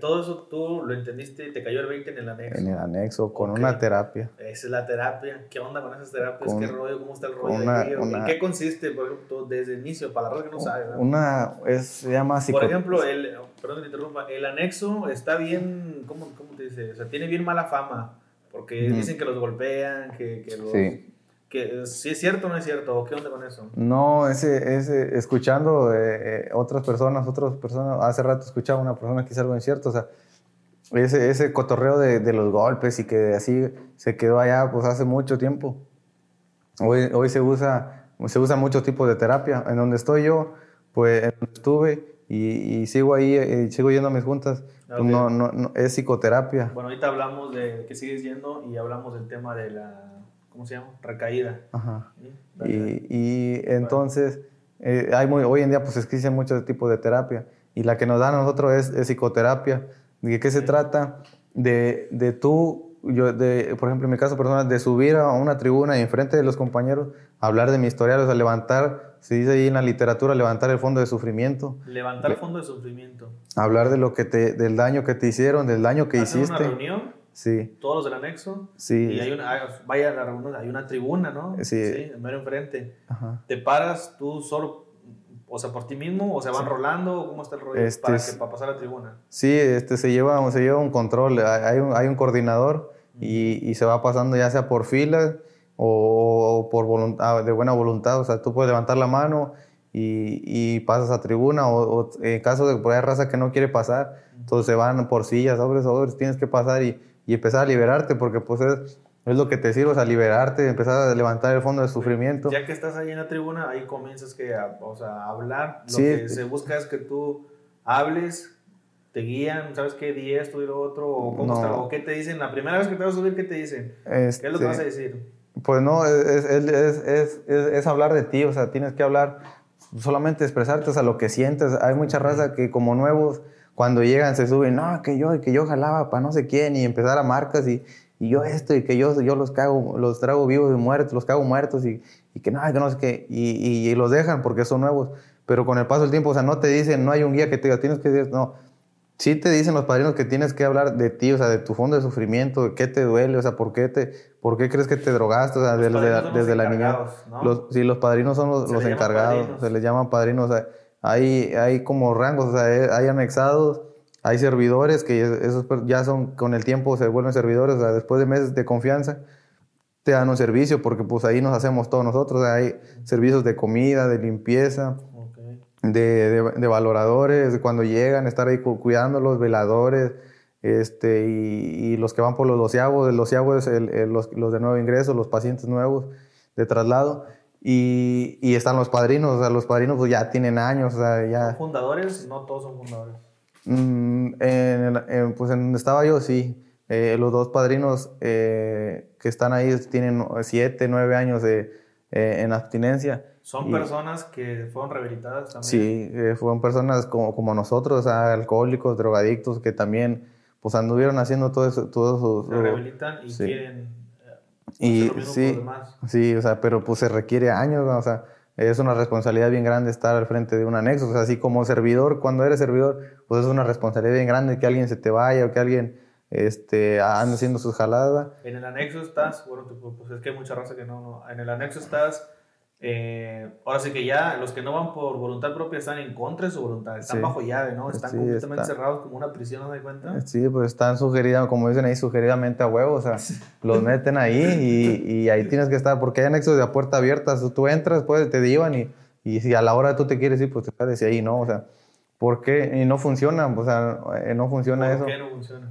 Todo eso tú lo entendiste, te cayó el 20 en el anexo. En el anexo, con una terapia. Esa es la terapia. ¿Qué onda con esas terapias? ¿Qué rollo? ¿Cómo está el rollo? ¿En qué consiste, por ejemplo, desde el inicio, para la raza que no sabe? Una, es, se llama Por ejemplo, el, perdón, te interrumpa, el anexo está bien, ¿cómo, cómo te dice? O sea, tiene bien mala fama, porque dicen que los golpean, que, que los... Sí que si es cierto o no es cierto, ¿qué onda con eso? No, ese, ese, escuchando eh, otras personas, otras personas, hace rato escuchaba una persona que hizo algo incierto, o sea, ese, ese cotorreo de, de, los golpes y que así se quedó allá pues hace mucho tiempo. Hoy, hoy se usa se usa muchos tipos de terapia. En donde estoy yo, pues estuve y, y sigo ahí, eh, sigo yendo a mis juntas, pues, no, no, no, es psicoterapia. Bueno, ahorita hablamos de que sigues yendo y hablamos del tema de la ¿cómo se llama? Recaída. Ajá. Y, y entonces, eh, hay muy, hoy en día pues existen muchos tipos de terapia y la que nos da a nosotros es, psicoterapia. ¿De qué se trata? De, de tú, yo, de, por ejemplo, en mi caso personal, de subir a una tribuna y enfrente de los compañeros, hablar de mi historial, o sea, levantar, se dice ahí en la literatura, levantar el fondo de sufrimiento. Levantar el fondo de sufrimiento. Hablar de lo que te, del daño que te hicieron, del daño que hiciste. una reunión? Sí. Todos los del anexo. Sí. Y hay una, vaya la hay una tribuna, ¿no? Sí. Sí, mero enfrente. Ajá. Te paras tú solo, o sea, por ti mismo, o se van rolando, ¿cómo está el rollo este para, que, para pasar a la tribuna? Sí, este, se, lleva, se lleva un control, hay un, hay un coordinador y, y, se va pasando ya sea por filas o, por voluntad, de buena voluntad, o sea, tú puedes levantar la mano y, y pasas a tribuna o, en caso de que ahí raza que no quiere pasar, entonces se van por sillas, sobres, sobres, tienes que pasar y y empezar a liberarte, porque pues es, es lo que te sirve, o sea, liberarte, empezar a levantar el fondo de sufrimiento. Ya que estás ahí en la tribuna, ahí comienzas que a, o sea, a hablar. Lo que se busca es que tú hables, te guían, ¿sabes qué? Di esto y lo otro, o cómo está, o qué te dicen. La primera vez que te vas a subir, ¿qué te dicen? ¿Qué es lo que vas a Este, decir? Pues no, es, es, es, es, es- es hablar de ti, o sea, tienes que hablar, solamente expresarte, o sea, lo que sientes. Hay mucha raza que como nuevos, cuando llegan se suben, no, que yo, que yo jalaba para no sé quién, y empezar a marcas, y, y yo esto, y que yo, yo los cago, los trago vivos y muertos, los cago muertos, y, y que no, que no sé qué, y, y, y los dejan porque son nuevos. Pero con el paso del tiempo, o sea, no te dicen, no hay un guía que te diga, tienes que decir, no. Sí te dicen los padrinos que tienes que hablar de ti, o sea, de tu fondo de sufrimiento, de qué te duele, o sea, por qué, te, por qué crees que te drogaste, o sea, Los desde, los desde la niñez. ¿no? Los, sí, los padrinos son los, los encargados, padrinos. se les llaman padrinos. O sea, hay, hay como rangos, o sea, hay, hay anexados, hay servidores que esos ya son, con el tiempo se vuelven servidores, o sea, después de meses de confianza, te dan un servicio porque pues ahí nos hacemos todos nosotros. o sea, hay servicios de comida, de limpieza, Ok. de, de- de valoradores, cuando llegan, estar ahí cu- cuidándolos, veladores, este, y, y los que van por los doceavos, el doceavo es el- el- los, los de nuevo ingreso, los pacientes nuevos de traslado, y, y están los padrinos, o sea, los padrinos pues ya tienen años, o sea, ¿Son ya... fundadores? No todos son fundadores. Mm, en, en- pues en donde estaba yo, sí. Eh, los dos padrinos eh, que están ahí tienen siete, nueve años de, eh, en abstinencia. Son Y- personas que fueron rehabilitadas también. Sí, eh, fueron personas como, como nosotros, o sea, alcohólicos, drogadictos, que también pues anduvieron haciendo todo eso, todo eso. Se rehabilitan y sí. quieren Y sí, sí, o sea, pero pues se requiere años, ¿no? o sea, es una responsabilidad bien grande estar al frente de un anexo, o sea, así como servidor, cuando eres servidor, pues es una responsabilidad bien grande que alguien se te vaya o que alguien este, ande haciendo sus jaladas. En el anexo estás, bueno, pues es que hay mucha raza que no, no. En el anexo estás, eh, ahora sí que ya los que no van por voluntad propia están en contra de su voluntad, están Sí. bajo llave, ¿no? Están Sí, completamente está. cerrados como una prisión, ¿no das cuenta? Sí, pues están sugeridas, como dicen ahí, sugeridamente a huevo, o sea, los meten ahí y, y ahí tienes que estar, porque hay anexos de puerta abierta, tú entras, pues te llevan y, y si a la hora tú te quieres ir, pues te sales y ahí, ¿no? O sea, ¿por qué? Y no funciona, o sea, eh, no funciona ¿Por eso. qué no funciona?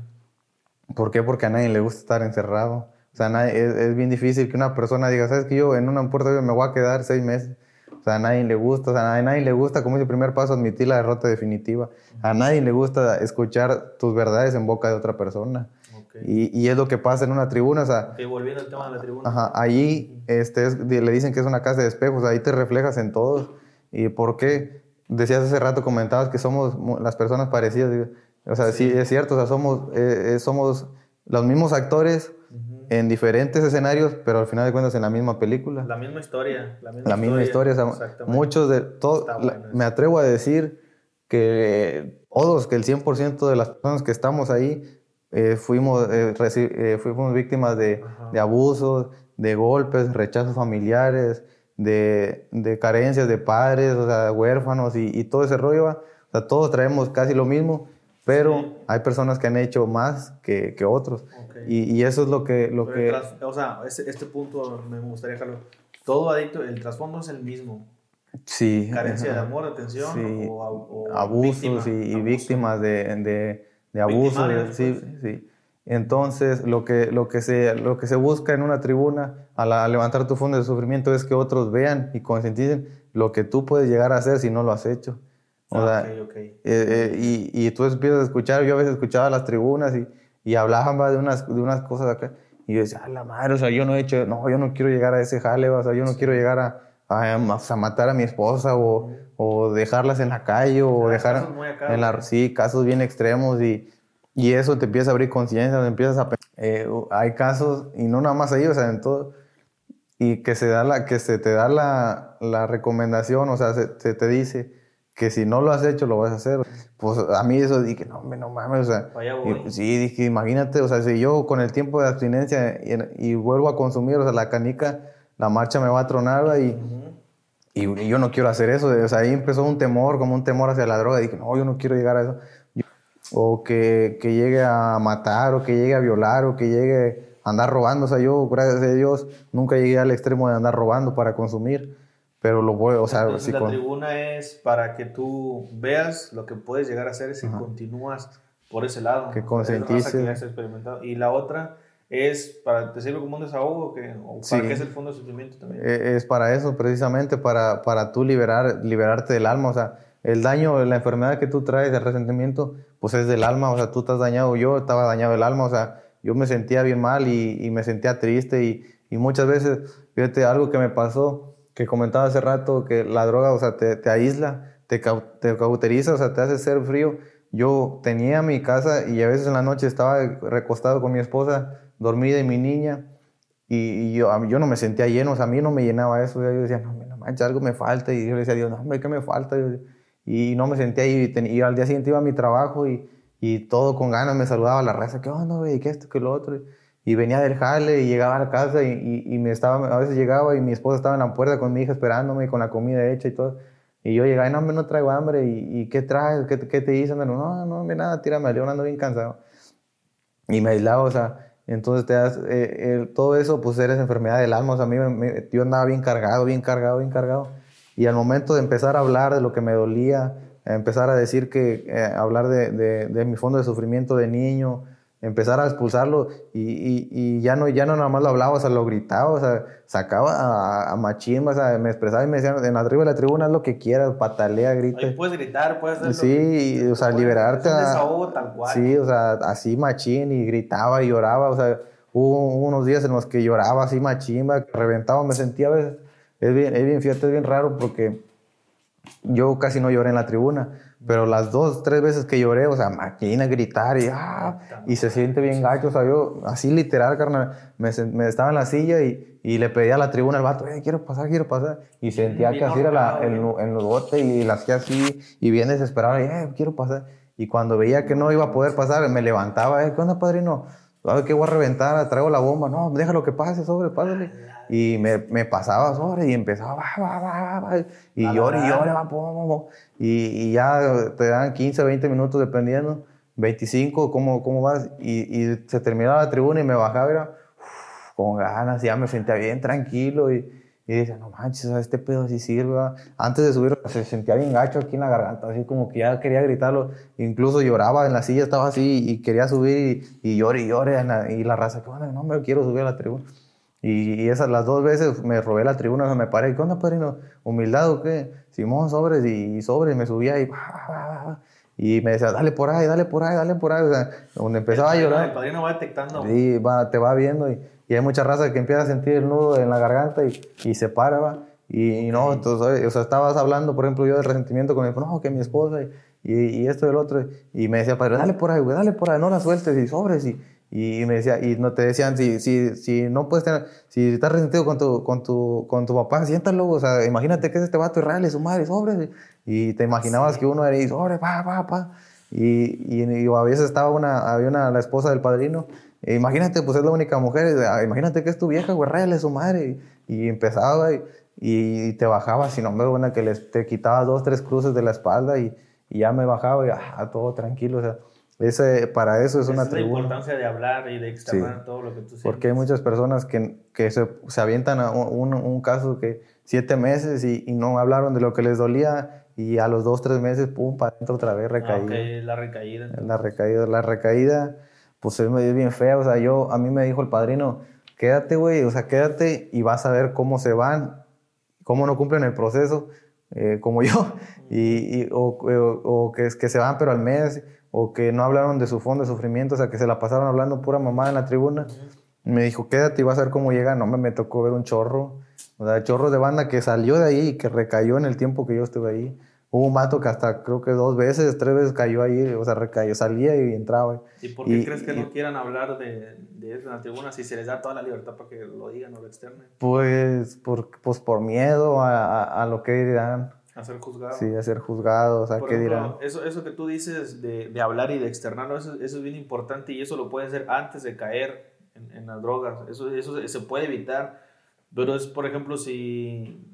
¿Por qué? Porque a nadie le gusta estar encerrado. Sea, nadie- es, es bien difícil que una persona diga, ¿sabes que Yo en una puerta me voy a quedar seis meses. O sea, a nadie le gusta, o sea, a nadie le gusta, como es el primer paso, admitir la derrota definitiva. A nadie le gusta escuchar tus verdades en boca de otra persona. Ok. Y, y es lo que pasa en una tribuna, o sea, Ok, volviendo al tema de la tribuna. ajá, allí este, es- le dicen que es una casa de espejos, ahí te reflejas en todos. ¿Y por qué? Decías hace rato, comentabas que somos las personas parecidas. O sea, sí, es cierto, o sea, somos, eh, eh, somos los mismos actores Ujú. En diferentes escenarios, pero al final de cuentas en la misma película. La misma historia. La misma, La misma historia, o sea, Exactamente. muchos de todos, bueno me atrevo a decir que todos, que el 100% de las personas que estamos ahí eh, fuimos, eh, eh, fuimos víctimas de, abusos, de golpes, rechazos familiares, de, de carencias de padres, o sea, huérfanos y, y todo ese rollo. ¿va? O sea, todos traemos casi lo mismo, pero Sí. hay personas que han hecho más que, que otros. Y, y eso es lo que... Lo que tras- o sea, este, este punto me gustaría dejarlo. Todo adicto, el trasfondo es el mismo. sí, Carencia de amor, atención Sí, o, o abusos víctima, y, y abuso. víctimas de, de, de abusos. Victimarios, Sí, pues. sí. Entonces, lo que, lo, que se, lo que se busca en una tribuna al, al levantar tu fondo de sufrimiento es que otros vean y concienticen lo que tú puedes llegar a hacer si no lo has hecho. O Ah, sea, ok, ok. eh, eh, y, y tú empiezas a escuchar, yo a veces escuchaba las tribunas y, y hablaban va, de unas, de unas cosas acá. Y yo decía, a la madre, o sea, yo no he hecho, no, yo no quiero llegar a ese jale, o sea, yo no quiero llegar a, a, a matar a mi esposa o, o dejarlas en la calle o Ah, dejar casos muy acá, en la, sí, casos bien extremos y, y eso te empieza a abrir conciencia, empiezas a... eh, hay casos, y no nada más ahí, o sea, en todo, y que se, da la, que se te da la, la recomendación, o sea, se, se te dice que si no lo has hecho, lo vas a hacer. Pues a mí eso dije, no, no mames, o sea, y, pues, sí, dije, imagínate, o sea, si yo con el tiempo de abstinencia y, y vuelvo a consumir, o sea, la canica, la marcha me va a tronar, y, Ujú. y, y yo no quiero hacer eso, o sea, ahí empezó un temor, como un temor hacia la droga, dije, no, yo no quiero llegar a eso. O que, que llegue a matar, o que llegue a violar, o que llegue a andar robando, o sea, yo, gracias a Dios, nunca llegué al extremo de andar robando para consumir, pero lo voy, o sea, Entonces, sí la con- tribuna es para que tú veas lo que puedes llegar a hacer si continúas por ese lado. Que raza que experimentado. Y la otra es para te sirve como un desahogo que, o para Sí. que es el fondo de sufrimiento también. Eh, es para eso, precisamente, para, para tú liberar, liberarte del alma. O sea, el daño, la enfermedad que tú traes, el resentimiento, pues es del alma, o sea, tú estás dañado, yo estaba dañado el alma, o sea, yo me sentía bien mal y, me sentía triste y, y, muchas veces, fíjate, algo que me pasó, que comentaba hace rato, que la droga, o sea, te, te aísla, te, te cauteriza, o sea, te hace ser frío. Yo tenía mi casa y a veces en la noche estaba recostado con mi esposa, dormida y mi niña, y, yo, yo no me sentía lleno, o sea, a mí no me llenaba eso. Yo decía, no, no manches, algo me falta. Y yo le decía a Dios, no, hombre, ¿qué me falta? Y no me sentía ahí. Y, al día siguiente iba a mi trabajo y, y todo con ganas me saludaba la raza, ¿qué onda, güey? ¿Qué esto, qué lo otro? Y venía del jale y llegaba a la casa y, y, me estaba, a veces llegaba y mi esposa estaba en la puerta con mi hija esperándome con la comida hecha y todo. Y yo llegaba y no, me no traigo hambre. ¿Y, y qué traes? ¿Qué, ¿Qué, te dicen? No, no, no, nada, tírame, yo ando bien cansado. Y me aislaba, o sea, entonces te das, eh, todo eso, pues eres enfermedad del alma. O sea, a mí yo andaba bien cargado, bien cargado, bien cargado. Y al momento de empezar a hablar de lo que me dolía, empezar a decir que, eh, hablar de, de, mi fondo de sufrimiento de niño, empezar a expulsarlo y, y, ya, no, ya no nada más lo hablaba, o sea, lo gritaba, o sea, sacaba a, a machín, o sea, me expresaba y me decía, en arriba de la tribuna haz lo que quieras, patalea, grita. Ahí puedes gritar, puedes hacer Sí, o sea, liberarte. Un desahogo tal cual. Sí, o sea, así machín y gritaba y lloraba, o sea, hubo unos días en los que lloraba así machín, reventaba, me sentía a veces, es bien, es bien, fíjate, es bien raro porque yo casi no lloré en la tribuna pero las dos, tres veces que lloré, o sea, máquina, gritar y, ah, y se siente bien gacho, o sea, yo así literal, carnal, me, me estaba en la silla y, y, le pedía a la tribuna al vato, eh, quiero pasar, quiero pasar. Y sentía que así era la, en, en, los botes y la hacía así y bien desesperado, y, eh, quiero pasar. Y cuando veía que no iba a poder pasar, me levantaba, eh, ¿qué onda, padrino? ¿Sabes qué voy a reventar? Traigo la bomba. No, déjalo que pase, sobre, pásale. Y me, me pasaba sobre y empezaba, va, va, va, y llore, y llore, va, y, y, ya te dan 15, 20 minutos dependiendo, 25, ¿cómo, cómo vas? Y, y se terminaba la tribuna y me bajaba, era, con ganas, ya me sentía bien tranquilo y, y decía, no manches, este pedo sí sirve. Antes de subir se sentía bien gacho aquí en la garganta, así como que ya quería gritarlo. Incluso lloraba en la silla, estaba así y quería subir y, y llore y llore. y la raza, que bueno, no me quiero subir a la tribuna. Y, y, esas las dos veces me robé la tribuna, o me paré. ¿Qué onda, padrino? ¿Humildad o qué? Simón, sobres y, sobres. Me subía y... Y me decía, dale por ahí, dale por ahí, dale por ahí. O sea, donde empezaba a llorar. El padrino va detectando. Sí, va, te va viendo y, y, hay mucha raza que empieza a sentir el nudo en la garganta y, y se para, va. Y, no, entonces, o sea, estabas hablando, por ejemplo, yo del resentimiento con mi no, que mi esposa y, y esto y el otro. Y me decía, padre, dale por ahí, güey, dale por ahí, no la sueltes y sobres. Y, y me decía, y no te decían, si, si, si no puedes tener, si estás resentido con tu, con tu, con tu papá, siéntalo, o sea, imagínate que es este vato real y su madre, sobre, y te imaginabas que uno era y sobre, pa, pa, pa, y, y, a veces estaba una, había una, la esposa del padrino, e imagínate, pues es la única mujer, imagínate que es tu vieja, güey, real es su madre, y, empezaba y, y, te bajaba, si no me buena que les, te quitaba dos, tres cruces de la espalda y, y ya me bajaba y ah, todo tranquilo, o sea, ese, para eso es una es la importancia de hablar y de externar todo lo que tú sientes. Porque hay muchas personas que, que se, se, avientan a un, un, caso que siete meses y, y, no hablaron de lo que les dolía y a los dos, tres meses, pum, para adentro otra vez recaída. Ah, la recaída. La recaída. La recaída, pues es bien fea. O sea, yo, a mí me dijo el padrino, quédate, güey, o sea, quédate y vas a ver cómo se van, cómo no cumplen el proceso, eh, como yo, y, y o, o, o, que, que se van pero al mes o que no hablaron de su fondo de sufrimiento, o sea, que se la pasaron hablando pura mamá en la tribuna. Me dijo, quédate y vas a ver cómo llega. No, me, me tocó ver un chorro, o sea, chorro de banda que salió de ahí y que recayó en el tiempo que yo estuve ahí. Hubo un mato que hasta creo que dos veces, tres veces cayó ahí, o sea, recayó, salía y entraba. ¿Y por qué crees que no quieran hablar de, de, eso en la tribuna si se les da toda la libertad para que lo digan o lo externen? Pues por, pues por miedo a, a, a lo que dirán. A ser juzgado. Sí, a ser juzgado, o sea, ¿qué dirán? Eso, eso que tú dices de, de hablar y de externarlo, eso, eso, es bien importante y eso lo puede hacer antes de caer en, en las drogas. Eso, eso se puede evitar, pero es, por ejemplo, si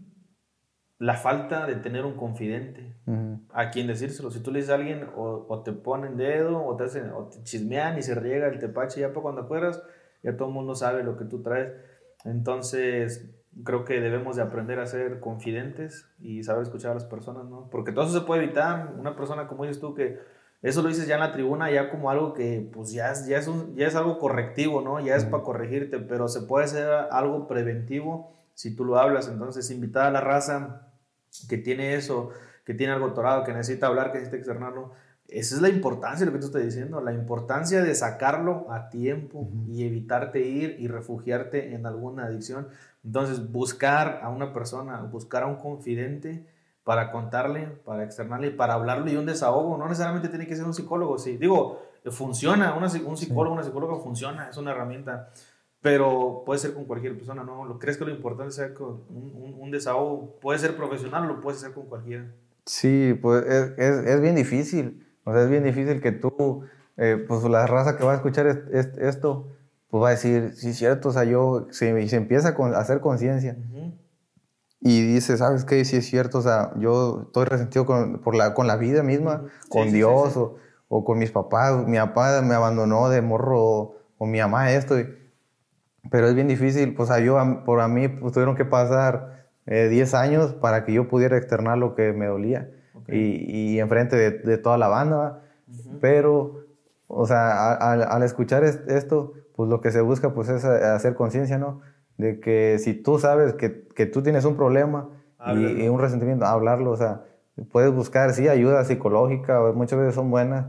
la falta de tener un confidente a quien decírselo. Si tú le dices a alguien, o, o te ponen dedo, o te, hacen, o te chismean y se riega el tepache, ya para cuando acuerdas, ya todo el mundo sabe lo que tú traes. Entonces, creo que debemos de aprender a ser confidentes y saber escuchar a las personas, ¿no? Porque todo eso se puede evitar. Una persona como dices tú que eso lo dices ya en la tribuna, ya como algo que pues ya, ya, es, un, ya es algo correctivo, ¿no? Ya es para corregirte, pero se puede hacer algo preventivo si tú lo hablas. Entonces, invitar a la raza que tiene eso, que tiene algo torado, que necesita hablar, que necesita externarlo. Esa es la importancia de lo que tú estás diciendo, la importancia de sacarlo a tiempo y evitarte ir y refugiarte en alguna adicción. Entonces, buscar a una persona, buscar a un confidente para contarle, para externarle, para hablarle y un desahogo. No necesariamente tiene que ser un psicólogo, sí. Digo, funciona, un psicólogo, una psicóloga funciona, es una herramienta, pero puede ser con cualquier persona, ¿no? ¿Lo crees que lo importante sea con un, un, desahogo? Puede ser profesional o lo puede ser con cualquiera. Sí, pues es, es, es bien difícil o sea, es bien difícil que tú, eh, pues la raza que va a escuchar esto, pues va a decir, sí, es cierto, o sea, yo, se, se empieza a hacer conciencia. Y dice, ¿sabes qué? Sí es cierto, o sea, yo estoy resentido con, por la, con la vida misma, con Dios O, o, con mis papás. Mi papá me abandonó de morro o, mi mamá esto. pero es bien difícil, pues a yo, por a mí, pues tuvieron que pasar 10 eh, años para que yo pudiera externar lo que me dolía y, y enfrente de, de, toda la banda. Pero, o sea, al, escuchar esto, pues lo que se busca pues es hacer conciencia, ¿no? De que si tú sabes que, que tú tienes un problema y, un resentimiento, hablarlo, o sea, puedes buscar, sí, ayuda psicológica, muchas veces son buenas,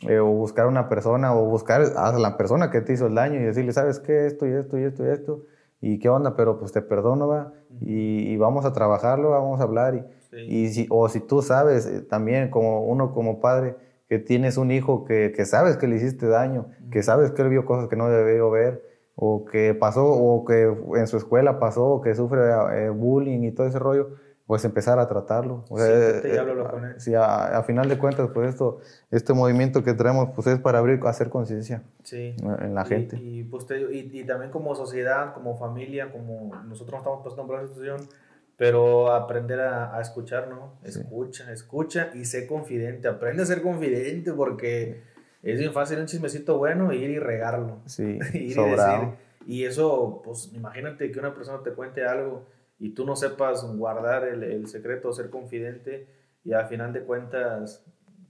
eh, o buscar una persona, o buscar a la persona que te hizo el daño y decirle, ¿sabes qué? Esto y esto y esto y esto, y qué onda, pero pues te perdono, va, y, y, vamos a trabajarlo, vamos a hablar, y, y si, o si tú sabes eh, también, como uno como padre, que tienes un hijo que, que sabes que le hiciste daño, que sabes que él vio cosas que no debió ver, o que pasó, o que en su escuela pasó, o que sufre eh, bullying y todo ese rollo, pues empezar a tratarlo. O sea, sí, eh, sí a, a, final de cuentas, pues esto, este movimiento que traemos, pues es para abrir, hacer conciencia sí. en la gente. Y, pues y, y, también como sociedad, como familia, como nosotros estamos pasando por la situación, pero aprender a, a escuchar, ¿no? Escucha, escucha y sé confidente. Aprende a ser confidente porque es bien fácil un chismecito bueno ir y regarlo. Sí, ir sobrado. Y, y, eso, pues imagínate que una persona te cuente algo y tú no sepas guardar el, el secreto, ser confidente y al final de cuentas,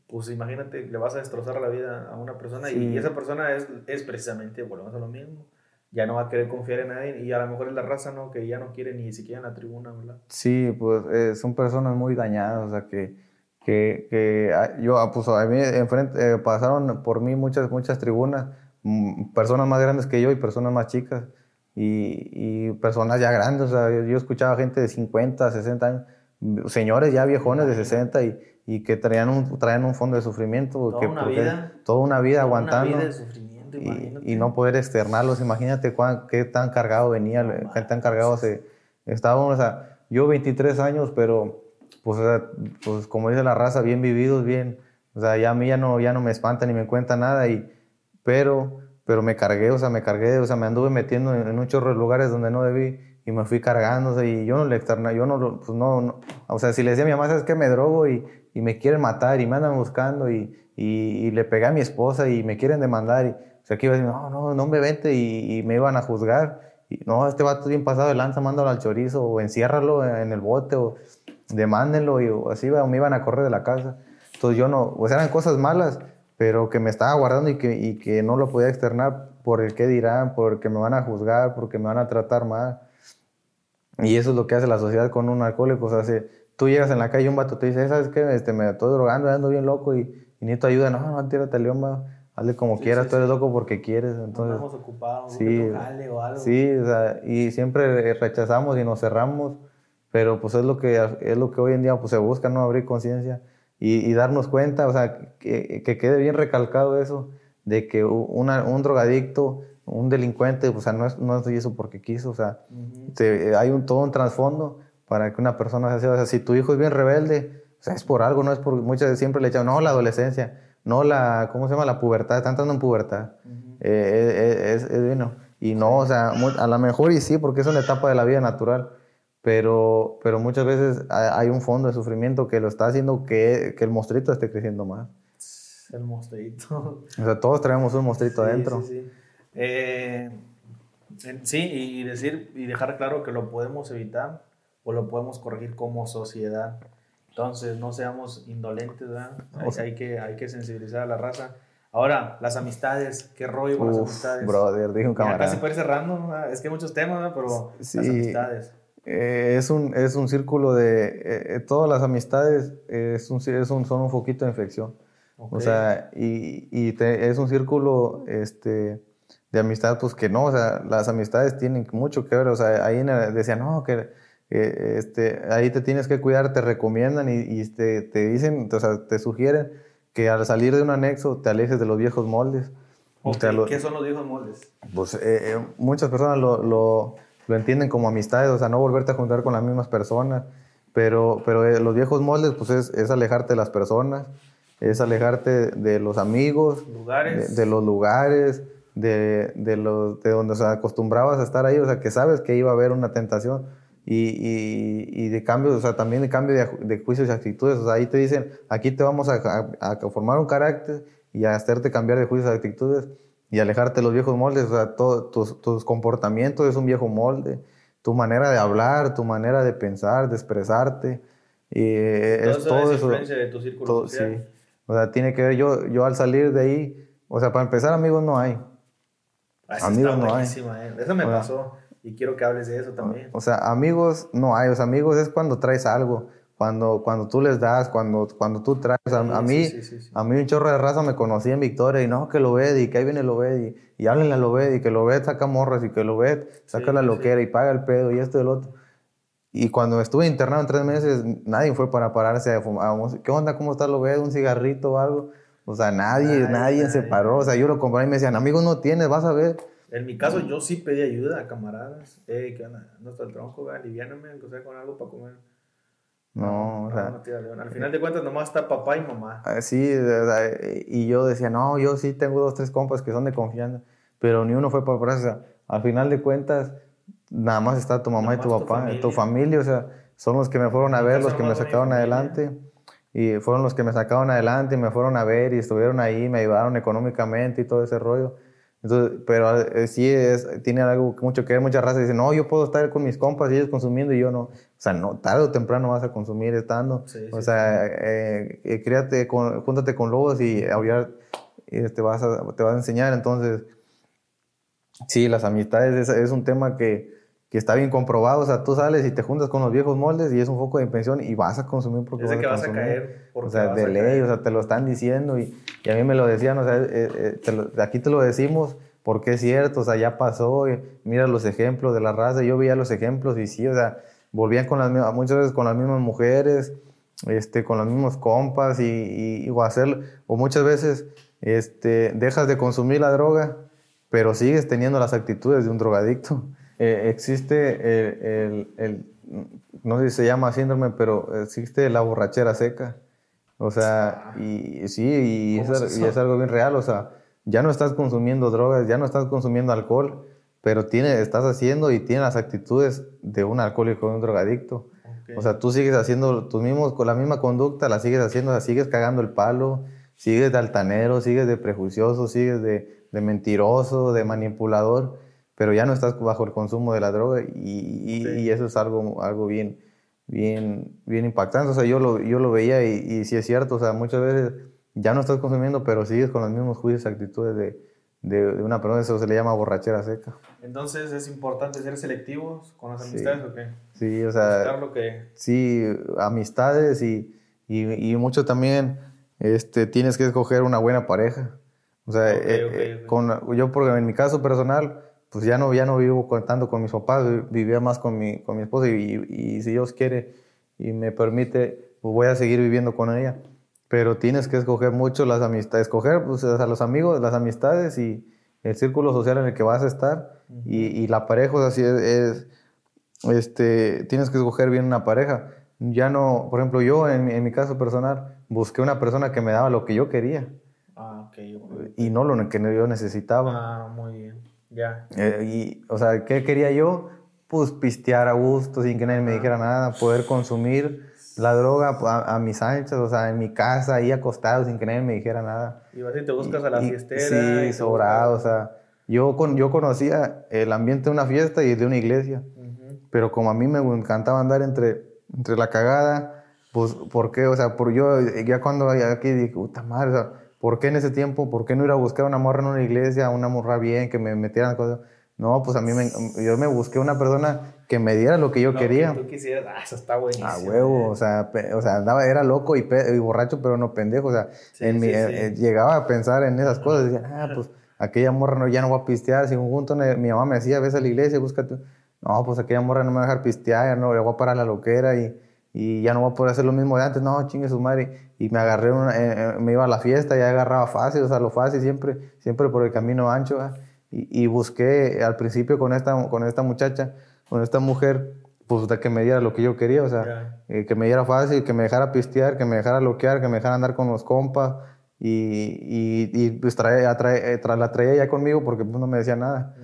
pues imagínate, le vas a destrozar la vida a una persona y esa persona es, es precisamente, volvemos a lo mismo, ya no va a querer confiar en nadie y a lo mejor es la raza, ¿no? Que ya no quiere ni siquiera en la tribuna, ¿verdad? Sí, pues eh, son personas muy dañadas, o sea, que, que, que ah, yo, ah, pues a mí enfrente, eh, pasaron por mí muchas, muchas tribunas, mm, personas más grandes que yo y personas más chicas y, y personas ya grandes, o sea, yo, escuchaba gente de 50, 60 años, señores ya viejones de 60 y, y que traían un, traían un fondo de sufrimiento. Toda una vida. Toda una vida toda aguantando. Una vida de sufrimiento y, no poder externarlos. Imagínate cuán, qué tan cargado venía, qué tan cargado se, estábamos. O sea, yo 23 años, pero pues, pues como dice la raza, bien vividos, bien. O sea, ya a mí ya no, ya no me espanta ni me cuenta nada, y, pero, pero me cargué, o sea, me cargué, o sea, me anduve metiendo en, un chorro de lugares donde no debí y me fui cargando, o sea, y yo no le externa, yo no, pues no, no, o sea, si le decía a mi mamá, sabes que me drogo y, y me quieren matar y me andan buscando y, y, y, le pegué a mi esposa y me quieren demandar y, o sea, que iba a decir, no, no, no me vente y, me iban a juzgar. Y, no, este vato bien pasado de lanza, mándalo al chorizo o enciérralo en el bote o demándenlo y o así me iban a correr de la casa. Entonces yo no, pues eran cosas malas, pero que me estaba guardando y que, y que no lo podía externar por el qué dirán, porque me van a juzgar, porque me van a tratar mal. Y eso es lo que hace la sociedad con un alcohólico. O sea, tú llegas en la calle y un vato te dice, ¿sabes qué? Este, me estoy drogando, ando bien loco y, y necesito ayuda. No, no, tírate león, va hazle como quieras, tú eres loco porque quieres. Entonces, estamos ocupados, sí, o algo. Sí, o sea, y siempre rechazamos y nos cerramos, pero pues es lo que, es lo que hoy en día pues, se busca, ¿no? Abrir conciencia y, y, darnos cuenta, o sea, que, que, quede bien recalcado eso, de que una, un drogadicto, un delincuente, o sea, no es, no es eso porque quiso, o sea, hay un, todo un trasfondo para que una persona se o sea, si tu hijo es bien rebelde, o sea, es por algo, no es por, muchas veces siempre le echan, no, la adolescencia, no la, ¿cómo se llama? La pubertad, están entrando en pubertad. Eh, eh, es, es, bueno. Y no, o sea, a lo mejor y sí, porque es una etapa de la vida natural, pero, pero muchas veces hay un fondo de sufrimiento que lo está haciendo que, que el monstruito esté creciendo más. El monstruito. O sea, todos traemos un monstruito adentro. Sí, sí. Eh, sí, y decir y dejar claro que lo podemos evitar o lo podemos corregir como sociedad. Entonces, no seamos indolentes, ¿verdad? Hay, que, hay que sensibilizar a la raza. Ahora, las amistades, qué rollo con las amistades. Brother, dije un camarada. casi puede ir cerrando, es que hay muchos temas, ¿verdad? pero las amistades. eh, es, un, es un círculo de... Eh, eh, todas las amistades es un, es un, son un foquito de infección. O sea, y, y es un círculo este, de amistad, pues que no, o sea, las amistades tienen mucho que ver. O sea, ahí decían, no, que este, ahí te tienes que cuidar, te recomiendan y, y te, te, dicen, o sea, te sugieren que al salir de un anexo te alejes de los viejos moldes. ¿Qué son los viejos moldes? Pues muchas personas lo, lo lo entienden como amistades, o sea, no volverte a juntar con las mismas personas. Pero, pero eh, los viejos moldes, pues es, es, alejarte de las personas, es alejarte de los amigos, lugares. De, los lugares, de, de, los, de donde se acostumbrabas a estar ahí, o sea, que sabes que iba a haber una tentación. Y, y, y de cambio, o sea, también de cambio de, de, juicios y actitudes. O sea, ahí te dicen, aquí te vamos a, a, a formar un carácter y a hacerte cambiar de juicios y actitudes y alejarte de los viejos moldes. O sea, todos tus, tus, comportamientos es un viejo molde. Tu manera de hablar, tu manera de pensar, de expresarte. Y es todo eso. de tu círculo Sí. O sea, tiene que ver, yo, yo al salir de ahí, o sea, para empezar, amigos no hay. Ah, amigos no hay. Eh. Eso me pasó y quiero que hables de eso también. O sea, amigos no hay. O sea, amigos es cuando traes algo cuando, cuando tú les das, cuando, cuando tú traes. A, mí, a mí un chorro de raza me conocía en Victoria y no, que lo ve y que ahí viene lo ve y, y háblenle a lo ve y que lo ve saca morras y que lo ve saca la loquera y paga el pedo y esto y el otro. Y cuando estuve internado en tres meses, nadie fue para pararse a fumar. ¿Qué onda? ¿Cómo está lo ve? ¿Un cigarrito o algo? O sea, nadie, nadie se paró. O sea, yo lo compré y me decían, amigos, no tienes, vas a ver. En mi caso, yo sí pedí ayuda a camaradas. Eh, ¿qué onda? No está el tronco, aliviáname, aunque sea con algo para comer. No, o sea. Al final de cuentas, nomás está papá y mamá. Ah, sí, y yo decía, no, yo sí tengo dos, tres compas que son de confianza, pero ni uno fue para o sea, al final de cuentas, nada más está tu mamá y tu papá, tu familia. o sea, son los que me fueron a ver, los que me sacaron adelante. Y fueron los que me sacaron adelante y me fueron a ver y estuvieron ahí, me ayudaron económicamente y todo ese rollo. Entonces, pero eh, sí es, tiene algo mucho que ver, muchas razas dicen, no, yo puedo estar con mis compas y ellos consumiendo y yo no. O sea, no, tarde o temprano vas a consumir estando. o sea, eh, eh, créate, con, júntate con lobos y aullar te, vas a, te vas a enseñar. Entonces, sí, las amistades es, es un tema que, que, está bien comprobado. O sea, tú sales y te juntas con los viejos moldes y es un foco de pensión y vas a consumir porque vas, que a vas a caer. O sea, de ley, o sea, te lo están diciendo y, y, a mí me lo decían, o sea, eh, aquí te lo decimos porque es cierto, o sea, ya pasó, mira los ejemplos de la raza, yo veía los ejemplos y sí, o sea, volvían con las mismas, muchas veces con las mismas mujeres, este, con los mismos compas y, o hacer, o muchas veces este, dejas de consumir la droga, pero sigues teniendo las actitudes de un drogadicto. Eh, existe el, el, no sé si se llama síndrome, pero existe la borrachera seca. O sea, ah. y sí, y es, y es algo bien real, o sea, ya no estás consumiendo drogas, ya no estás consumiendo alcohol, pero tiene, estás haciendo y tienes las actitudes de un alcohólico, de un drogadicto. O sea, tú sigues haciendo tus mismos, con la misma conducta, la sigues haciendo, sigues cagando el palo, sigues de altanero, sigues de prejuicioso, sigues de, de mentiroso, de manipulador, pero ya no estás bajo el consumo de la droga y, y, eso es algo, algo bien, bien, bien impactante. O sea, yo lo, yo lo veía y, y sí es cierto, o sea, muchas veces ya no estás consumiendo, pero sigues con los mismos juicios y actitudes de, de, una persona, eso se le llama borrachera seca. Entonces, ¿es importante ser selectivos con las amistades o qué? Sí, o sea, sí, amistades y, y, y, mucho también este, tienes que escoger una buena pareja. O sea, eh, eh, Con, yo, porque en mi caso personal, pues ya no, ya no vivo tanto con mis papás, vivía más con mi, con mi esposa y, y si Dios quiere y me permite, pues voy a seguir viviendo con ella pero tienes que escoger mucho las amistades, escoger pues, a los amigos, las amistades y el círculo social en el que vas a estar y, y, la pareja, o sea, si es, este, tienes que escoger bien una pareja. Ya no, por ejemplo, yo en, en, mi caso personal busqué una persona que me daba lo que yo quería. Ah, ok. Y no lo que yo necesitaba. Ah, muy bien, ya. Eh, y, o sea, ¿qué quería yo? Pues pistear a gusto, sin que nadie me dijera nada, poder consumir la droga a, mis anchas, o sea, en mi casa, ahí acostado, sin que nadie me dijera nada. Y vas y te buscas a la fiestera. Sí, sobrado, o sea, yo, con, yo conocía el ambiente de una fiesta y de una iglesia, pero como a mí me encantaba andar entre, entre la cagada, pues, ¿por qué? O sea, por yo, ya cuando aquí dije, puta madre, o sea, ¿por qué en ese tiempo, por qué no ir a buscar una morra en una iglesia, una morra bien, que me metieran cosas? No, pues a mí me, yo me busqué una persona que me diera lo que yo quería. Que tú quisieras, ah, eso está buenísimo. A huevo, o sea, o sea, andaba, era loco y, borracho, pero no pendejo, o sea, en mi, eh, eh, llegaba a pensar en esas cosas, decía, ah, pues aquella morra no, ya no va a pistear, si un junto mi mamá me decía, ves a la iglesia, búscate, no, pues aquella morra no me va a dejar pistear, ya no, ya voy a parar la loquera y, y ya no voy a poder hacer lo mismo de antes, no, chingue su madre, y me agarré, una, me iba a la fiesta, ya agarraba fácil, o sea, lo fácil siempre, siempre por el camino ancho, y, busqué al principio con esta, con esta muchacha, con esta mujer, pues que me diera lo que yo quería, o sea, eh, que me diera fácil, que me dejara pistear, que me dejara loquear, que me dejara andar con los compas, y, y, pues trae, atrae, eh, la traía ya conmigo porque pues, no me decía nada.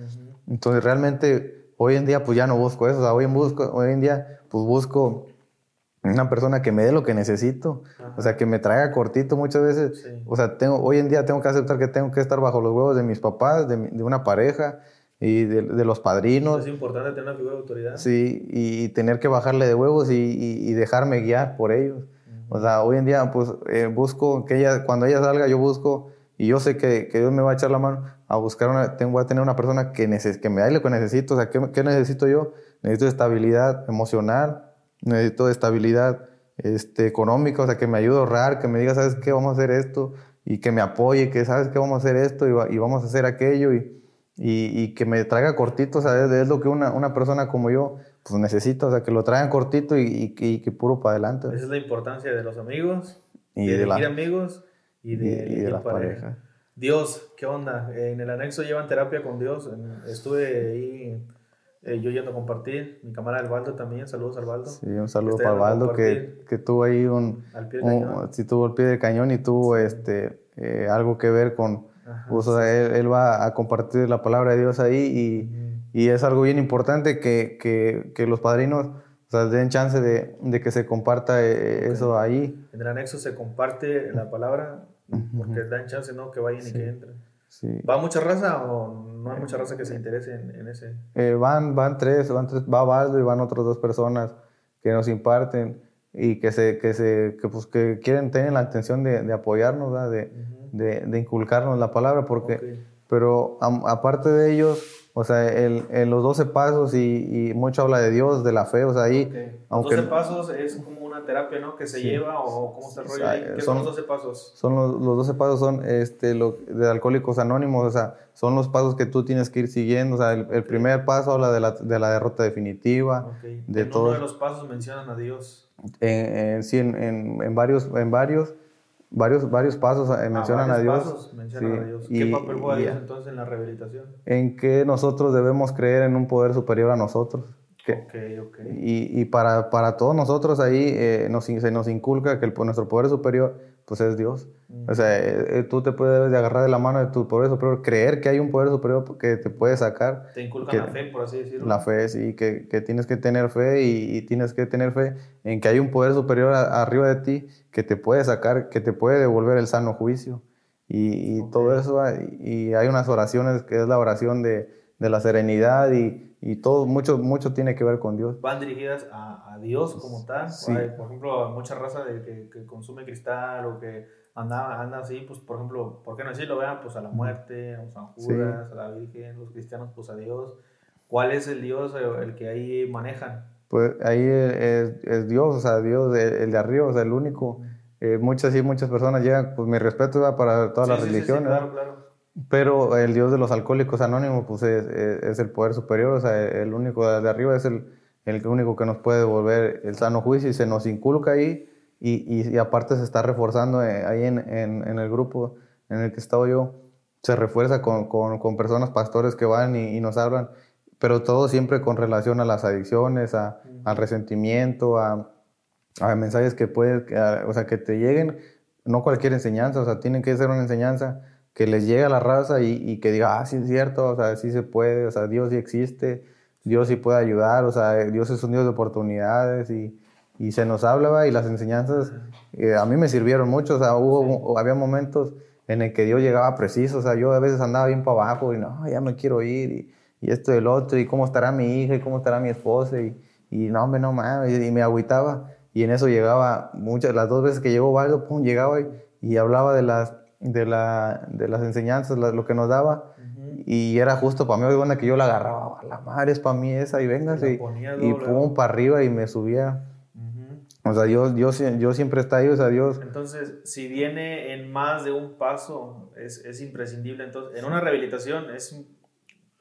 Entonces realmente hoy en día pues ya no busco eso, o sea, hoy en, busco, hoy en día pues busco una persona que me dé lo que necesito, o sea, que me traiga cortito muchas veces. O sea, tengo, hoy en día tengo que aceptar que tengo que estar bajo los huevos de mis papás, de, de una pareja y de, de, los padrinos. Es importante tener una figura de autoridad. Sí, y, tener que bajarle de huevos y, y, dejarme guiar por ellos. O sea, hoy en día, pues, eh, busco que ella, cuando ella salga, yo busco, y yo sé que, que, Dios me va a echar la mano a buscar una, tengo, voy a tener una persona que, neces, que me dé lo que necesito. O sea, ¿qué, ¿qué necesito yo? Necesito estabilidad emocional, necesito estabilidad este, económica, o sea, que me ayude a ahorrar, que me diga, ¿sabes qué? Vamos a hacer esto, y que me apoye, que ¿sabes qué? Vamos a hacer esto y, vamos a hacer aquello, y, y, que me traiga cortito, o sea, es, lo que una, una, persona como yo pues necesita, o sea, que lo traigan cortito y, que puro para adelante. Esa es la importancia de los amigos, y de, de amigos y de, y de la pareja. Dios, ¿qué onda? En el anexo llevan terapia con Dios. Estuve ahí eh, yo yendo a compartir, mi cámara Albaldo también, saludos Albaldo. Sí, un saludo para Albaldo que, que, tuvo ahí un, al pie cañón. sí, tuvo el pie de cañón y tuvo este, eh, algo que ver con, pues, él, él, va a compartir la palabra de Dios ahí y, y es algo bien importante que, que, que los padrinos o sea, den chance de, de que se comparta eh, eso ahí. En el anexo se comparte la palabra porque dan chance, ¿no? Que vayan y que entren. ¿Va mucha raza o no hay mucha raza que se interese en, ese? Eh, van, van tres, van tres, va Baldo y van otras dos personas que nos imparten y que se, que se, que pues que quieren, tener la intención de, de apoyarnos, de, de, de, inculcarnos la palabra, porque, pero aparte de ellos, o sea, el, en los 12 pasos y, y, mucho habla de Dios, de la fe, o sea, ahí... Los 12 pasos es como una terapia, ¿no? Que se lleva o cómo se rollo ahí. ¿Qué son, los 12 pasos? Son los, los 12 pasos son este, lo, de Alcohólicos Anónimos, o sea, son los pasos que tú tienes que ir siguiendo, o sea, el, primer paso habla de la, de la derrota definitiva, de en todo... uno de los pasos mencionan a Dios. En, sí, en, en, en, varios, en varios Varios, varios pasos eh, mencionan a Dios. Pasos mencionan a Dios. ¿Qué papel juega Dios entonces en la rehabilitación? En que nosotros debemos creer en un poder superior a nosotros. okay, okay. Y, y, para, para todos nosotros ahí eh, nos, se nos inculca que el, nuestro poder superior pues es Dios. O sea, eh, eh, tú te puedes de agarrar de la mano de tu poder superior, creer que hay un poder superior que te puede sacar. Te inculcan la fe, por así decirlo. La fe, sí, que, que tienes que tener fe y, tienes que tener fe en que hay un poder superior arriba de ti que te puede sacar, que te puede devolver el sano juicio. Y, y todo eso, y hay unas oraciones que es la oración de, de la serenidad y, y, todo, mucho, mucho tiene que ver con Dios. Van dirigidas a, a Dios como tal. Sí. por ejemplo, mucha raza de que, que consume cristal o que anda, anda así, pues por ejemplo, ¿por qué no decirlo? Vean, pues a la muerte, a San Judas, a la Virgen, los cristianos, pues a Dios. ¿Cuál es el Dios eh, el que ahí manejan? Pues ahí es, es Dios, o sea, Dios, el, de arriba, o sea, el único. Eh, muchas y muchas personas llegan, pues mi respeto va para todas las religiones. claro, claro. Pero el Dios de los alcohólicos anónimos, pues es, es, el poder superior, o sea, el único de arriba es el, el único que nos puede devolver el sano juicio y se nos inculca ahí y, y, aparte se está reforzando eh, ahí en, en, en, el grupo en el que estaba yo, se refuerza con, con, con personas, pastores que van y, y, nos hablan, pero todo siempre con relación a las adicciones, a, al resentimiento, a, a, mensajes que puede, o sea, que te lleguen, no cualquier enseñanza, o sea, tienen que ser una enseñanza que les llegue a la raza y, y que diga, ah, sí es cierto, o sea, sí se puede, o sea, Dios sí existe, Dios sí puede ayudar, o sea, Dios es un Dios de oportunidades y, y se nos hablaba y las enseñanzas eh, a mí me sirvieron mucho, o sea, hubo, había momentos en el que Dios llegaba preciso, o sea, yo a veces andaba bien para abajo y no, ya me quiero ir y, y esto y el otro y cómo estará mi hija y cómo estará mi esposa y, y no, hombre, no mames, y, me agüitaba y en eso llegaba muchas, las dos veces que llegó Valdo, pum, llegaba y, y hablaba de las, de, la, de las enseñanzas, lo que nos daba y, y era justo para mí, onda que yo la agarraba, "A la madre es para mí esa, y vengas, La y, y pum, para arriba y me subía. O sea, yo, sie- yo siempre está ahí, o sea, Dios, Entonces, si viene en más de un paso, es, es imprescindible. Entonces, en una rehabilitación, es, sí.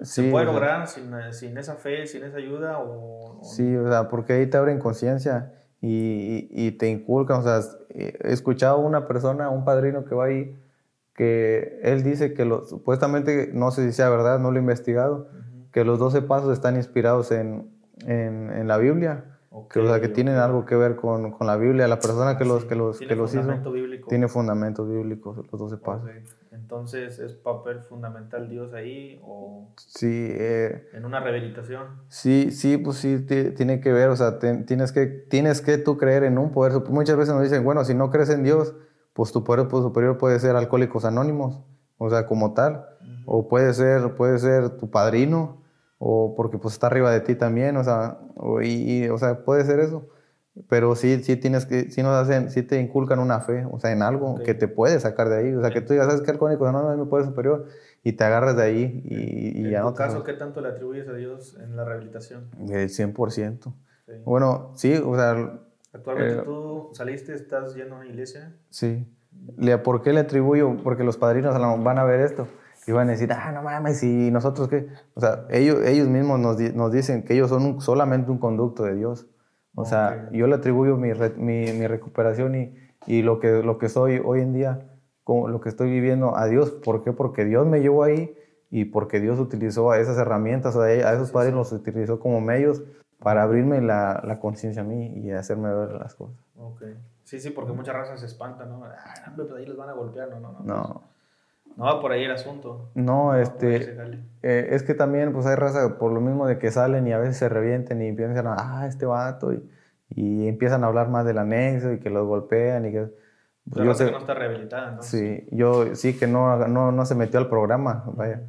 ¿se puede o sea, lograr sin, sin esa fe, sin esa ayuda? O, o- Sí, o sea, porque ahí te abren conciencia y, y- y te inculcan. O sea, he escuchado a una persona, un padrino que va ahí, que él dice que lo, supuestamente, no sé si sea verdad, no lo he investigado, Ujú. que los 12 pasos están inspirados en, en, en la Biblia. Ok, Que, o sea, que ok. tienen algo que ver con, con la Biblia. La persona que Ah, los, sí. que los, Tiene que los hizo fundamento bíblico. tiene fundamentos bíblicos, los 12 pasos. Ok. Entonces, ¿es papel fundamental Dios ahí o Sí, eh, en una rehabilitación? Sí, sí, pues sí, ti- tiene que ver, o sea, te- tienes, que, tienes que tú creer en un poder. Muchas veces nos dicen, bueno, si no crees en Dios, pues tu poder pues, superior puede ser Alcohólicos Anónimos, o sea, como tal, o puede ser, puede ser tu padrino, o porque pues está arriba de ti también, o sea, o, y, y, o sea, puede ser eso. Pero sí, sí tienes que, sí nos hacen, sí te inculcan una fe, o sea, en algo Ok. que te puede sacar de ahí, o sea, que tú digas, ¿sabes qué? Alcohólicos Anónimos es mi poder superior, y te agarras de ahí, y, y en ya tu no te- caso, ¿qué tanto le atribuyes a Dios en la rehabilitación? El 100%. Sí. Bueno, sí, o sea, Actualmente Eh, tú saliste, estás yendo a una iglesia. sí. ¿Por qué le atribuyo? Porque los padrinos van a ver esto y van a decir, ah, no mames, ¿y nosotros qué? O sea, ellos, ellos mismos nos, di- nos dicen que ellos son un- solamente un conducto de Dios. O sea, Ok. yo le atribuyo mi, re- mi, mi recuperación y, y lo, que, lo que soy hoy en día, como lo que estoy viviendo a Dios. ¿Por qué? Porque Dios me llevó ahí y porque Dios utilizó a esas herramientas, a, a esos padrinos los utilizó como medios para abrirme la, la conciencia a mí y hacerme ver las cosas. Ok. Sí, sí, porque muchas razas se espantan, ¿no? Ah, hombre, pues ahí les van a golpear, no, no, no. No, No va por ahí el asunto. no, No este, eh, es que también pues hay raza por lo mismo de que salen y a veces se revienten y piensan, ah, este vato, y, y empiezan a hablar más del anexo y que los golpean y que... pues, yo sé- que no está rehabilitada, entonces. Sí, yo sí que no, no, no se metió al programa, vaya.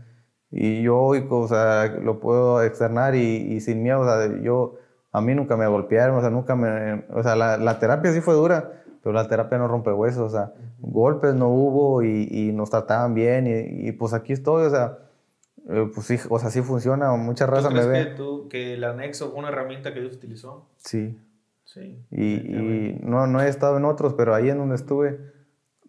Y yo hoy, o sea, lo puedo externar y, y sin miedo, o sea, yo, a mí nunca me golpearon, o sea, nunca me, o sea, la, la terapia sí fue dura, pero la terapia no rompe huesos, o sea, golpes no hubo y, y nos trataban bien y, y, pues aquí estoy, o sea, eh, pues sí, o sea, sí funciona, mucha ¿Tú raza me crees ve. que, tú, que el anexo fue una herramienta que Dios utilizó? Sí, Sí. y, y no, no he estado en otros, pero ahí en donde estuve,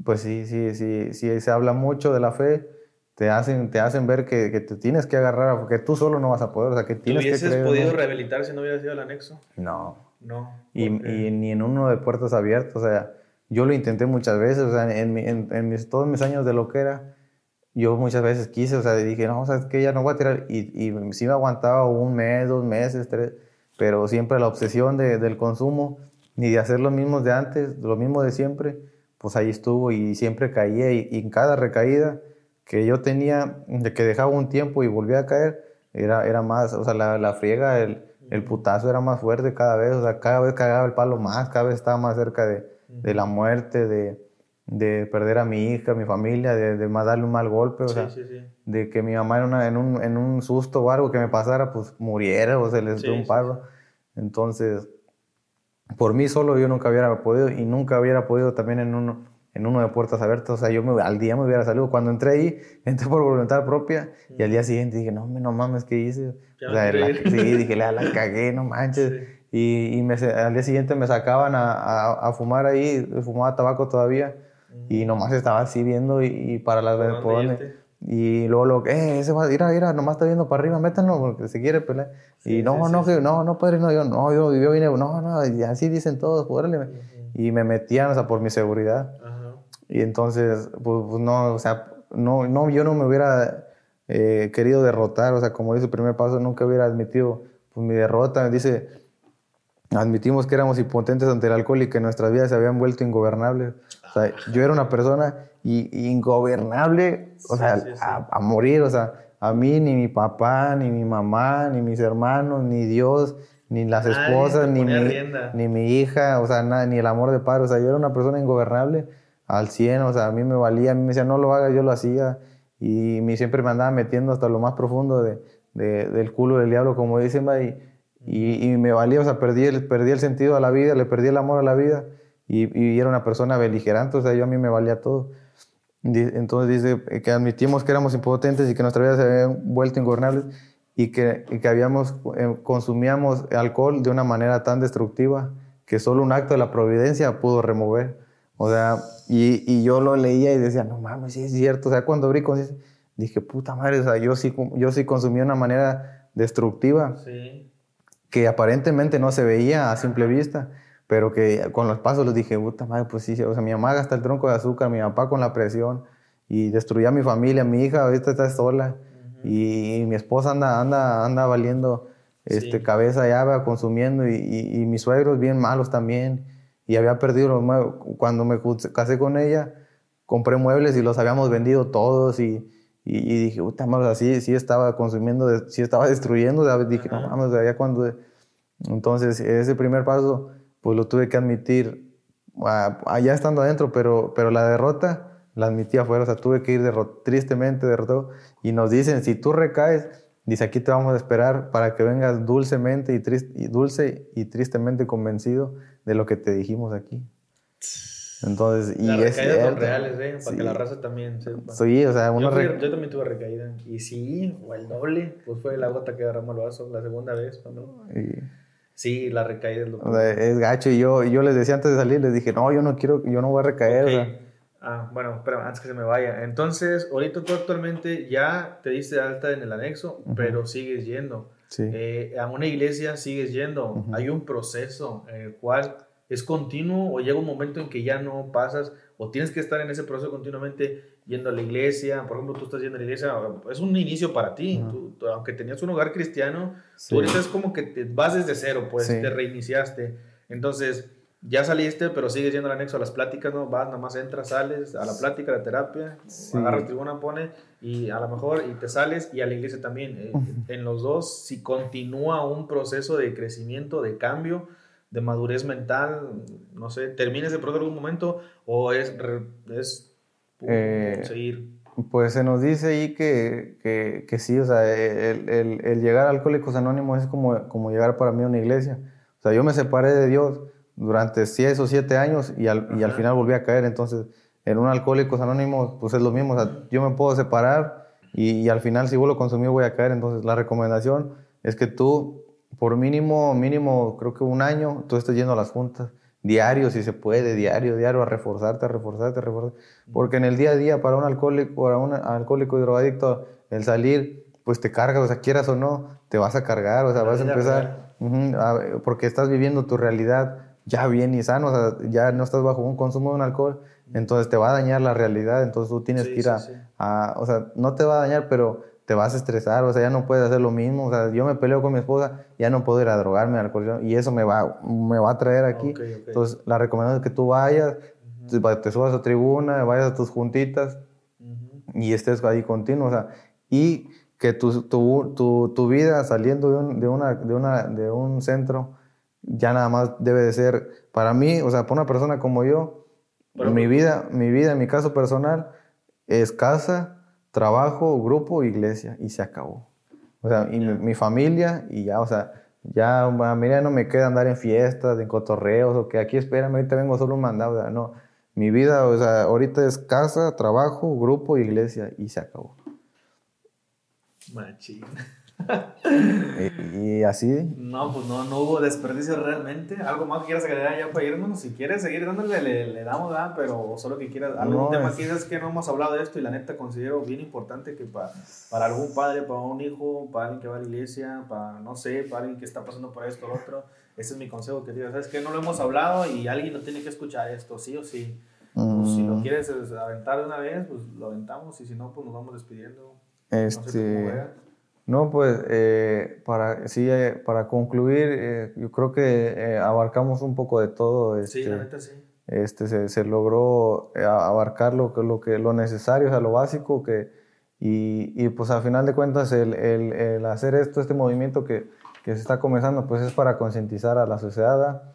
pues sí, sí, sí, sí, se habla mucho de la fe, te hacen, te hacen ver que, que te tienes que agarrar, porque tú solo no vas a poder, o sea, que ¿Tú tienes que hubieses creer. podido ¿no? rehabilitar si no hubiera sido el anexo? No, No. y, ni en uno de puertas abiertas, o sea, yo lo intenté muchas veces, o sea, en, mi- en, en mis, todos mis años de lo que era, yo muchas veces quise, o sea, dije, no, o sea, es que ya no voy a tirar, y, y sí me aguantaba un mes, dos meses, tres, pero siempre la obsesión de- del consumo, ni de hacer lo mismo de antes, lo mismo de siempre, pues ahí estuvo y siempre caía, y, y en cada recaída que yo tenía, de que dejaba un tiempo y volvía a caer, era, era más, o sea, la, la friega, el, el putazo era más fuerte cada vez, o sea, cada vez cagaba el palo más, cada vez estaba más cerca de, de la muerte, de, de perder a mi hija, a mi familia, de, de más darle un mal golpe, o Sí, sea, sí, sí. de que mi mamá en, una- en, un, en un susto o algo que me pasara, pues muriera o se les dio un paro. Entonces, por mí solo yo nunca hubiera podido y nunca hubiera podido también en uno, en uno de puertas abiertas. O sea, yo me- al día me hubiera salido. Cuando entré ahí, entré por voluntad propia y al día siguiente dije, no, no mames, ¿qué hice? Ya O sea, la- sí, dije, la, la cagué, no manches. Y, y me, al día siguiente me sacaban a, a, a fumar ahí, fumaba tabaco todavía. Y nomás estaba así viendo y, y para las ¿Por por irte? Y luego, lo, eh, ese va, mira, mira, nomás está viendo para arriba, métanlo porque se quiere pelear. Sí, y no, sí, no, sí, que- no, no, padre, no, yo, no, yo, yo vine, no, no, y así dicen todos, órale. Y me metían, o sea, por mi seguridad. Ajá. Y entonces, pues, pues, no, o sea, no, no, yo no me hubiera eh, querido derrotar, o sea, como dice el primer paso, nunca hubiera admitido pues, mi derrota. Dice, admitimos que éramos impotentes ante el alcohol y que nuestras vidas se habían vuelto ingobernables. O sea, yo era una persona i- ingobernable, o sea, sí, sí. A, a morir, o sea, a mí ni mi papá, ni mi mamá, ni mis hermanos, ni Dios, ni las Nadie esposas, ni mi, rienda. ni mi hija, o sea, nada, ni el amor de padre, o sea, yo era una persona ingobernable al 100, o sea, a mí me valía, a mí me decía, no lo hagas, yo lo hacía, y me, siempre me andaba metiendo hasta lo más profundo de, de- del culo del diablo, como dicen, y, y, y me valía, o sea, perdí el, perdí el sentido a la vida, le perdí el amor a la vida, y, y era una persona beligerante, o sea, yo a mí me valía todo. Entonces dice que admitimos que éramos impotentes y que nuestra vida se había vuelto ingobernable y que, y que habíamos, eh, consumíamos alcohol de una manera tan destructiva que solo un acto de la providencia pudo remover. O sea, y, y yo lo leía y decía, no mames, sí es cierto. O sea, cuando abrí dije, puta madre, o sea, yo sí, yo sí consumí de una manera destructiva que aparentemente no se veía a simple vista pero que con los pasos les dije, puta madre, pues sí, o sea, mi mamá gasta el tronco de azúcar, mi papá con la presión, y destruía a mi familia, mi hija ahorita está sola, y, mi esposa anda, anda, anda valiendo este, cabeza ya, consumiendo, y, y, mis suegros bien malos también, y había perdido los muebles. Cuando me casé con ella, compré muebles y los habíamos vendido todos, y, y, dije, puta madre, así sí estaba consumiendo, sí estaba destruyendo, dije, no mames, ya cuando... Entonces, ese primer paso pues lo tuve que admitir allá estando adentro, pero, pero la derrota la admití afuera, o sea, tuve que ir tristemente derrotado. Y nos dicen, si tú recaes, dice, aquí te vamos a esperar para que vengas dulcemente y, y dulce y tristemente convencido de lo que te dijimos aquí. Entonces, y Las recaídas son reales, ¿eh? Para que la raza también sepa. Sí, o sea, uno yo, yo, también tuve recaída. Y sí, o el doble, pues fue la gota que derramó el vaso la segunda vez, ¿no? Y Sí, la recaída es lo Es gacho. Y yo, yo les decía antes de salir, les dije, no, yo no quiero, yo no voy a recaer. Ah, bueno, espera, antes que se me vaya. Entonces, ahorita tú actualmente ya te diste alta en el anexo, pero sigues yendo. Sí. Eh, a una iglesia sigues yendo. Hay un proceso en el cual es continuo o llega un momento en que ya no pasas o tienes que estar en ese proceso continuamente yendo a la iglesia, por ejemplo, tú estás yendo a la iglesia, es un inicio para ti, aunque tenías un hogar cristiano, tú ahorita es como que te vas desde cero, pues te reiniciaste. Entonces, ya saliste, pero sigues yendo al anexo a las pláticas, ¿no? Vas, nada más entras, sales a la plática, a la terapia, agarras tribuna, pone, y a lo mejor y te sales, y a la iglesia también. Eh, en los dos, si continúa un proceso de crecimiento, de cambio, de madurez mental, no sé, termina ese proceso en algún momento, o es, es eh, pues se nos dice ahí que, que, que sí, o sea, el, el, el, llegar a Alcohólicos Anónimos es como, como llegar para mí a una iglesia. O sea, yo me separé de Dios durante 6 o 7 años y al, y al final volví a caer. Entonces, en un Alcohólicos Anónimos, pues es lo mismo. O sea, yo me puedo separar y, y, al final, si vuelvo a consumir, voy a caer. Entonces, la recomendación es que tú, por mínimo, mínimo, creo que un año, tú estés yendo a las juntas diario, si se puede, diario, diario, a reforzarte, a reforzarte, a reforzarte. Porque en el día a día, para un alcohólico, para un alcohólico y drogadicto, el salir, pues te carga, o sea, quieras o no, te vas a cargar, o sea, vas a empezar, porque estás viviendo tu realidad ya bien y sano, o sea, ya no estás bajo un consumo de un alcohol, entonces te va a dañar la realidad, entonces tú tienes que ir a, o sea, no te va a dañar, pero te vas a estresar, o sea, ya no puedes hacer lo mismo, o sea, yo me peleo con mi esposa, ya no puedo ir a drogarme al alcohol, y eso me va, me va a traer aquí. Entonces, la recomendación es que tú vayas, te subas a tribuna, vayas a tus juntitas y estés ahí continuo, o sea, y que tu, tu, tu, tu vida saliendo de un, de, una, de, una, de un centro ya nada más debe de ser, para mí, o sea, para una persona como yo, mi vida, mi vida, en mi caso personal, es casa, trabajo, grupo, iglesia, y se acabó. O sea, y mi, familia, y ya, o sea, ya a mí ya no me queda andar en fiestas, en cotorreos, o que aquí espérame, ahorita vengo solo un mandado, o sea, no. Mi vida, o sea, ahorita es casa, trabajo, grupo, iglesia, y se acabó. Machín y, así. No, pues no, no hubo desperdicio realmente. ¿Algo más que quieras agregar ya para irnos? Si quieres seguir dándole, le, damos, ¿verdad? Pero solo que quieras. Algún tema es... quieras que no hemos hablado de esto y la neta considero bien importante que para, para algún padre, para un hijo, para alguien que va a la iglesia, para no sé, para alguien que está pasando por esto o otro, ese es mi consejo que digo. ¿Sabes que No lo hemos hablado y alguien no tiene que escuchar esto, sí o sí. Pues, si lo mm. quieres aventar de una vez, pues lo aventamos y si no, pues nos vamos despidiendo. Este. No, pues eh, para, sí, eh, para concluir, eh, yo creo que abarcamos un poco de todo. Este, sí, la neta sí. Este, se, se logró abarcar lo, lo, que, lo necesario, o sea, lo básico, que, y, y pues al final de cuentas el, el, el, hacer esto, este movimiento que, que, se está comenzando, pues es para concientizar a la sociedad.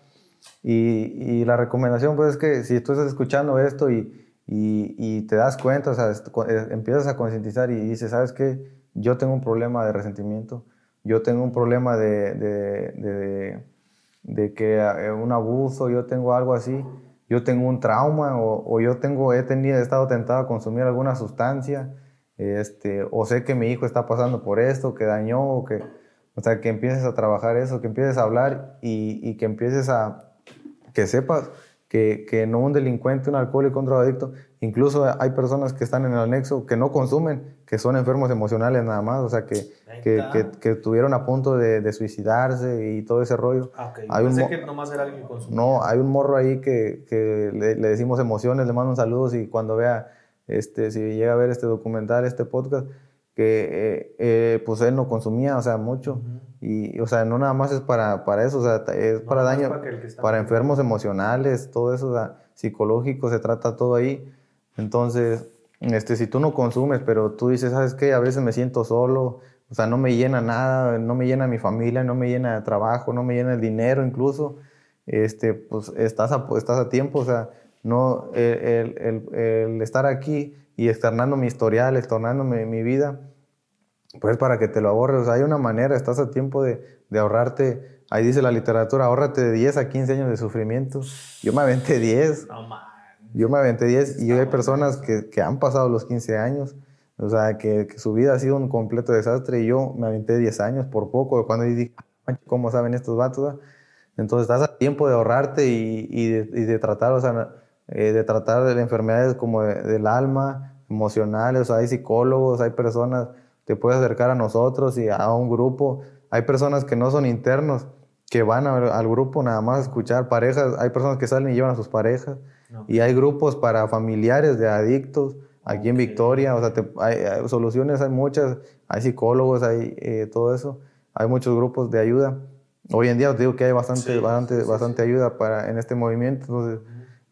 Y, y, la recomendación pues es que si tú estás escuchando esto y, y te das cuenta, o sea, empiezas a concientizar y dices, ¿sabes qué? Yo tengo un problema de resentimiento, yo tengo un problema de, de, de, que eh, un abuso, yo tengo algo así, yo tengo un trauma o, o yo tengo, he, tenido, he estado tentado a consumir alguna sustancia, este, o sé que mi hijo está pasando por esto, que dañó, o que, o sea, que empieces a trabajar eso, que empieces a hablar y, y que empieces a, que sepas que, que, no un delincuente, un alcohólico, un drogadicto, incluso hay personas que están en el anexo que no consumen, que son enfermos emocionales nada más, o sea, que, que, que, que estuvieron a punto de, de, suicidarse y todo ese rollo. Ah, okay. Hay Pensé un, que nomás era alguien que consumía. No, hay un morro ahí que, que le, le, decimos emociones, le mando un saludo y cuando vea, este, si llega a ver este documental, este podcast, que eh, eh, pues él no consumía, o sea, mucho. Uh -huh. Y, o sea, no nada más es para, para eso, o sea, es no, para daño, para, para enfermos emocionales, todo eso, o sea, psicológico, se trata todo ahí. Entonces, este, si tú no consumes, pero tú dices, ¿sabes qué? A veces me siento solo, o sea, no me llena nada, no me llena mi familia, no me llena de trabajo, no me llena el dinero incluso, este, pues estás a, estás a tiempo, o sea, no, el, el, el estar aquí y externando mi historial, externando mi, vida, pues para que te lo ahorres. O sea, hay una manera, estás a tiempo de, de, ahorrarte. Ahí dice la literatura, ahórrate de 10 a 15 años de sufrimiento. Yo me aventé 10. No. Yo me aventé 10 y hay personas que, que, han pasado los 15 años. O sea, que, que, su vida ha sido un completo desastre y yo me aventé 10 años por poco. Cuando dije, ¿cómo saben estos vatos? Entonces estás a tiempo de ahorrarte y, y, de, y de, tratar, o sea, eh, de tratar de enfermedades como de, del alma, emocionales. O sea, hay psicólogos, hay personas te puedes acercar a nosotros y a un grupo. Hay personas que no son internos, que van a, al grupo nada más a escuchar parejas. Hay personas que salen y llevan a sus parejas. Y hay grupos para familiares de adictos aquí okay. en Victoria. O sea, te, hay, hay, soluciones, hay muchas. Hay psicólogos, hay eh, todo eso. Hay muchos grupos de ayuda. Hoy en día os digo que hay bastante, sí, bastante, sí, bastante sí. ayuda para, en este movimiento. Entonces,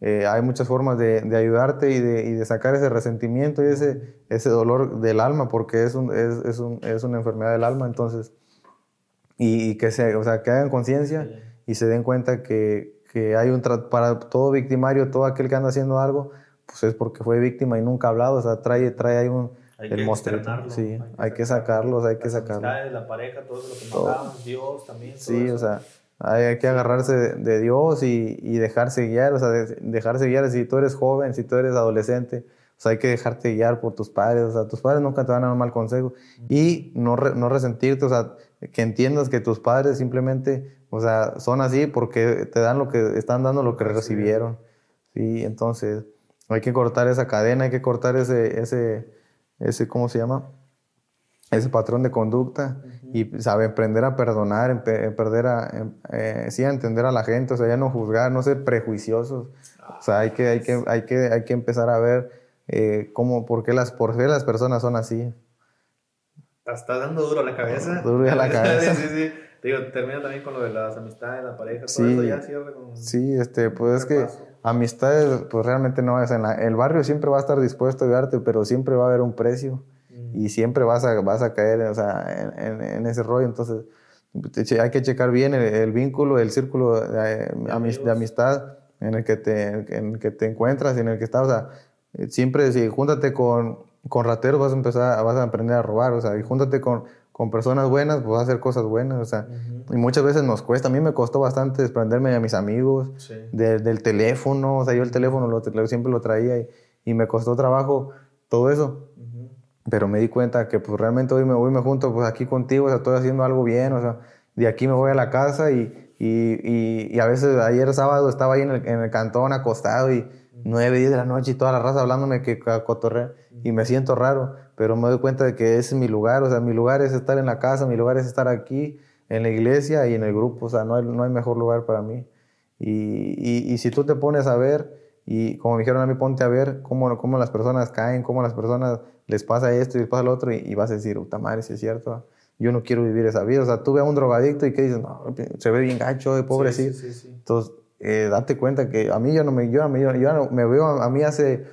eh, hay muchas formas de, de ayudarte y de, y de, sacar ese resentimiento y ese, ese dolor del alma, porque es, un, es, es, un, es una enfermedad del alma, entonces, y, y que, se, o sea, que hagan conciencia y se den cuenta que, que hay un para todo victimario, todo aquel que anda haciendo algo, pues es porque fue víctima y nunca ha hablado, o sea, trae, trae ahí un, hay el monstruo. Sí, hay que, hay que sacarlos, hay que sacarlos. La pareja, todo lo que mandamos, Dios también. sí, eso. o sea hay que agarrarse de, de Dios y, y, dejarse guiar, o sea, de, dejarse guiar si tú eres joven, si tú eres adolescente, o sea, hay que dejarte guiar por tus padres, o sea, tus padres nunca te van a dar un mal consejo y no, re, no resentirte, o sea, que entiendas que tus padres simplemente, o sea, son así porque te dan lo que, están dando lo que recibieron, ¿sí? Entonces, hay que cortar esa cadena, hay que cortar ese, ese, ese ¿cómo se llama? ese patrón de conducta uh -huh. y sabe aprender a perdonar, aprender a, eh, sí, a entender a la gente, o sea, ya no juzgar, no ser prejuiciosos. O sea, hay que, hay que, hay que, hay que empezar a ver eh, cómo, por qué, las, por qué las personas son así. Está dando duro la cabeza. Duro a la cabeza. sí, sí. Te digo, termina también con lo de las amistades, la pareja, sí, todo eso ya cierra con... Sí, este, pues es que amistades, pues realmente no es en la, el barrio siempre va a estar dispuesto a ayudarte, pero siempre va a haber un precio y siempre vas a, vas a caer o sea, en, en, en, ese rollo. Entonces, hay que checar bien el, el vínculo, el círculo de, de, amistad en el, que te, en el que te encuentras y en el que estás. O sea, siempre, si júntate con, con rateros, vas a empezar, vas a aprender a robar. O sea, y júntate con, con personas buenas, pues hacer cosas buenas. O sea, uh -huh. y muchas veces nos cuesta. A mí me costó bastante desprenderme de mis amigos, sí. de, del teléfono. O sea, yo el teléfono lo, siempre lo traía y, y me costó trabajo todo eso pero me di cuenta que pues realmente hoy me, hoy me junto pues aquí contigo, o sea, estoy haciendo algo bien, o sea, de aquí me voy a la casa y, y, y, y a veces ayer sábado estaba ahí en el, en el, cantón acostado y nueve, diez de la noche y toda la raza hablándome que cotorre y me siento raro, pero me doy cuenta de que ese es mi lugar, o sea, mi lugar es estar en la casa, mi lugar es estar aquí en la iglesia y en el grupo, o sea, no hay, no hay mejor lugar para mí. Y, y, y si tú te pones a ver, y como me dijeron a mí, ponte a ver cómo, cómo las personas caen, cómo las personas les pasa esto y les pasa lo otro, y, y vas a decir, puta madre, si es cierto, yo no quiero vivir esa vida. O sea, tú ves a un drogadicto y que dices, no, se ve bien gacho, de pobrecito. Sí, sí, sí, Entonces, eh, date cuenta que a mí yo no me, yo, yo, yo no, me veo a, a mí hace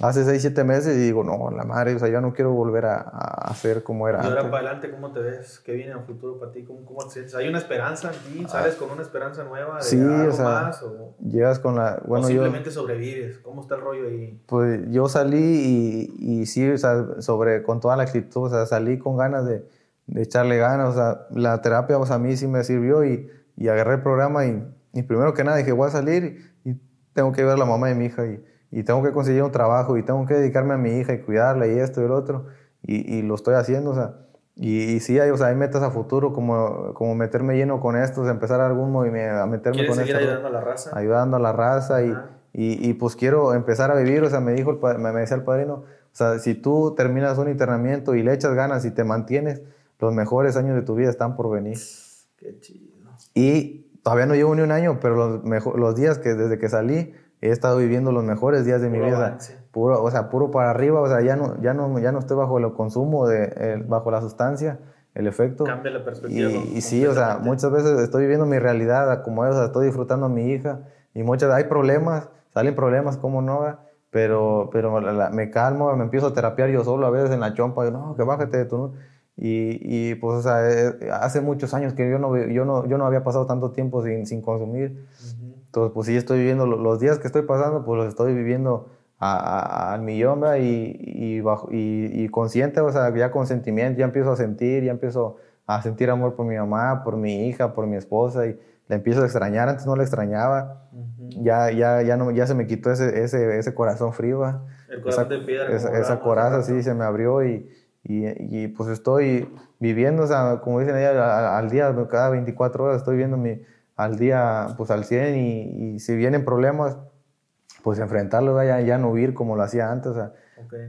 hace 6, 7 meses y digo, no, la madre, o sea, yo no quiero volver a, a hacer como era. Y ahora antes. para adelante, ¿cómo te ves? ¿Qué viene en el futuro para ti? ¿Cómo, cómo te sientes? ¿Hay una esperanza en ti? ¿Sales con una esperanza nueva de sí, algo o sea, más? O, llegas con la... Bueno, o simplemente yo, sobrevives. ¿Cómo está el rollo ahí? Pues yo salí y, y sí, o sea, sobre, con toda la actitud, o sea, salí con ganas de, de echarle ganas, o sea, la terapia pues, a mí sí me sirvió y, y agarré el programa y, y primero que nada dije, voy a salir y tengo que ver a la mamá de mi hija y, y tengo que conseguir un trabajo y tengo que dedicarme a mi hija y cuidarla y esto y lo otro. Y, y lo estoy haciendo, o sea, y, sí, hay, o sea, hay metas a futuro como, como meterme lleno con esto, empezar algún movimiento, a meterme con seguir ayudando a la raza? Ayudando a la raza y, y, pues quiero empezar a vivir, o sea, me dijo, el, me, decía el padrino, o sea, si tú terminas un internamiento y le echas ganas y te mantienes, los mejores años de tu vida están por venir. Qué chido. Y todavía no llevo ni un año, pero los, mejor, los días que desde que salí he estado viviendo los mejores días de mi vida. Puro, o sea, puro para arriba, o sea, ya no, ya no, ya no estoy bajo el consumo, de, bajo la sustancia, el efecto. Cambia la perspectiva. Y, sí, o sea, muchas veces estoy viviendo mi realidad como es, o sea, estoy disfrutando a mi hija y muchas, hay problemas, salen problemas, como no, pero, pero me calmo, me empiezo a terapiar yo solo a veces en la chompa, y no, que bájate de tu... Y, y, pues, o sea, eh, hace muchos años que yo no, yo no, yo no había pasado tanto tiempo sin, sin consumir. Entonces, pues sí estoy viviendo los días que estoy pasando, pues los estoy viviendo al millón, Y, y, bajo, y, consciente, o sea, ya con sentimiento, ya empiezo a sentir, ya empiezo a sentir amor por mi mamá, por mi hija, por mi esposa, y la empiezo a extrañar, antes no la extrañaba, ya, ya, ya, no, ya se me quitó ese, ese, ese corazón frío, El corazón esa, de piedra. Esa, esa coraza, sí, se me abrió y, y, y, pues estoy viviendo, o sea, como dicen ella, al, al día, cada 24 horas estoy viendo mi al día, pues al 100 y, si vienen problemas, pues enfrentarlos, ya, ya no huir como lo hacía antes. O sea,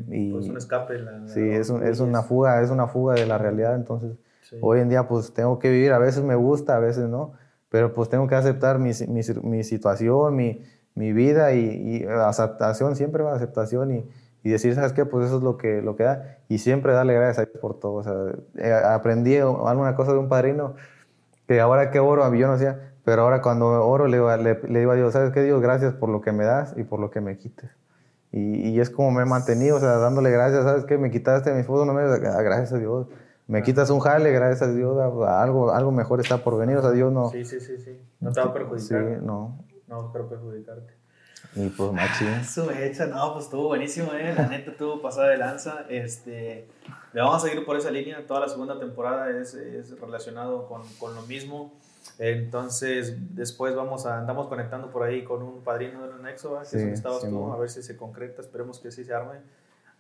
y, pues un escape. sí, es, es, una fuga, es una fuga de la realidad. Entonces, hoy en día, pues tengo que vivir. A veces me gusta, a veces no. Pero pues tengo que aceptar mi, mi, mi situación, mi, mi vida y, aceptación, siempre va aceptación y, y, decir, ¿sabes qué? Pues eso es lo que, lo que da. Y siempre darle gracias a Dios por todo. O sea, eh, aprendí alguna cosa de un padrino que ahora que oro, yo no hacía pero ahora cuando oro le, le, le, digo a Dios, ¿sabes qué Dios? Gracias por lo que me das y por lo que me quites. Y, y es como me he mantenido, o sea, dándole gracias, ¿sabes qué? Me quitaste mi fútbol, no me ah, gracias a Dios. Me quitas un jale, gracias a Dios, algo, algo mejor está por venir, o sea, Dios no... Sí, sí, sí, sí. No te va a perjudicar. Sí, no. No a perjudicarte. Y pues machi. Su hecha, no, pues estuvo buenísimo, eh. La neta estuvo pasada de lanza. Este, le vamos a seguir por esa línea. Toda la segunda temporada es, es relacionado con, con lo mismo. Entonces, después vamos a, andamos conectando por ahí con un padrino de un nexo, que es estabas tú, a ver si se concreta, esperemos que sí se arme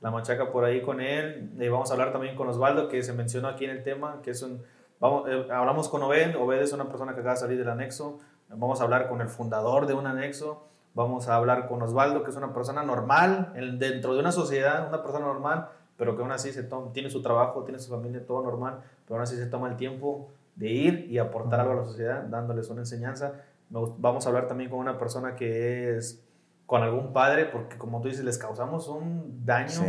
la machaca por ahí con él. Y vamos a hablar también con Osvaldo, que se mencionó aquí en el tema, que es un, vamos, eh, hablamos con Obed, Obed es una persona que acaba de salir del anexo, vamos a hablar con el fundador de un anexo, vamos a hablar con Osvaldo, que es una persona normal, dentro de una sociedad, una persona normal, pero que aún así se tiene su trabajo, tiene su familia, todo normal, pero aún así se toma el tiempo de ir y aportar algo a la sociedad, dándoles una enseñanza. Vamos a hablar también con una persona que es con algún padre, porque como tú dices, les causamos un daño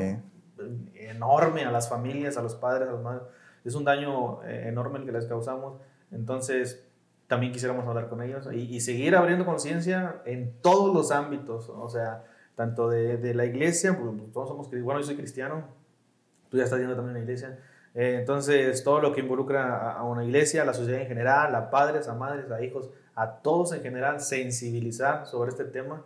enorme a las familias, a los padres, a los madres. Es un daño eh, enorme el que les causamos. Entonces, también quisiéramos hablar con ellos y, seguir abriendo conciencia en todos los ámbitos, o sea, tanto de, de la iglesia, pues, pues todos somos, bueno, yo soy cristiano, tú ya estás yendo también a la iglesia, eh, entonces, todo lo que involucra a una iglesia, a la sociedad en general, a padres, a madres, a hijos, a todos en general, sensibilizar sobre este tema.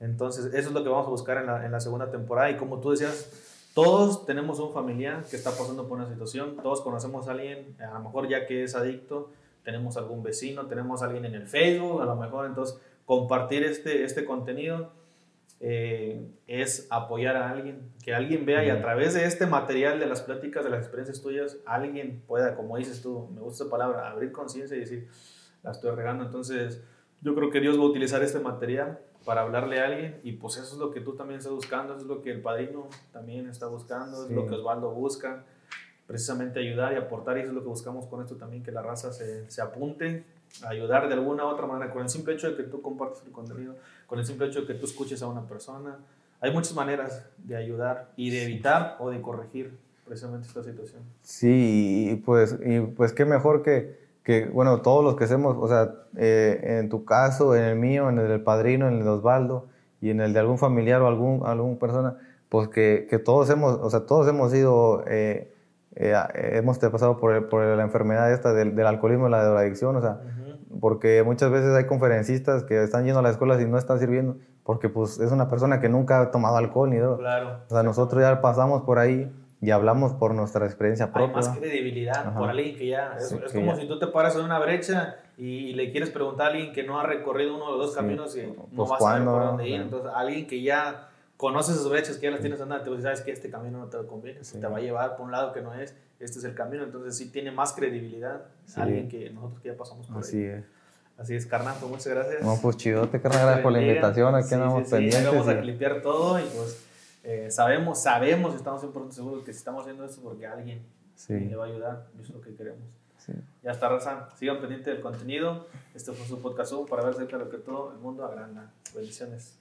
Entonces, eso es lo que vamos a buscar en la, en la segunda temporada. Y como tú decías, todos tenemos un familiar que está pasando por una situación, todos conocemos a alguien, a lo mejor ya que es adicto, tenemos algún vecino, tenemos alguien en el Facebook, a lo mejor entonces compartir este, este contenido eh, es apoyar a alguien, que alguien vea y a través de este material, de las pláticas, de las experiencias tuyas, alguien pueda, como dices tú, me gusta esa palabra, abrir conciencia y decir, la estoy regando. Entonces, yo creo que Dios va a utilizar este material para hablarle a alguien y pues eso es lo que tú también estás buscando, eso es lo que el padrino también está buscando, es lo que Osvaldo busca, precisamente ayudar y aportar y eso es lo que buscamos con esto también, que la raza se, se apunte, ayudar de alguna u otra manera, con el simple hecho de que tú compartes el contenido con el simple hecho de que tú escuches a una persona. Hay muchas maneras de ayudar y de evitar o de corregir precisamente esta situación. Sí, y pues, y pues qué mejor que, que, bueno, todos los que hacemos, o sea, eh, en tu caso, en el mío, en el del padrino, en el de Osvaldo y en el de algún familiar o algún, algún persona, pues que, que todos hemos, o sea, todos hemos sido, eh, eh, hemos pasado por, por, la enfermedad esta del, del alcoholismo y la drogadicción, o sea, porque muchas veces hay conferencistas que están yendo a las escuelas y no están sirviendo, porque pues es una persona que nunca ha tomado alcohol ni droga. Claro. O sea, nosotros ya pasamos por ahí y hablamos por nuestra experiencia Hay propia. más credibilidad Ajá. por alguien que ya. Es, Sí, es que como ya. si tú te paras en una brecha y, le quieres preguntar a alguien que no ha recorrido uno de los dos Sí. caminos y no Pues, va a saber por dónde ir. Entonces, alguien que ya conoce esas brechas, que ya las tienes andando, te dice, sabes que este camino no te conviene, Sí. te va a llevar por un lado que no es, este es el camino. Entonces, sí tiene más credibilidad Sí. alguien que nosotros que ya pasamos por Así ahí. es. Así es, carnal, pues muchas gracias. No, pues chidote, carnal, gracias por la invitación. Aquí andamos pendientes. Vamos a clipear todo y pues eh, sabemos, sabemos, estamos 100% seguros que si estamos haciendo esto porque alguien Sí, le va a ayudar, y eso es lo que queremos. sí. Ya está, Raza. Sigan pendientes del contenido. Este fue su podcast para ver cerca de lo que todo el mundo agranda. Bendiciones.